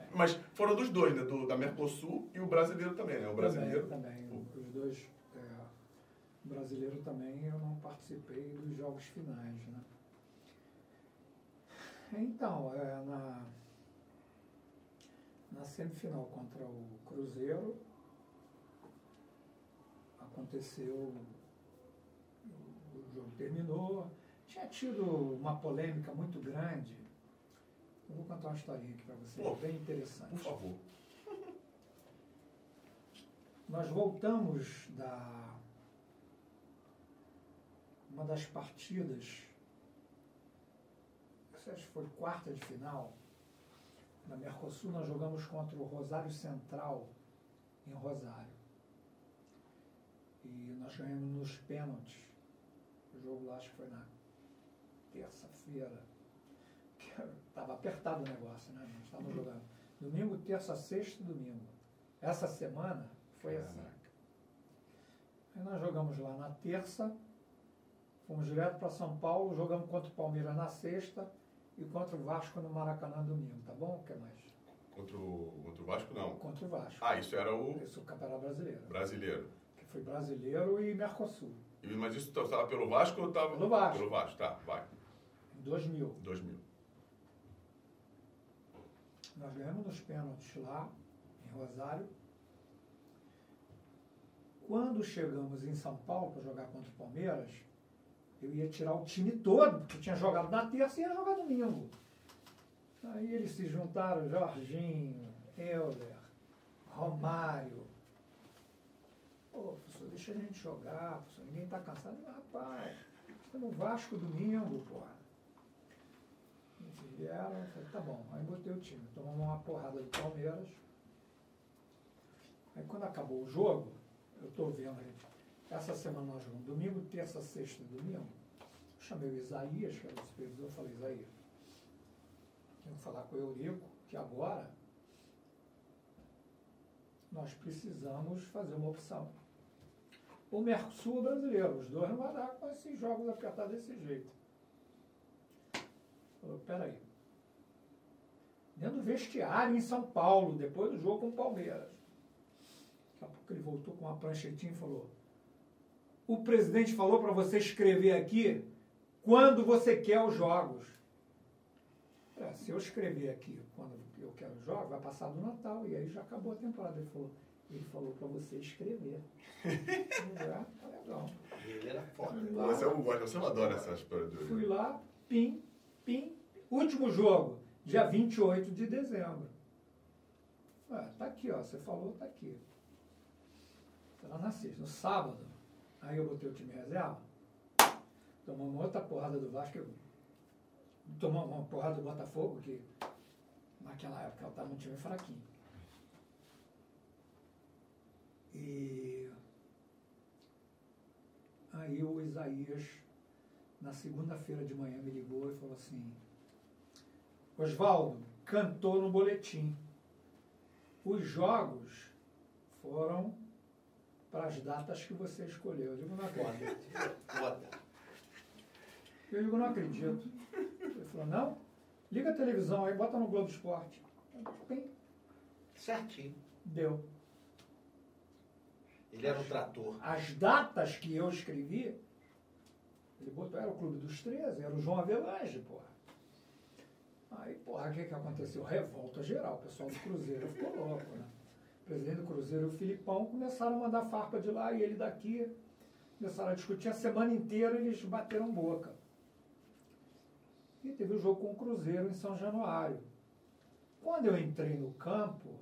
Mas foram dos dois, né? Do, da Mercosul e o brasileiro também, né? O brasileiro. Também, também. Os dois. é, o brasileiro também eu não participei dos jogos finais, né? Então, é, na, na semifinal contra o Cruzeiro, aconteceu, jogo terminou, tinha tido uma polêmica muito grande. Eu vou contar uma historinha aqui para você, Pô, bem interessante. Por favor. Nós voltamos da uma das partidas, sei se foi quarta de final, na Mercosul nós jogamos contra o Rosário Central em Rosário. E nós ganhamos nos pênaltis. O jogo lá acho que foi na terça-feira. Estava apertado o negócio, né? Nós estávamos jogando. Domingo, terça, sexta e domingo. Essa semana foi assim. Aí nós jogamos lá na terça, fomos direto para São Paulo, jogamos contra o Palmeiras na sexta e contra o Vasco no Maracanã domingo, tá bom? O que mais? Contra o, contra o Vasco, não. Contra o Vasco. Ah, isso era o Isso, o Campeonato Brasileiro. brasileiro. Que foi brasileiro e Mercosul, Mas isso estava pelo Vasco ou estava... Pelo Vasco. Pelo Vasco, tá, vai. em 2000. 2000. Nós ganhamos nos pênaltis lá, em Rosário. Quando chegamos em São Paulo para jogar contra o Palmeiras, eu ia tirar o time todo, porque tinha jogado na terça e ia jogar domingo. Aí eles se juntaram, Jorginho, Euler, Romário. Pô, deixa a gente jogar, professor, ninguém está cansado. Rapaz, está no Vasco domingo, porra. Eles vieram, eu falei, tá bom. Aí botei o time. Tomamos uma porrada do Palmeiras. Aí quando acabou o jogo, eu tô vendo aí. Essa semana nós jogamos domingo, terça, sexta e domingo. Eu chamei o Isaías, que era o supervisor, eu falei, Isaías, tenho que falar com o Eurico, que agora nós precisamos fazer uma opção. O Mercosul brasileiro, os dois não vão dar com esses jogos apertados desse jeito. Falou, peraí. Dentro do vestiário em São Paulo, depois do jogo com o Palmeiras. Daqui a pouco ele voltou com uma pranchetinha e falou, o presidente falou para você escrever aqui quando você quer os jogos. É, se eu escrever aqui quando eu quero os jogos, vai passar do Natal e aí já acabou a temporada. Ele falou, ele falou para você escrever. é, tá legal. Ele era foda. Lá, Você é um gosta, você adora essa história do. fui lá, pim, pim. Último jogo, dia 28 de dezembro. Ah, tá aqui, ó. Você falou, tá aqui. Tá lá na sexta. No sábado, aí eu botei o time em reserva. Tomamos uma outra porrada do Vasco. eu- Tomamos uma porrada do Botafogo, que naquela época ela estava um time fraquinho. E aí o Isaías, na segunda-feira de manhã, me ligou e falou assim, Oswaldo, cantou no boletim. Os jogos foram para as datas que você escolheu. Eu digo, não acredito. Eu digo, não acredito. Ele falou, não? Liga a televisão aí, bota no Globo Esporte. Certinho. deu. Ele era um trator. As datas que eu escrevi, ele botou, era o Clube dos 13, era o João Avelange, porra. Aí, porra, o que que aconteceu? Revolta geral, o pessoal do Cruzeiro ficou louco, né? O presidente do Cruzeiro o Filipão começaram a mandar farpa de lá e ele daqui. Começaram a discutir a semana inteira eles bateram boca. E teve o jogo com o Cruzeiro em São Januário. Quando eu entrei no campo,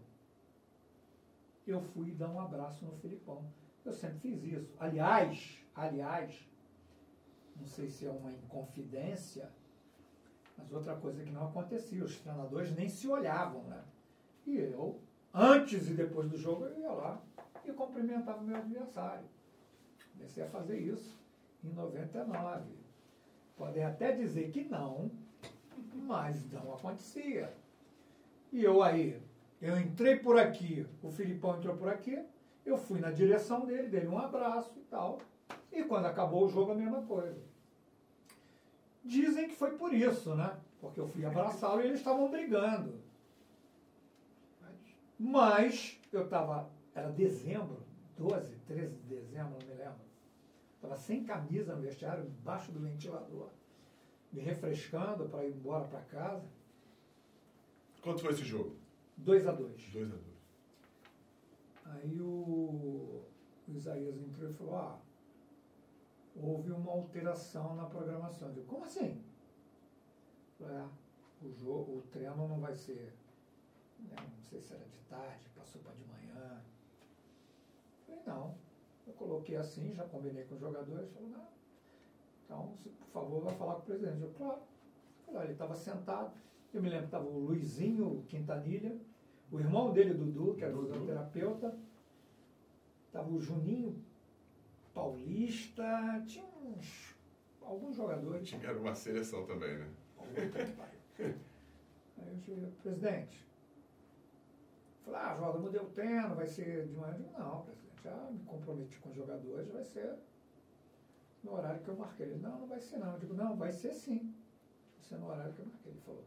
eu fui dar um abraço no Filipão. Eu sempre fiz isso. Aliás, aliás, não sei se é uma inconfidência, mas outra coisa que não acontecia, os treinadores nem se olhavam, né? E eu, antes e depois do jogo, eu ia lá e cumprimentava o meu adversário. Comecei a fazer isso em 99. Podem até dizer que não, mas não acontecia. E eu aí, eu entrei por aqui, o Filipão entrou por aqui, eu fui na direção dele, dei um abraço e tal. E quando acabou o jogo, a mesma coisa. Dizem que foi por isso, né? Porque eu fui abraçá-lo e eles estavam brigando. Mas eu estava, era dezembro, 12, 13 de dezembro, não me lembro. Estava sem camisa no vestiário, embaixo do ventilador, me refrescando para ir embora para casa. Quanto foi esse jogo? 2 a 2 2 a 2 Aí o, o Isaías entrou e falou, ah, houve uma alteração na programação. Eu digo, como assim? Falei, ah, o jogo, o treino não vai ser, né, não sei se era de tarde, passou para de manhã. Falei, não. Eu coloquei assim, já combinei com os jogadores, falou, não. Então, se, por favor, vai falar com o presidente. Eu, claro. Eu falei, "Ah, ele estava sentado. Eu me lembro que estava o Luizinho Quintanilha, o irmão dele, Dudu, que era Dudu. fisioterapeuta. Estava o Juninho Paulista, tinha uns, alguns jogadores. Tinha era uma seleção também, né? Aí eu cheguei, presidente. Falei, ah, Jordan, mudei o treino, vai ser de manhã. Não, presidente, já me comprometi com os jogadores, vai ser no horário que eu marquei. Ele, não, não vai ser não. Eu digo, não, vai ser sim. Vai ser no horário que eu marquei. Ele falou,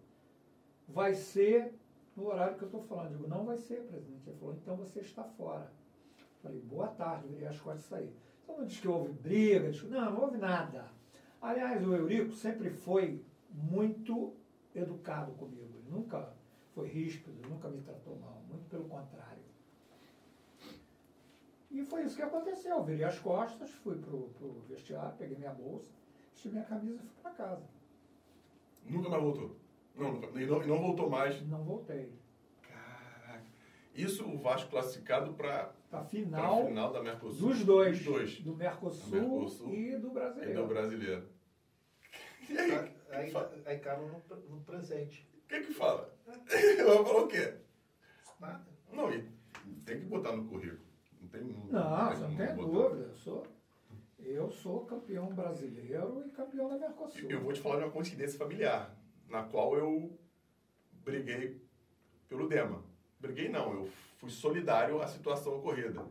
vai ser no horário que eu estou falando. Eu digo, não vai ser, presidente. Ele falou, então você está fora. Eu Falei, boa tarde, virei as costas e saí. Então não diz que houve briga, diz, não, não houve nada. Aliás, o Eurico sempre foi muito educado comigo. Ele nunca foi ríspido, nunca me tratou mal, muito pelo contrário. E foi isso que aconteceu. Eu virei as costas, fui pro, pro vestiário, peguei minha bolsa, vesti minha camisa e fui para casa. Nunca mais voltou. Não, nunca- e não, e não voltou mais. Não voltei. Caraca. Isso o Vasco classificado para Para a final, final da Mercosul. dos dois, Dos dois. do Mercosul, Mercosul e do E brasileiro. do brasileiro. E aí, Aí, aí, aí caiu no, no presente. o que que fala? Ela falou o quê? Nada. Não, e tem que botar no currículo. Não tem Não, tem você não tem dúvida. Eu sou, eu sou campeão brasileiro e campeão da Mercosul. Eu vou te falar de uma coincidência familiar, na qual eu briguei pelo Dema. Briguei não, eu fui solidário à situação ocorrida.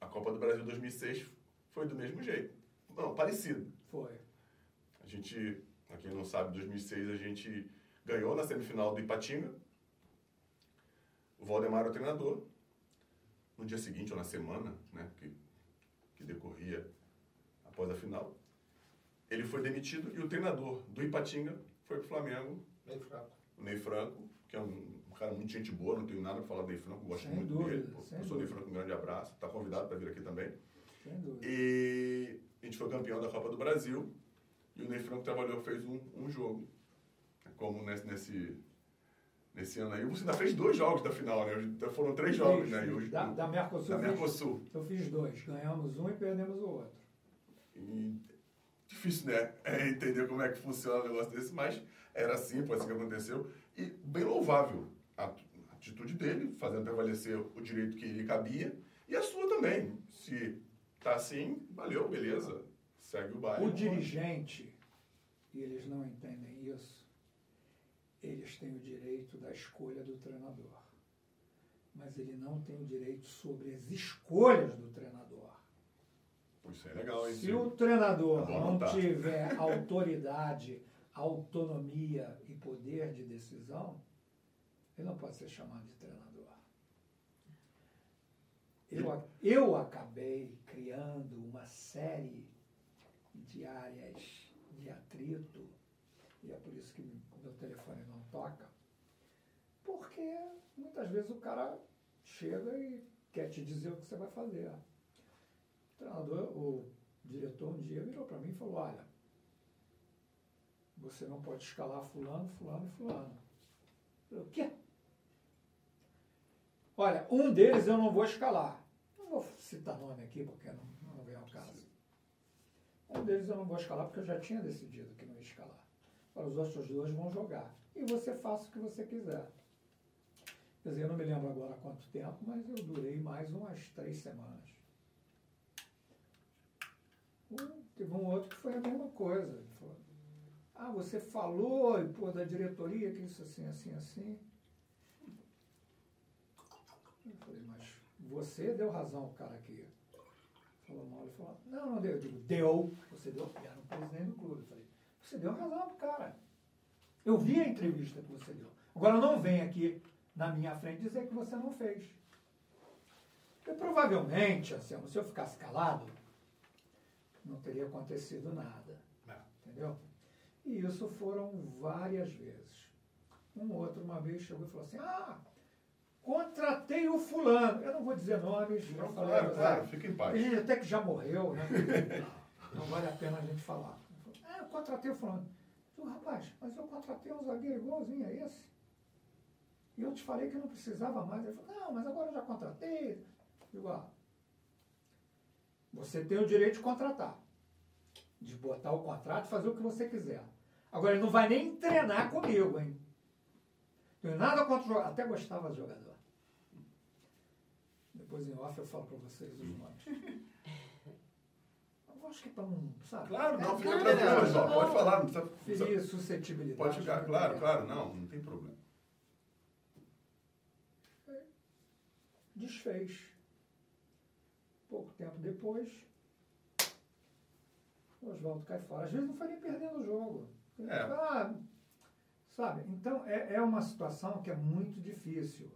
A Copa do Brasil 2006 foi do mesmo jeito. Não, parecido. Foi. A gente, pra quem não sabe, em 2006 a gente ganhou na semifinal do Ipatinga. O Valdemar era o treinador. No dia seguinte ou na semana, né, que, que decorria após a final. Ele foi demitido e o treinador do Ipatinga foi pro Flamengo, Meio fraco. o Ney Franco, que é um, um cara muito gente boa, não tenho nada para falar do Ney Franco, gosto Sem muito dúvida, dele. Sou Ney. Franco, um grande abraço. Está convidado para vir aqui também. Sem dúvida. E a gente foi campeão da Copa do Brasil e o Ney Franco trabalhou, fez um, um jogo. Como nesse, nesse, nesse ano aí. Você ainda fez dois jogos da final, né? Então Foram três jogos, Fiz, né? E fiz. hoje- Da, da Mercosul, da fiz- Mercosul. eu fiz dois. Ganhamos um e perdemos o outro. E difícil, né? É entender como é que funciona um negócio desse, mas era assim, foi assim que aconteceu. E bem louvável a atitude dele, fazendo prevalecer o direito que lhe cabia, e a sua também. Se tá assim, valeu, beleza. Segue o baile. O dirigente, e eles não entendem isso, eles têm o direito da escolha do treinador. Mas ele não tem o direito sobre as escolhas do treinador. Isso é legal, hein? Se o treinador É não tiver autoridade, autonomia e poder de decisão, ele não pode ser chamado de treinador. Eu, eu acabei criando uma série de áreas de atrito, e é por isso que meu telefone não toca, porque muitas vezes o cara chega e quer te dizer o que você vai fazer. O treinador, o diretor um dia virou para mim e falou, olha, você não pode escalar fulano, fulano e fulano. Eu falei, o quê? Olha, um deles eu não vou escalar. Não vou citar nome aqui porque não, não vem ao caso. Um deles eu não vou escalar porque eu já tinha decidido que não ia escalar. Para os outros dois vão jogar. E você faça o que você quiser. Quer dizer, eu não me lembro agora quanto tempo, mas eu durei mais umas três semanas. Teve um outro que foi a mesma coisa. Ele falou, ah, você falou, pô, da diretoria, que isso assim, assim, assim. Eu falei, mas você deu razão ao cara aqui. Falou mal, ele falou, não, não deu. Eu digo, deu. Você deu, era o presidente do clube. Eu falei, você deu razão pro cara. Eu vi a entrevista que você deu. Agora não vem aqui na minha frente dizer que você não fez. Porque provavelmente, assim, se eu ficasse calado, não teria acontecido nada. Entendeu? E isso foram várias vezes. Um outro uma vez chegou e falou assim, ah, contratei o fulano. Eu não vou dizer nomes, Não, falei, claro, claro, ah, fica em paz. gente até que já morreu, né? Não vale a pena a gente falar. Ah, eu contratei o fulano. Eu falei, rapaz, mas eu contratei um zagueiro igualzinho a esse. E eu te falei que não precisava mais. Ele falou, não, mas agora eu já contratei. Eu Digo, ah, você tem o direito de contratar. De botar o contrato e fazer o que você quiser. Agora, ele não vai nem treinar comigo, hein? Não tem nada contra o jogador. Até gostava do jogador. Depois em off eu falo para vocês os nomes. Eu acho que para não, sabe? Claro, não, fica Não, tranquilo, não. Pode falar, não precisa. Ferir suscetibilidade. Pode ficar, claro, claro, não, não tem problema. Desfez. Pouco tempo depois, o Oswaldo cai fora. Às vezes não foi nem perdendo o jogo. É. Ah, sabe? Então é, é uma situação que é muito difícil.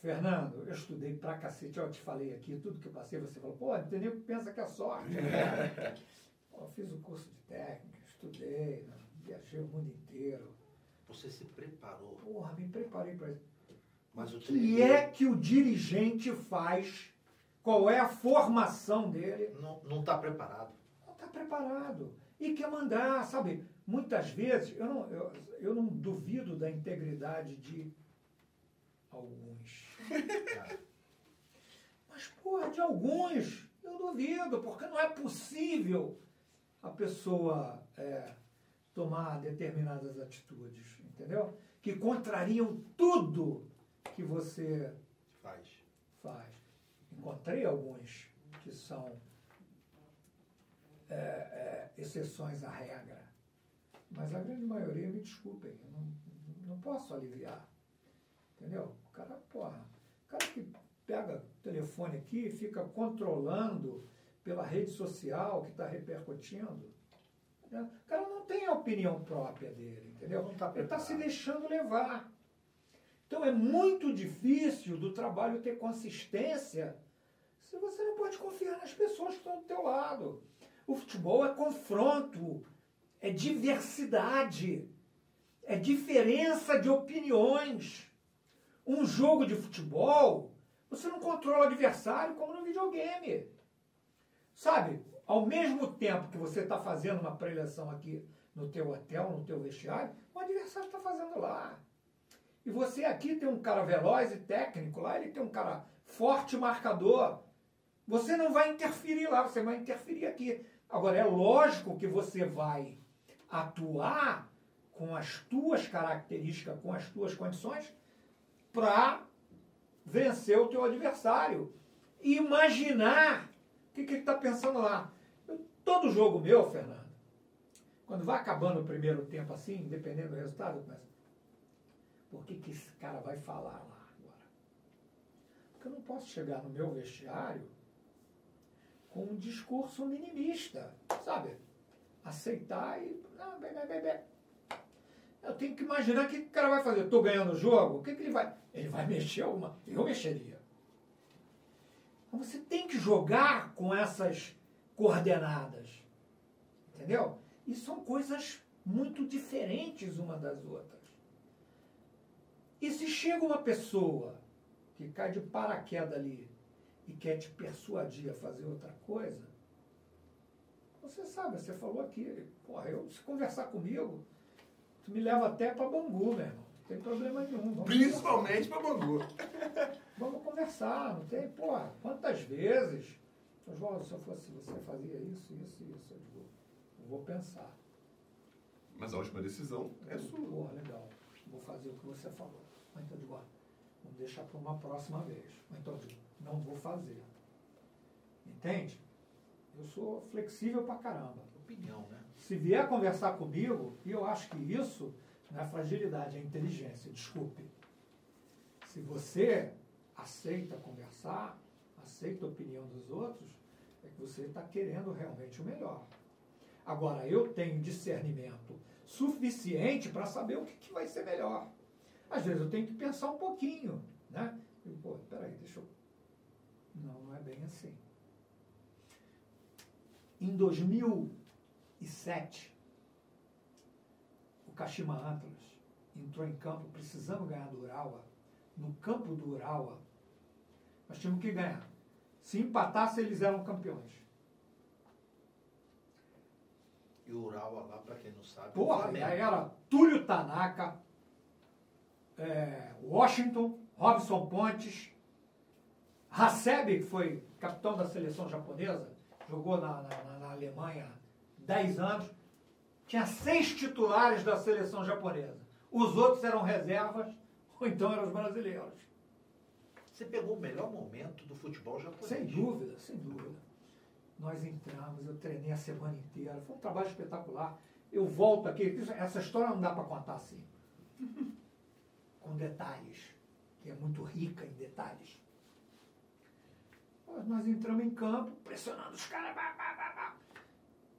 Fernando, eu estudei pra cacete, eu te falei aqui, tudo que eu passei, você falou, pô, entendeu? Pensa que é sorte. Eu fiz o curso de técnica, estudei, né? viajei o mundo inteiro. Você se preparou. Porra, me preparei para isso. Mas o O que é que o dirigente faz? Qual é a formação dele? não, não tá preparado. Não está preparado. E quer mandar, sabe? Muitas vezes, eu não, eu, eu não duvido da integridade de alguns. Mas, porra, de alguns, eu duvido, porque não é possível a pessoa é, tomar determinadas atitudes, entendeu? Que contrariam tudo que você Faz. faz. Encontrei alguns que são é, é, exceções à regra, mas a grande maioria, me desculpem, eu não, não posso aliviar. Entendeu? O cara, porra, o cara que pega o telefone aqui e fica controlando pela rede social que está repercutindo. né? O cara não tem a opinião própria dele, entendeu? Não tá Ele está se deixando levar. Então é muito difícil do trabalho ter consistência, Se você não pode confiar nas pessoas que estão do teu lado. O futebol é confronto, é diversidade, é diferença de opiniões. Um jogo de futebol, você não controla o adversário como no videogame. Sabe, ao mesmo tempo que você está fazendo uma preleção aqui no teu hotel, no teu vestiário, o adversário está fazendo lá. E você aqui tem um cara veloz e técnico, lá ele tem um cara forte marcador. Você não vai interferir lá, você vai interferir aqui. Agora, é lógico que você vai atuar com as tuas características, com as tuas condições, para vencer o teu adversário. Imaginar o que, que ele está pensando lá. Eu, todo jogo meu, Fernando, quando vai acabando o primeiro tempo assim, dependendo do resultado, começo, por que, que esse cara vai falar lá agora? Porque eu não posso chegar no meu vestiário com um discurso minimista, sabe? Aceitar e. Não, bebê, bebê. Eu tenho que imaginar o que o cara vai fazer. Estou ganhando o jogo, o que, que ele vai. Ele vai mexer alguma. Eu mexeria. Então você tem que jogar com essas coordenadas. Entendeu? E são coisas muito diferentes uma das outras. E se chega uma pessoa que cai de paraquedas ali e quer te persuadir a fazer outra coisa, você sabe, você falou aqui, porra, eu, se conversar comigo, tu me leva até para Bangu, meu irmão. Não tem problema nenhum. Vamos Principalmente para Bangu. Vamos conversar, não tem, porra, quantas vezes? Oswaldo, se eu fosse você, fazia isso, isso, isso. Eu digo, eu vou pensar. Mas a última decisão é digo, sua. Porra, legal. Vou fazer o que você falou. Ou então eu digo, ó, vamos deixar para uma próxima vez. Ou então eu digo, não vou fazer. Entende? Eu sou flexível pra caramba. Opinião, né? Se vier conversar comigo, e eu acho que isso não é fragilidade, é inteligência, desculpe. Se você aceita conversar, aceita a opinião dos outros, é que você está querendo realmente o melhor. Agora, eu tenho discernimento suficiente para saber o que, que vai ser melhor. Às vezes eu tenho que pensar um pouquinho, né? Eu, pô, peraí, deixa eu... Não, não é bem assim. Em 2007, o Kashima Antlers entrou em campo precisando ganhar do Urawa. No campo do Urawa, nós tínhamos que ganhar. Se empatasse, eles eram campeões. E o Urawa lá, para quem não sabe, Porra, era Túlio Tanaka, é, Washington, Robson Pontes, Hasebe, que foi capitão da seleção japonesa, jogou na, na- na Alemanha 10 anos, tinha seis titulares da seleção japonesa. Os outros eram reservas, ou então eram os brasileiros. Você pegou o melhor momento do futebol japonês. Sem dúvida, sem dúvida. Nós entramos, eu treinei a semana inteira, foi um trabalho espetacular. Eu volto aqui, essa história não dá para contar assim. Com detalhes, que é muito rica em detalhes. Nós entramos em campo, pressionando os caras. Bah, bah, bah.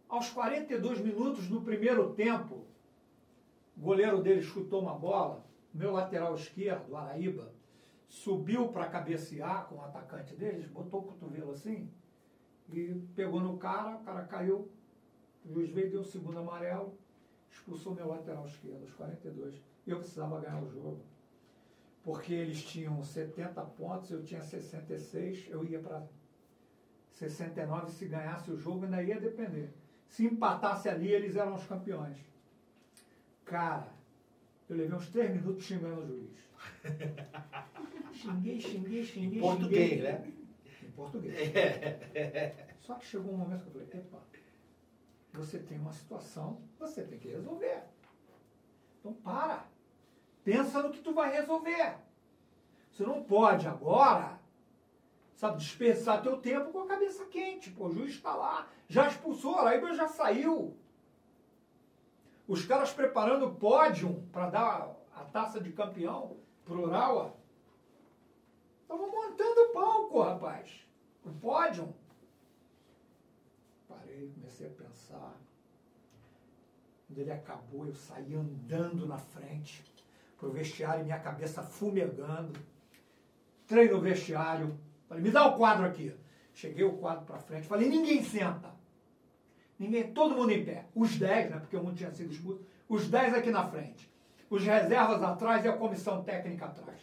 Aos 42 minutos do primeiro tempo, o goleiro dele chutou uma bola, meu lateral esquerdo, Araíba, subiu para cabecear com o atacante deles, botou o cotovelo assim e pegou no cara, o cara caiu, o juiz veio, deu o segundo amarelo, expulsou meu lateral esquerdo, aos 42. Eu precisava ganhar o jogo. Porque eles tinham 70 pontos, eu tinha 66, eu ia para 69, se ganhasse o jogo ainda ia depender. Se empatasse ali, eles eram os campeões. Cara, eu levei uns três minutos xingando o juiz. Xinguei, xinguei, xinguei. Em português, xinguei. né? Em português. Só que chegou um momento que eu falei, epa, você tem uma situação, você tem que resolver. Então para. Pensa no que tu vai resolver. Você não pode agora, sabe, desperdiçar teu tempo com a cabeça quente. Pô, o juiz está lá, já expulsou, a Araíba já saiu. Os caras preparando o pódio para dar a taça de campeão pro Urawa. Estavam montando o palco, rapaz. O pódio. Parei, comecei a pensar. Quando ele acabou, eu saí andando na frente pro vestiário, minha cabeça fumegando. Entrei no vestiário. Falei, me dá o quadro aqui. Cheguei o quadro para frente, falei, ninguém senta. Ninguém, todo mundo em pé. Os 10, né, porque o mundo tinha sido expulso, os 10 aqui na frente. Os reservas atrás e a comissão técnica atrás.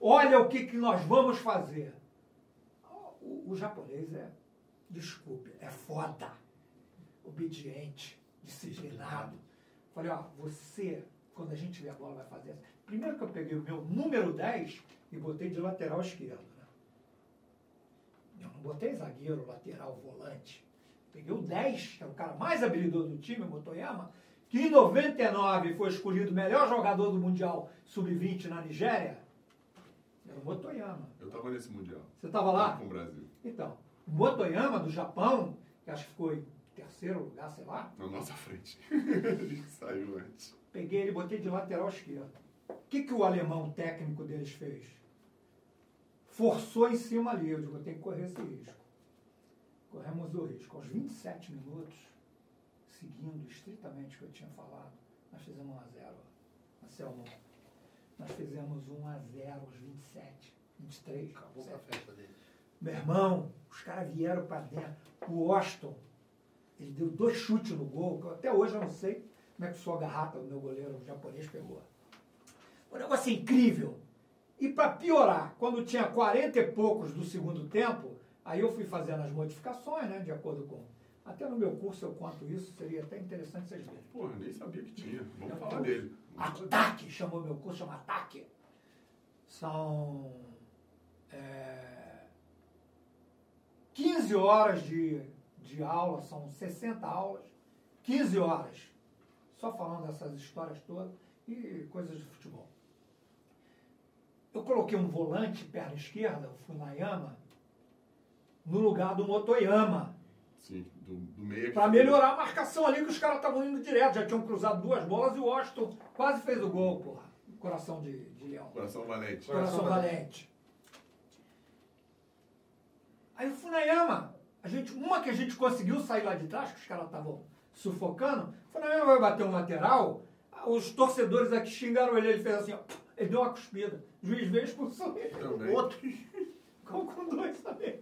Olha o que, que nós vamos fazer. O, o japonês é, desculpe, é foda. Obediente, disciplinado. Falei, ó, você, quando a gente vê a bola, vai fazer assim. Primeiro que eu peguei o meu número 10 e botei de lateral esquerdo. Né? Eu não botei zagueiro, lateral, volante. Peguei o 10, que é o cara mais habilidoso do time, o Motoyama, que em 99 foi escolhido o melhor jogador do Mundial Sub-20 na Nigéria. Era o Motoyama. Eu tava nesse Mundial. Você estava lá? Com o Brasil. Então, o Motoyama do Japão, que acho que ficou em terceiro lugar, sei lá. Na nossa frente. Ele saiu antes. Peguei ele e botei de lateral esquerdo. O que, que o alemão técnico deles fez? Forçou em cima ali. Eu digo, tenho que correr esse risco. Corremos o risco. Aos 27 minutos, seguindo estritamente o que eu tinha falado, nós fizemos 1 a 0 Marcelo, nós fizemos 1 a 0 aos 27, 23. Acabou com a festa dele. Meu irmão, os caras vieram para dentro. O Austin, ele deu dois chutes no gol, que eu até hoje eu não sei como é que sua garrafa, o meu goleiro japonês, pegou. Um negócio incrível. E para piorar, quando tinha 40 e poucos do segundo tempo, aí eu fui fazendo as modificações, né, de acordo com. Até no meu curso eu conto isso, seria até interessante vocês verem. Porra, nem sabia que tinha. Vamos Meu falar curso. dele. Ataque, chamou meu curso, chama Ataque. São é, 15 horas de, de aula, são 60 aulas, 15 horas, só falando dessas histórias todas e coisas de futebol. Eu coloquei um volante, perna esquerda, o Funayama, no lugar do Motoyama, Sim, do, do meio. para melhorar a marcação ali, que os caras estavam indo direto, já tinham cruzado duas bolas e o Washington quase fez o gol, porra. Coração de, de leão. Coração valente. Coração valente. Aí o Funayama, a gente, uma que a gente conseguiu sair lá de trás, que os caras estavam sufocando, o Funayama vai bater um lateral, os torcedores aqui xingaram ele, ele fez assim, ó, ele deu uma cuspida. O juiz veio expulsou ele. Também. Outro. Ficou com dois também.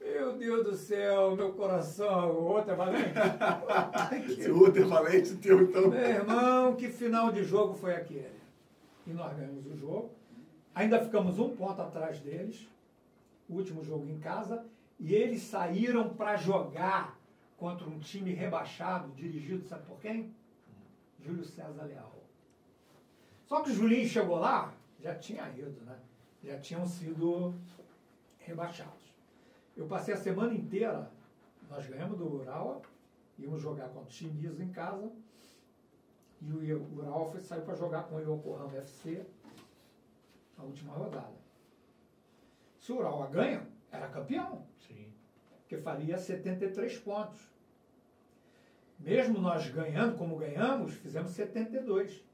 Meu Deus do céu, meu coração, o outro é valente? Se o outro é valente, teu então. Meu irmão, que final de jogo foi aquele? E nós ganhamos o jogo. Ainda ficamos um ponto atrás deles. Último jogo em casa. E eles saíram para jogar contra um time rebaixado, dirigido, sabe por quem? Júlio César Leal. Só que o Julinho chegou lá, já tinha ido, né? Já tinham sido rebaixados. Eu passei a semana inteira, nós ganhamos do Urawa, íamos jogar contra o Shimizu em casa, e o Urawa foi, saiu para jogar com o Yokohama FC na última rodada. Se o Urawa ganha, era campeão, Sim. Porque faria 73 pontos. Mesmo nós ganhando como ganhamos, fizemos 72.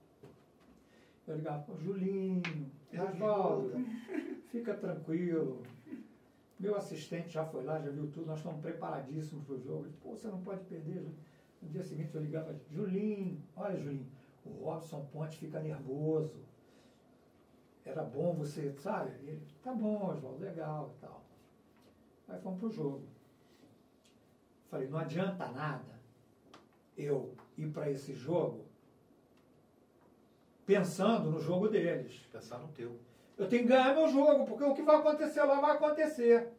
Eu ligava para o Julinho, Oswaldo, fica tranquilo. Meu assistente já foi lá, já viu tudo, nós estamos preparadíssimos para o jogo. Ele, Pô, você não pode perder. Julinho." No dia seguinte eu ligava, Julinho, olha Julinho, o Robson Ponte fica nervoso. Era bom você, sabe? Ele, tá bom, Oswaldo, legal e tal. Aí fomos pro jogo. Falei, não adianta nada eu ir para esse jogo pensando no jogo deles. Pensar no teu. Eu tenho que ganhar meu jogo, porque o que vai acontecer lá vai acontecer.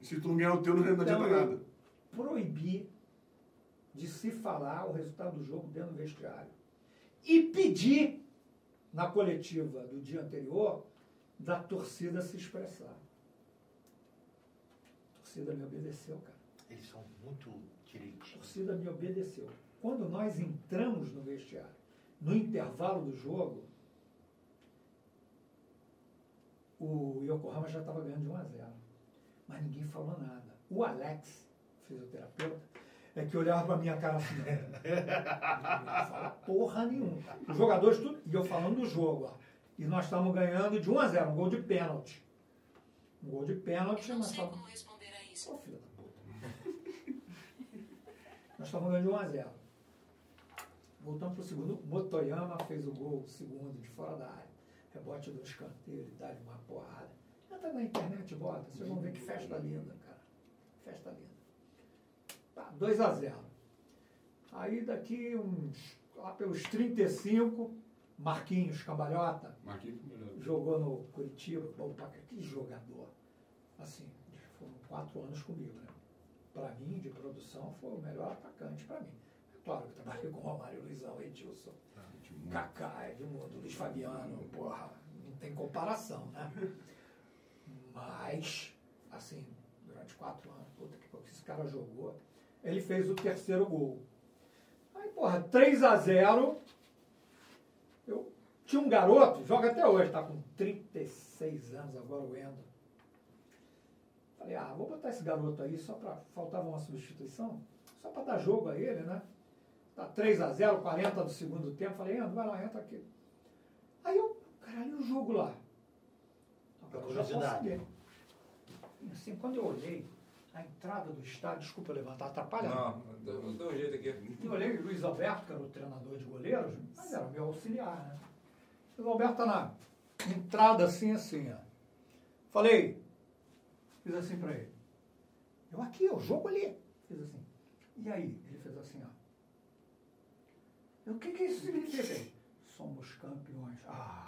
Se tu não ganhar o teu, não adianta Então, eu nada. proibi de se falar o resultado do jogo dentro do vestiário. E pedi na coletiva do dia anterior da torcida se expressar. A torcida me obedeceu, cara. Eles são muito A direitinhos. torcida me obedeceu. Quando nós entramos no vestiário, no intervalo do jogo, o Yokohama já estava ganhando de 1 a 0. Mas ninguém falou nada. O Alex, fisioterapeuta, é que olhava para minha cara assim, não fala porra nenhuma. Os jogadores tudo, e eu falando do jogo, ó. E nós estávamos ganhando de 1 a 0, um gol de pênalti. Um gol de pênalti, Eu não nós sei estávamos... como responder a isso. Ô, filho. Estávamos ganhando de 1 a 0. Voltamos para o segundo. Motoyama fez o gol, o segundo, de fora da área. Rebote do escanteio, ele dá uma porrada. Entra na internet bota, vocês vão ver que festa linda, cara. Festa linda. Tá, 2 a 0 Aí daqui uns, lá pelos 35, Marquinhos Cambalhota Marquinhos jogou no Curitiba. Bom, que jogador. Assim, foram quatro anos comigo, né? Pra mim, de produção, foi o melhor atacante pra mim. É claro que eu trabalhei com o Romário, Luizão, Edilson, Kaká, Edmundo, Luiz Fabiano, porra, não tem comparação, né? Mas, assim, durante quatro anos, puta que pariu, esse cara jogou. Ele fez o terceiro gol. Aí, porra, 3 a 0 Eu tinha um garoto, joga até hoje, tá com 36 anos agora, o Endo. Falei, ah, vou botar esse garoto aí só pra. Faltava uma substituição, só pra dar jogo a ele, né? Tá 3 a 0 40 do segundo tempo. Falei, Endo, vai lá, entra aqui. Aí eu, caralho, o jogo lá. Agora eu já posso curiosidade. saber. E assim, quando eu olhei a entrada do estádio, desculpa levantar, atrapalha. Não, do teu jeito aqui. Eu olhei o Luiz Alberto, que era o treinador de goleiros, mas era meu auxiliar, né? O Luiz Alberto tá na entrada assim, assim, ó. Falei, fiz assim pra ele. Eu aqui, o jogo ali. Fiz assim. E aí? Ele fez assim, ó. Eu, O que que isso significa? Somos campeões. Ah,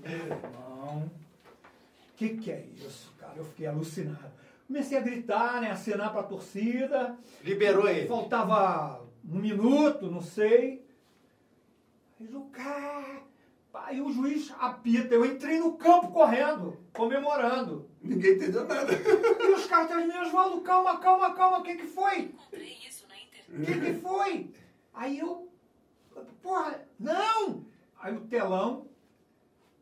meu irmão. O que, que é isso, cara? Eu fiquei alucinado. Comecei a gritar, né? Acenar pra torcida. Liberou ele. Faltava um minuto, não sei. Aí o cara. Aí o juiz apita. Eu entrei no campo correndo, comemorando. Ninguém entendeu nada. E os caras atrás de mim, Oswaldo, calma, calma, calma, o que que foi? Encontrei isso na O internet. que que foi? Aí eu, porra, não! Aí o telão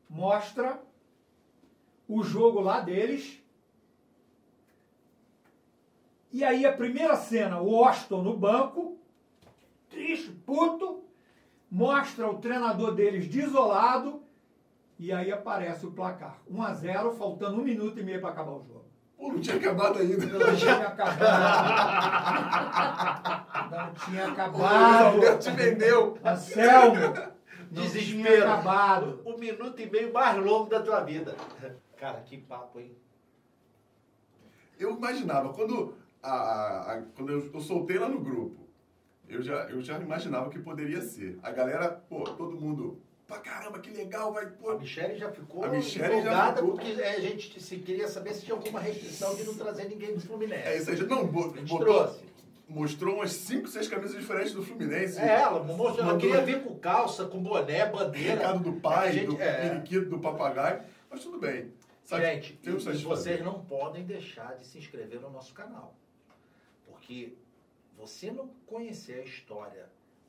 mostra o jogo lá deles. E aí a primeira cena, o Austin no banco, triste, puto, mostra o treinador deles desolado, e aí aparece o placar. 1 a 0 faltando um minuto e meio para acabar o jogo. Pô, não tinha acabado ainda. Não tinha acabado. Não tinha O acabado. Alberto te vendeu. Anselmo. Não tinha Desespero. acabado. O minuto e meio mais longo da tua vida. Cara, que papo, hein? Eu imaginava, quando, a, a- a- quando eu, eu soltei lá no grupo, eu já, eu já imaginava que poderia ser. A galera, pô, todo mundo, pra caramba, que legal, vai, pô. A Michelle já ficou A Michele já ficou. porque é, a gente se queria saber se tinha alguma restrição de não trazer ninguém do Fluminense. É isso aí, não, bo- A gente botou, trouxe. mostrou umas 5, 6 camisas diferentes do Fluminense. É, ela mostrou, ela Mandou queria vir com calça, com boné, bandeira. Recado do pai, gente- do é. periquito, do papagaio, mas tudo bem. Sabe, Gente, e, e vocês não podem deixar de se inscrever no nosso canal. Porque você não conhecer a história,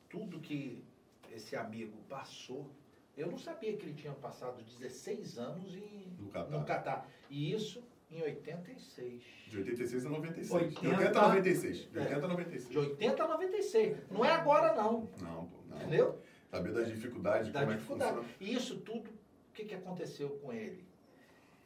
tudo que esse amigo passou, eu não sabia que ele tinha passado 16 anos em, No Catar. no Catar. E isso em 86. De 86 a 96. De 80 80 a 96. De É. 80 a 96. De 80 a 96. Não é agora, não. Não, pô, não. Entendeu? Saber das dificuldades, Da como dificuldade. é que funciona. E isso tudo, o que, que aconteceu com ele?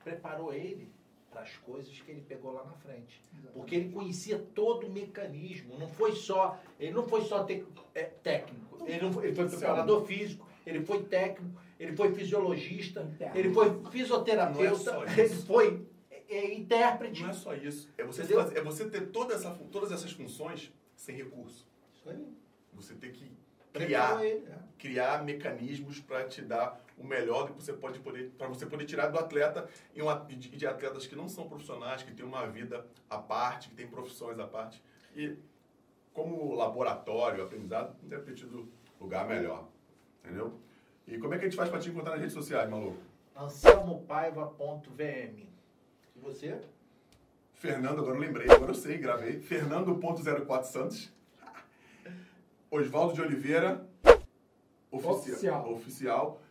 Preparou ele para as coisas que ele pegou lá na frente. Porque ele conhecia todo o mecanismo. Não foi só, ele não foi só tec- é, técnico. Ele, não foi, ele foi preparador físico, ele foi técnico, ele foi fisiologista, Interno. ele foi é fisioterapeuta, só ele foi é, é, intérprete. Não é só isso. É você, fazer- é você ter toda essa, todas essas funções sem recurso. Isso aí. Você tem que criar, é. criar mecanismos para te dar o melhor que você pode poder, para você poder tirar do atleta e uma, de, de atletas que não são profissionais, que têm uma vida à parte, que têm profissões à parte. E como laboratório, aprendizado, não deve ter tido lugar melhor. Entendeu? E como é que a gente faz para te encontrar nas redes sociais, maluco? anselmopaiva.vm. E você? Fernando, agora eu lembrei, agora eu sei, gravei. Fernando.04 Santos. Oswaldo de Oliveira. ofici- Oficial. Oficial.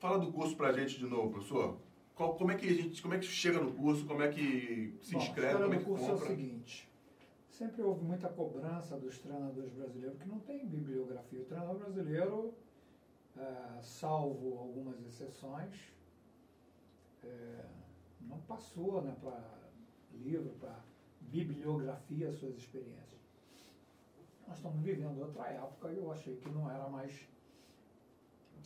Fala do curso pra gente de novo, professor. Qual- como é que a gente, como é que chega no curso, como é que se Bom, a inscreve, como é que curso é o compra? seguinte. Sempre houve muita cobrança dos treinadores brasileiros, que não tem bibliografia. O treinador brasileiro, eh, salvo algumas exceções, eh, não passou né, para livro, para bibliografia, suas experiências. Nós estamos vivendo outra época e eu achei que não era mais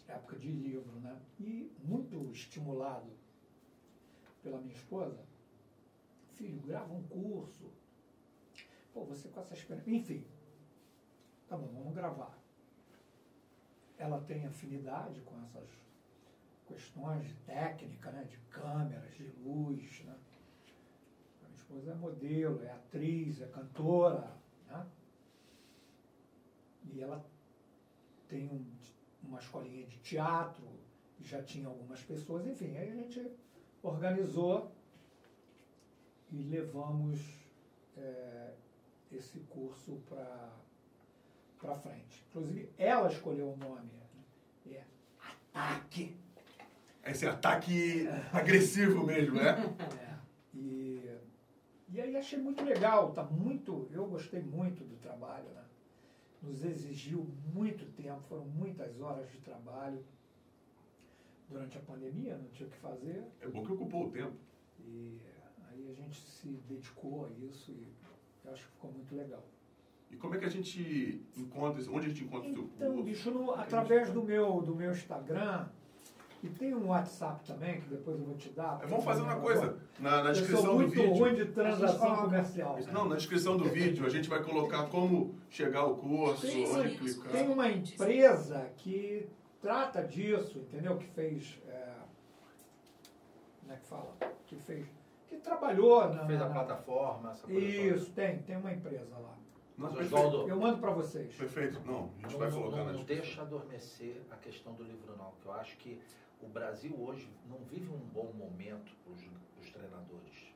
época de livro, né? E muito estimulado pela minha esposa, filho, grava um curso. Pô, você com essa experiência. Enfim, tá bom, vamos gravar. Ela tem afinidade com essas questões de técnica, né? De câmeras, de luz, né? A minha esposa é modelo, é atriz, é cantora, né? E ela tem um, uma escolinha de teatro, já tinha algumas pessoas, enfim, aí a gente organizou e levamos é, esse curso para frente. Inclusive, ela escolheu o nome, né? é Ataque. Esse ataque agressivo mesmo, né? É, e, e aí achei muito legal, tá muito, eu gostei muito do trabalho, né? Nos exigiu muito tempo, foram muitas horas de trabalho durante a pandemia, não tinha o que fazer. É bom que ocupou o tempo. E aí a gente se dedicou a isso e eu acho que ficou muito legal. E como é que a gente encontra isso? Onde a gente encontra o seu Então, curso? bicho, no- através do meu, do meu Instagram, e tem um WhatsApp também, que depois eu vou te dar. Vamos fazer uma eu coisa. Na, na Eu descrição sou do muito vídeo. ruim de transação comercial. Não, na descrição do vídeo a gente vai colocar como chegar ao curso, Tem, onde clicar. tem uma empresa que trata disso, entendeu? Que fez. é, como é que fala? Que fez. Que trabalhou na. Fez a plataforma, essa coisa Isso, tem, tem uma empresa lá. Oswaldo, Eu mando para vocês. Perfeito. Não, a gente Não, vai colocar não, na não deixa adormecer a questão do livro, não. Que eu acho que o Brasil hoje não vive um bom momento para os treinadores.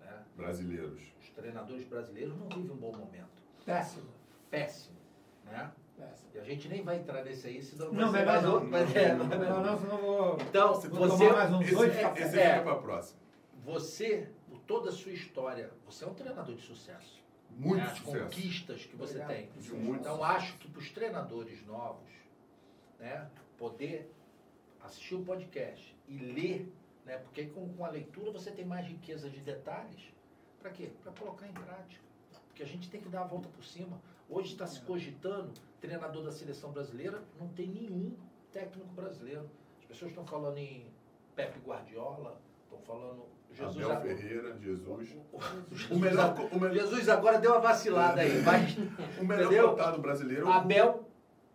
Né? Brasileiros. Os treinadores brasileiros não vivem um bom momento. Péssimo. Péssimo. Né? Péssimo. E a gente nem vai entrar nesse aí, senão Não, vai mais não. outro. mas é, Não, não, Não, não, senão vou. Então, você, tomar mais uns Esse, dois esse cafés. fica É. para a próxima. você, por toda a sua história, você é um treinador de sucesso. Muito né? As sucesso. conquistas que você Obrigado. tem. De muito Então, acho que para os treinadores novos, né, poder assistir o podcast e ler, né, porque com, com a leitura você tem mais riqueza de detalhes. Para quê? Para colocar em prática. Porque a gente tem que dar a volta por cima. Hoje está se cogitando, treinador da seleção brasileira, não tem nenhum técnico brasileiro. As pessoas estão falando em Pepe Guardiola, estão falando Jesus Abel Ferreira, Jesus. o, O melhor, o melhor, Jesus agora deu uma vacilada aí, mas o melhor Entendeu? brasileiro é o Abel,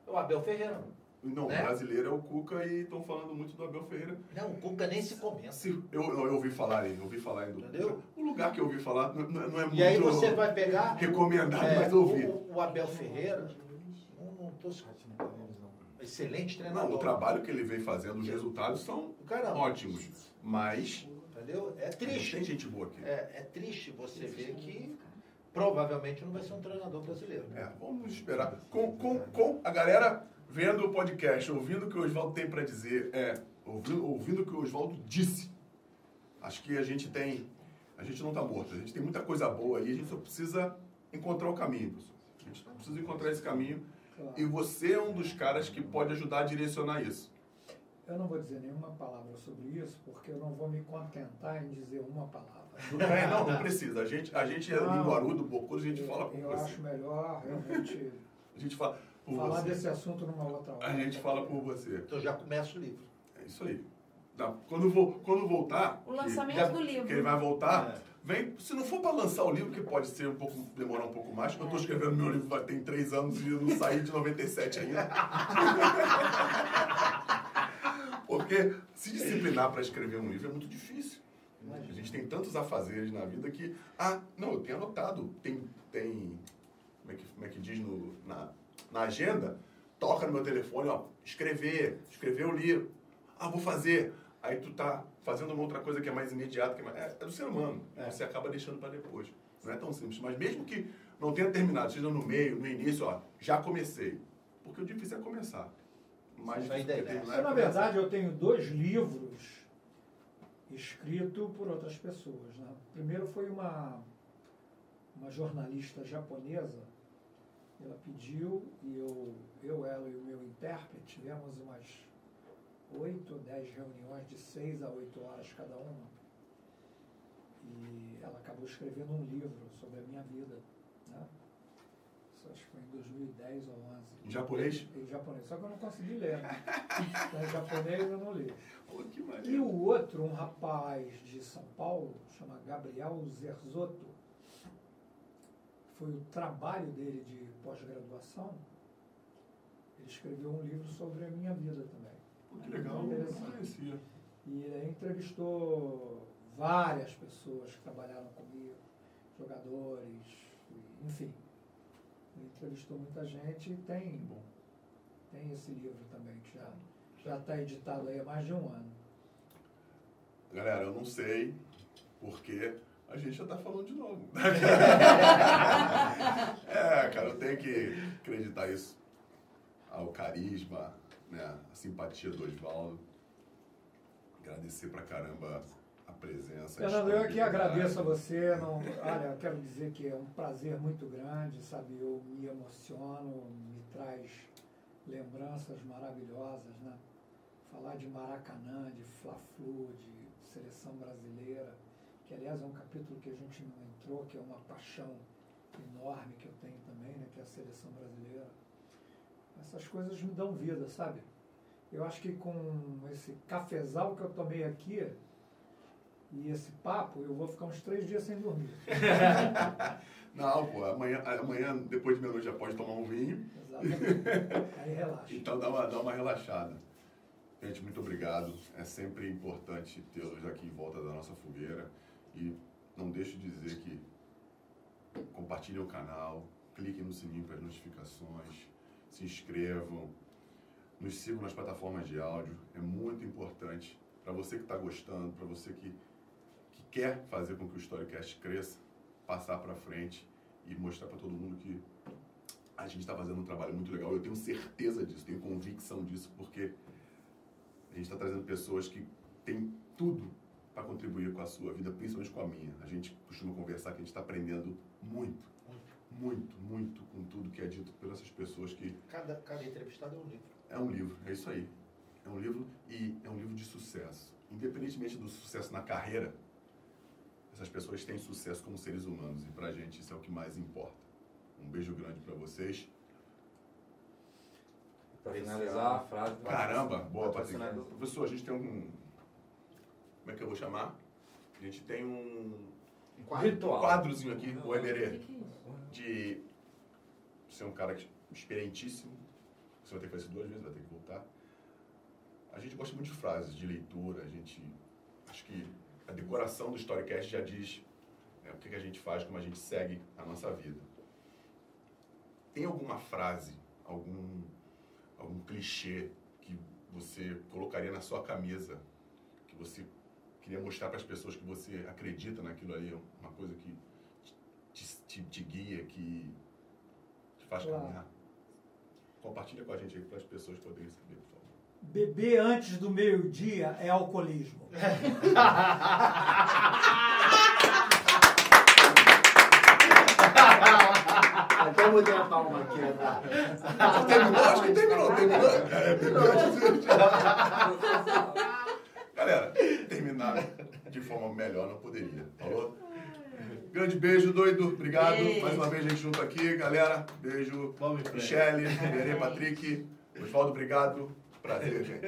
o Abel Ferreira. Não, né? o brasileiro é o Cuca e estão falando muito do Abel Ferreira. Não, o Cuca nem se comenta. Se, eu, eu, eu ouvi falar em, ouvi falar em do Entendeu? Cuca. O lugar que eu ouvi falar não, não é muito E aí você vai pegar recomendado, é, mas ouvi. o, o Abel Ferreira, não, se- excelente treinador. Não, o trabalho que ele vem fazendo, os resultados são Caramba. ótimos. Mas Entendeu? É tem triste. gente boa aqui. É, é triste você ver que provavelmente não vai ser um treinador brasileiro. É, vamos esperar. Com, com, com a galera vendo o podcast, ouvindo o que o Oswaldo tem para dizer, é, ouvindo, ouvindo o que o Oswaldo disse, acho que a gente tem. A gente não está morto, a gente tem muita coisa boa aí, a gente só precisa encontrar o caminho, pessoal. A gente precisa encontrar esse caminho. Claro. E você é um dos caras que pode ajudar a direcionar isso. Eu não vou dizer nenhuma palavra sobre isso, porque eu não vou me contentar em dizer uma palavra. Bem? Não, não precisa. A gente, a gente é linguarudo, bocudo, a gente Eu- fala por Eu você. acho melhor realmente A gente fala falar você. desse assunto numa outra hora. A gente fala por você. Então já começa o livro. É isso aí. Quando, vo- quando voltar. O que- lançamento já- do livro. que ele vai voltar, vem, se não for para lançar o livro, que pode ser um pouco, demorar um pouco mais, porque eu estou escrevendo meu livro vai tem três anos e eu não saí de 97 ainda. porque se disciplinar para escrever um livro é muito difícil. A gente tem tantos afazeres na vida que. Ah, não, eu tenho anotado. Tem. tem como, é que, como é que diz no, na, na agenda? Toca no meu telefone, ó, escrever, escrever o livro. Ah, vou fazer. Aí tu tá fazendo uma outra coisa que é mais imediata, que é, mais, é, é do ser humano. É. Você acaba deixando para depois. Não é tão simples. Mas mesmo que não tenha terminado, seja no meio, no início, ó, já comecei. Porque o difícil é começar. Isso aí difícil que terminar é na verdade, eu tenho dois livros escritos por outras pessoas. Né? Primeiro foi uma, uma jornalista japonesa, ela pediu e eu, eu, ela e o meu intérprete tivemos umas oito ou dez reuniões de seis a oito horas cada uma. E ela acabou escrevendo um livro sobre a minha vida. Né? acho que foi em 2010 ou 11. Em japonês? Em japonês, só que eu não consegui ler. Né? Então, em japonês eu não li. Pô, E o outro, um rapaz de São Paulo, chama Gabriel Zerzotto, foi o trabalho dele de pós-graduação. Ele escreveu um livro sobre a minha vida também. Pô, que legal, eu não conhecia. E ele entrevistou várias pessoas que trabalharam comigo, jogadores, enfim. Ele entrevistou muita gente e tem, Bom. tem esse livro também, que já já está editado aí há mais de um ano. Galera, eu não sei porque a gente já tá falando de novo. é, cara, eu tenho que acreditar isso ao carisma, né, a simpatia do Oswaldo. Agradecer pra caramba a presença. Fernando, eu aqui disponibilidade. agradeço a você. Não, olha, eu quero dizer que é um prazer muito grande, sabe? Eu me emociono, me traz lembranças maravilhosas, né? Falar de Maracanã, de Fla-Flu, de seleção brasileira, que aliás é um capítulo que a gente não entrou, que é uma paixão enorme que eu tenho também, né? Que é a seleção brasileira. Essas coisas me dão vida, sabe? Eu acho que com esse cafezal que eu tomei aqui, e esse papo, eu vou ficar uns três dias sem dormir. Não, pô, amanhã, amanhã depois de meia-noite já pode tomar um vinho. Exatamente. Aí relaxa. Então dá uma, dá uma relaxada. Gente, muito obrigado. É sempre importante tê-los aqui em volta da nossa fogueira. E não deixe de dizer que compartilhem o canal, cliquem no sininho para as notificações, se inscrevam, nos sigam nas plataformas de áudio. É muito importante para você que está gostando, para você que, que quer fazer com que o Storycast cresça, passar para frente e mostrar para todo mundo que a gente está fazendo um trabalho muito legal. Eu tenho certeza disso, tenho convicção disso, porque a gente está trazendo pessoas que têm tudo para contribuir com a sua vida, principalmente com a minha. A gente costuma conversar que a gente está aprendendo muito, muito, muito com tudo que é dito por essas pessoas que Cada, cada entrevistado é um livro. é um livro, é isso aí. É um livro e é um livro de sucesso. Independentemente do sucesso na carreira, essas pessoas têm sucesso como seres humanos e pra gente isso é o que mais importa. Um beijo grande para vocês. Pra finalizar a frase. Caramba, boa, patrocinador. Professor, a gente tem um. Como é que eu vou chamar? A gente tem um Um quadro. Ritual. quadrozinho aqui, o O Eberê, é isso? de ser um cara experientíssimo. Você vai ter que fazer duas vezes, vai ter que voltar. A gente gosta muito de frases, de leitura. A gente. Acho que a decoração do Storycast já diz né, o que, que a gente faz, como a gente segue a nossa vida. Tem alguma frase, algum, algum clichê que você colocaria na sua camisa, que você queria mostrar para as pessoas que você acredita naquilo ali, uma coisa que te, te, te guia, que te faz Claro. caminhar? Compartilha com a gente aí para as pessoas poderem saber, por favor. Beber antes do meio-dia é alcoolismo. Até eu mudei a palma aqui, né? Terminou? Acho que terminou. Terminou? Galera, terminar de forma melhor não poderia. Falou? Grande beijo, doido. Obrigado. Beijo. Mais uma vez a gente junto aqui. Galera, beijo. Michele, Berê, Patrick. Osvaldo, obrigado. Prazer, gente.